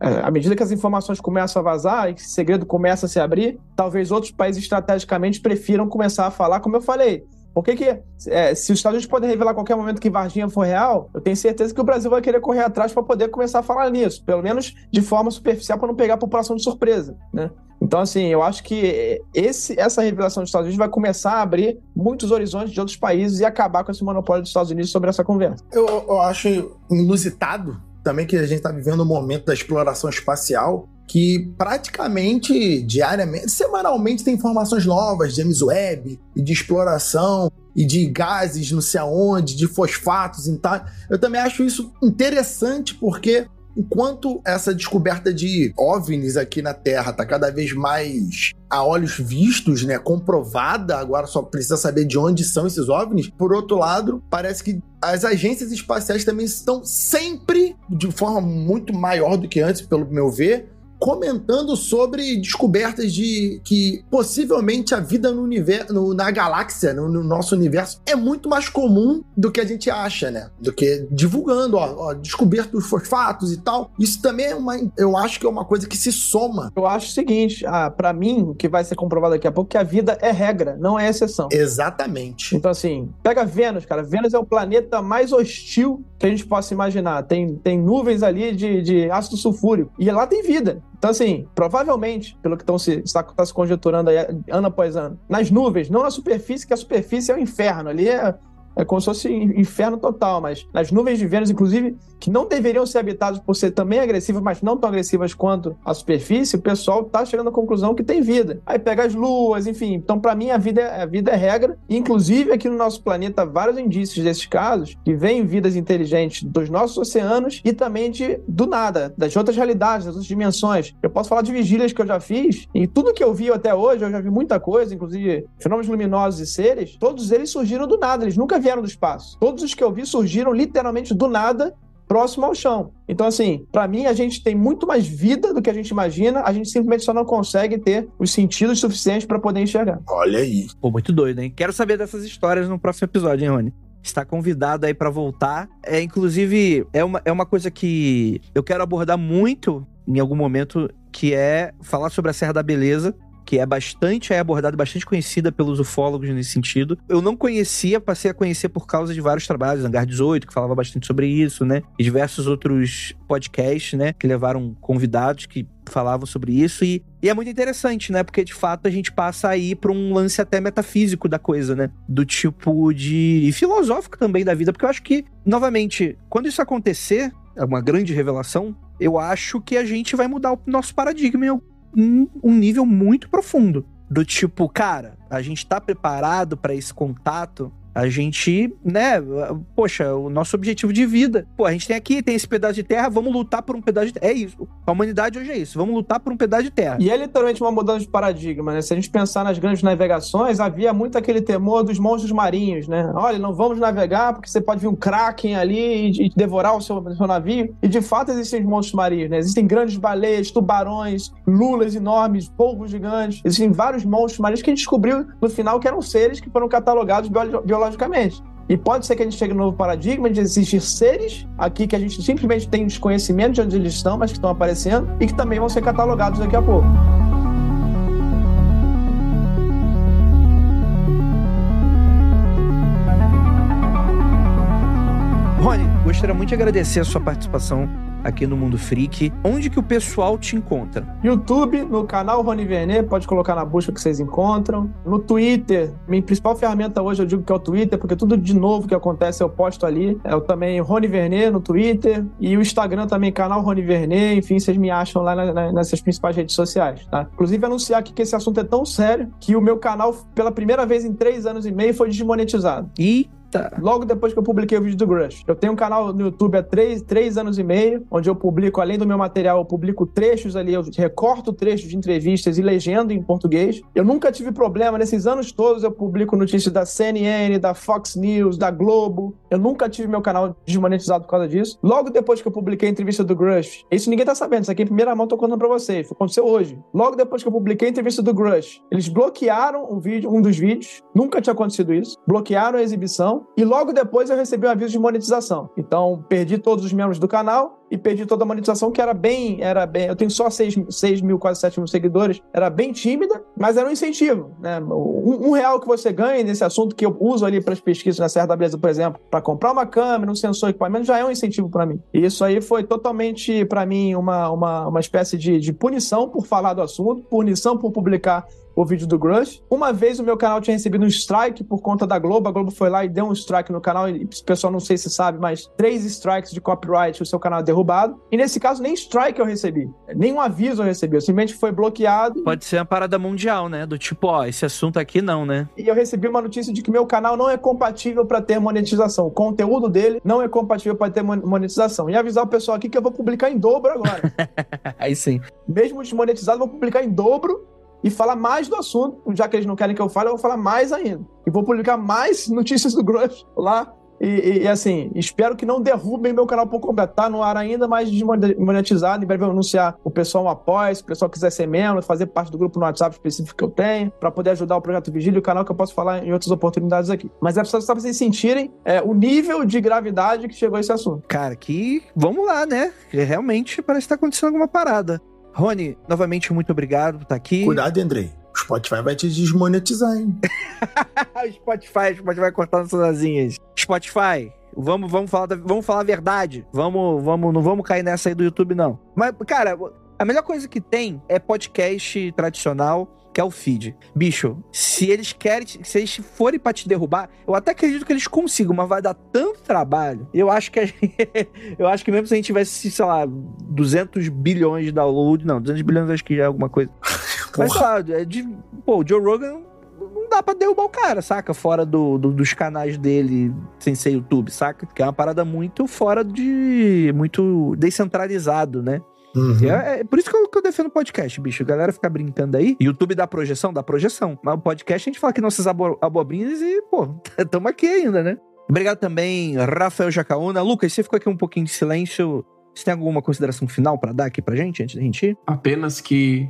é, à medida que as informações começam a vazar e que esse segredo começa a se abrir, talvez outros países estrategicamente prefiram começar a falar, como eu falei. Por que, que é, se os Estados Unidos podem revelar a qualquer momento que Varginha for real, eu tenho certeza que o Brasil vai querer correr atrás para poder começar a falar nisso, pelo menos de forma superficial para não pegar a população de surpresa, né? Então, assim, eu acho que esse, essa revelação dos Estados Unidos vai começar a abrir muitos horizontes de outros países e acabar com esse monopólio dos Estados Unidos sobre essa conversa. Eu, eu acho inusitado também que a gente está vivendo um momento da exploração espacial que praticamente diariamente, semanalmente tem informações novas de James Webb e de exploração e de gases não sei aonde, de fosfatos e tal. Eu também acho isso interessante porque enquanto essa descoberta de OVNIs aqui na Terra está cada vez mais a olhos vistos, né, comprovada, agora só precisa saber de onde são esses OVNIs. Por outro lado, parece que as agências espaciais também estão sempre, de forma muito maior do que antes, pelo meu ver, comentando sobre descobertas de que possivelmente a vida no universo, no, na galáxia, no, no, nosso universo, é muito mais comum do que a gente acha, né? Do que divulgando, ó, ó descoberto dos fosfatos e tal. Isso também é uma, eu acho que é uma coisa que se soma. Eu acho o seguinte, ah, para mim, o que vai ser comprovado daqui a pouco, é que a vida é regra, não é exceção. Exatamente. Então, assim, pega Vênus, cara. Vênus é o planeta mais hostil que a gente possa imaginar. Tem, tem nuvens ali de, de ácido sulfúrico. E lá tem vida. Então, assim, provavelmente, pelo que estão se, está, está se conjecturando aí ano após ano, nas nuvens, não na superfície, que a superfície é o inferno. Ali é é como se fosse inferno total, mas nas nuvens de Vênus, inclusive, que não deveriam ser habitadas por ser também agressivas, mas não tão agressivas quanto a superfície, o pessoal tá chegando à conclusão que tem vida. Aí pega as luas, enfim. Então, para mim, a vida, é, a vida é regra. Inclusive, aqui no nosso planeta, vários indícios desses casos, que vêm vidas inteligentes dos nossos oceanos e também de, do nada, das outras realidades, das outras dimensões. Eu posso falar de vigílias que eu já fiz, e tudo que eu vi até hoje, eu já vi muita coisa, inclusive fenômenos luminosos e seres, todos eles surgiram do nada, eles nunca vieram do espaço. Todos os que eu vi surgiram literalmente do nada próximo ao chão. Então, assim, para mim, a gente tem muito mais vida do que a gente imagina, a gente simplesmente só não consegue ter os sentidos suficientes para poder enxergar. Olha aí. Pô, muito doido, hein? Quero saber dessas histórias no próximo episódio, hein, Rony? Está convidado aí para voltar. É, inclusive, é uma, é uma coisa que eu quero abordar muito em algum momento, que é falar sobre a Serra da Beleza, que é bastante é abordada, bastante conhecida pelos ufólogos nesse sentido. Eu não conhecia, passei a conhecer por causa de vários trabalhos, Hangar 18, que falava bastante sobre isso, né? E diversos outros podcasts, né? Que levaram convidados que falavam sobre isso. E, e é muito interessante, né? Porque de fato a gente passa aí para um lance até metafísico da coisa, né? Do tipo de. e filosófico também da vida. Porque eu acho que, novamente, quando isso acontecer, é uma grande revelação, eu acho que a gente vai mudar o nosso paradigma um, um nível muito profundo. Do tipo, cara, a gente tá preparado para esse contato a gente, né, poxa, o nosso objetivo de vida. Pô, a gente tem aqui, tem esse pedaço de terra, vamos lutar por um pedaço de terra. É isso. A humanidade hoje é isso. Vamos lutar por um pedaço de terra. E é literalmente uma mudança de paradigma, né? Se a gente pensar nas grandes navegações, havia muito aquele temor dos monstros marinhos, né? Olha, não vamos navegar porque você pode vir um kraken ali e, devorar o seu, seu navio. E de fato existem monstros marinhos, né? Existem grandes baleias, tubarões, lulas enormes, polvos gigantes. Existem vários monstros marinhos que a gente descobriu no final que eram seres que foram catalogados biologicamente biologicamente. E pode ser que a gente chegue no novo paradigma de existir seres aqui que a gente simplesmente tem desconhecimento de onde eles estão, mas que estão aparecendo e que também vão ser catalogados daqui a pouco. Rony, gostaria muito de agradecer a sua participação aqui no Mundo Freak. Onde que o pessoal te encontra? YouTube, no canal Rony Vernet, pode colocar na busca que vocês encontram. No Twitter, minha principal ferramenta hoje eu digo que é o Twitter, porque tudo de novo que acontece eu posto ali. É o também Rony Vernet no Twitter e o Instagram também, canal Rony Vernet. Enfim, vocês me acham lá na, na, nessas principais redes sociais, tá? Inclusive, anunciar aqui que esse assunto é tão sério que o meu canal, pela primeira vez em três anos e meio, foi desmonetizado. E Logo depois que eu publiquei o vídeo do Grush. Eu tenho um canal no YouTube há três, três anos e meio, onde eu publico, além do meu material, eu publico trechos ali, eu recorto trechos de entrevistas e legendo em português. Eu nunca tive problema, nesses anos todos eu publico notícias da CNN, da Fox News, da Globo. Eu nunca tive meu canal desmonetizado por causa disso. Logo depois que eu publiquei a entrevista do Grush, isso ninguém tá sabendo, isso aqui em primeira mão tô contando pra vocês, aconteceu hoje. Logo depois que eu publiquei a entrevista do Grush, eles bloquearam um vídeo, um dos vídeos, nunca tinha acontecido isso, bloquearam a exibição e logo depois eu recebi um aviso de monetização. Então, perdi todos os membros do canal e perdi toda a monetização, que era bem, era bem. Eu tenho só 6, 6 mil, quase 7 mil seguidores, era bem tímida, mas era um incentivo. Né? Um, um real que você ganha nesse assunto que eu uso ali para as pesquisas na Serra da Beleza, por exemplo, para comprar uma câmera, um sensor, equipamento, já é um incentivo para mim. E isso aí foi totalmente, para mim, uma, uma, uma espécie de, de punição por falar do assunto, punição por publicar o vídeo do Grush. Uma vez o meu canal tinha recebido um strike por conta da Globo. A Globo foi lá e deu um strike no canal. E o pessoal não sei se sabe, mas três strikes de copyright, o seu canal é derrubado. E nesse caso, nem strike eu recebi. Nenhum aviso eu recebi. Eu simplesmente foi bloqueado. Pode ser uma parada mundial, né? Do tipo, ó, esse assunto aqui não, né? E eu recebi uma notícia de que meu canal não é compatível para ter monetização. O conteúdo dele não é compatível para ter monetização. E avisar o pessoal aqui que eu vou publicar em dobro agora. Aí sim. Mesmo desmonetizado, vou publicar em dobro e falar mais do assunto, já que eles não querem que eu fale, eu vou falar mais ainda. E vou publicar mais notícias do Grush lá. E, e, e, assim, espero que não derrubem meu canal por completo. Tá no ar ainda, mas desmonetizado. Em breve eu anunciar o pessoal apoia, se o pessoal quiser ser membro, fazer parte do grupo no WhatsApp específico que eu tenho, para poder ajudar o Projeto Vigília, o canal que eu posso falar em outras oportunidades aqui. Mas é só pra vocês sentirem é, o nível de gravidade que chegou esse assunto. Cara, que vamos lá, né? Realmente parece que tá acontecendo alguma parada. Rony, novamente, muito obrigado por estar aqui. Cuidado, Andrei. O Spotify vai te desmonetizar, hein? Spotify, Spotify vai cortar nossas asinhas. Spotify, vamos, vamos, falar, vamos falar a verdade. Vamos, vamos, não vamos cair nessa aí do YouTube, não. Mas, cara, a melhor coisa que tem é podcast tradicional que é o feed. Bicho, se eles querem, se eles forem pra te derrubar, eu até acredito que eles consigam, mas vai dar tanto trabalho. Eu acho que a gente, eu acho que mesmo se a gente tivesse, sei lá, 200 bilhões de download, não, 200 bilhões acho que já é alguma coisa. mas lá, é de, pô, o Joe Rogan não dá pra derrubar o cara, saca? Fora do, do, dos canais dele, sem ser YouTube, saca? Que é uma parada muito fora de. muito descentralizado, né? Uhum. É, é, por isso que eu, que eu defendo podcast, bicho. A galera fica brincando aí. YouTube dá projeção? Dá projeção. Mas o podcast a gente fala que nossas abo abobrinhas e, pô, tamo aqui ainda, né? Obrigado também, Rafael Jacaúna. Lucas, você ficou aqui um pouquinho de silêncio. Você tem alguma consideração final para dar aqui pra gente, antes da gente ir? Apenas que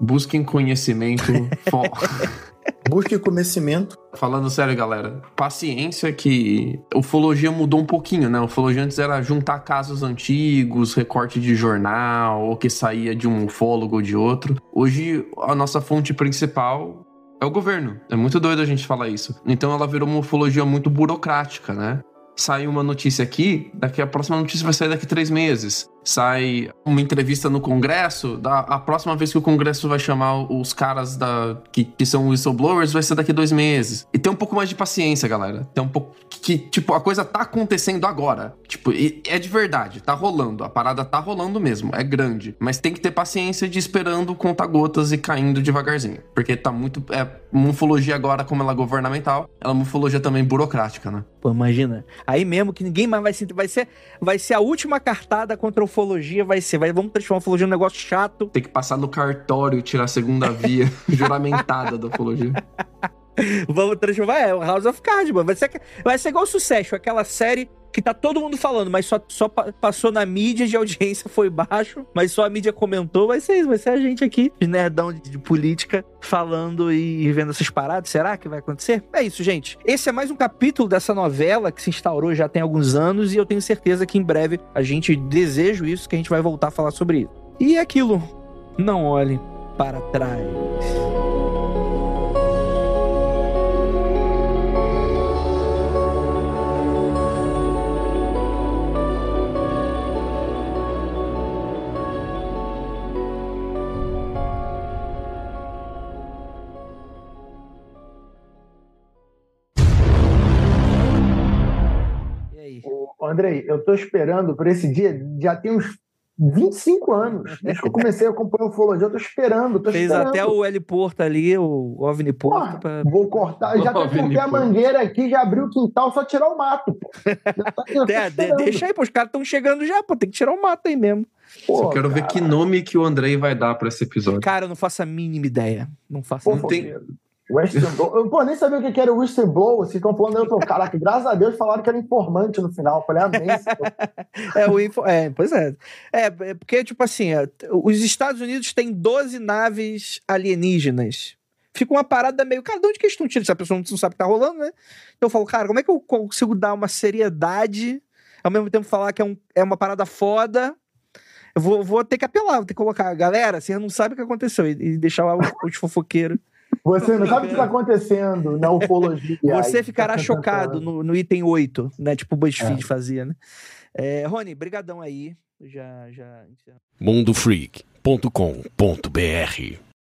busquem conhecimento. Busque conhecimento. Falando sério, galera, paciência que ufologia mudou um pouquinho, né? Ufologia antes era juntar casos antigos, recorte de jornal, ou que saía de um ufólogo ou de outro. Hoje, a nossa fonte principal é o governo. É muito doido a gente falar isso. Então ela virou uma ufologia muito burocrática, né? Sai uma notícia aqui, daqui a próxima notícia vai sair daqui três meses sai uma entrevista no Congresso, da, a próxima vez que o Congresso vai chamar os caras da, que, que são whistleblowers vai ser daqui dois meses. E tem um pouco mais de paciência, galera. Tem um pouco. Que, tipo, a coisa tá acontecendo agora. Tipo, é de verdade, tá rolando. A parada tá rolando mesmo, é grande. Mas tem que ter paciência de esperando conta-gotas e caindo devagarzinho. Porque tá muito. É uma ufologia agora, como ela é governamental, ela é uma ufologia também burocrática, né? Pô, imagina. Aí mesmo que ninguém mais vai se. Vai ser, vai ser a última cartada contra o ufologia vai ser, vai, vamos transformar a ufologia num negócio chato. Tem que passar no cartório e tirar a segunda via juramentada da ufologia. vamos transformar, é, o House of Cards, mano. Vai ser, vai ser igual o Sucesso, aquela série que tá todo mundo falando, mas só, só passou na mídia de audiência foi baixo, mas só a mídia comentou, vai ser isso, vai ser a gente aqui, de nerdão de, de política, falando e vendo essas paradas. Será que vai acontecer? É isso, gente. Esse é mais um capítulo dessa novela que se instaurou já tem alguns anos e eu tenho certeza que em breve a gente desejo isso, que a gente vai voltar a falar sobre isso. E aquilo, não olhe para trás. Andrei, eu tô esperando por esse dia, já tem uns 25 anos. Desde que eu comecei a acompanhar ufologia, eu tô esperando. Tô Fez esperando. até o L Porto ali, o OVNI Porto. Pra... Vou cortar. Já cortei a mangueira aqui, já abriu o quintal, só tirar o mato, pô. Tá, é, deixa aí, pô. Os caras estão chegando já, pô. Tem que tirar o mato aí mesmo. Pô, Só quero cara. ver que nome que o Andrei vai dar para esse episódio. Cara, eu não faço a mínima ideia. Não faço. Pô, não tem... Whistleblower. Eu pô, nem sabia o que era whistleblower. Vocês estão falando, eu tô, caraca, graças a Deus falaram que era informante no final. Eu falei, amém. é, o info... é, pois é. é. É, porque, tipo assim, é, os Estados Unidos têm 12 naves alienígenas. Fica uma parada meio, cara, de onde que eles estão tirando? Se a pessoa não sabe o que tá rolando, né? Então eu falo, cara, como é que eu consigo dar uma seriedade, ao mesmo tempo falar que é, um, é uma parada foda, eu vou, vou ter que apelar, vou ter que colocar, galera, você não sabe o que aconteceu, e, e deixar lá os, os fofoqueiros. Você não sabe o que está acontecendo na ufologia. Você ficará tá chocado no, no, item 8, né? Tipo o BuzzFeed é. fazia, né? É, Rony, brigadão aí. Já, já... mundofreak.com.br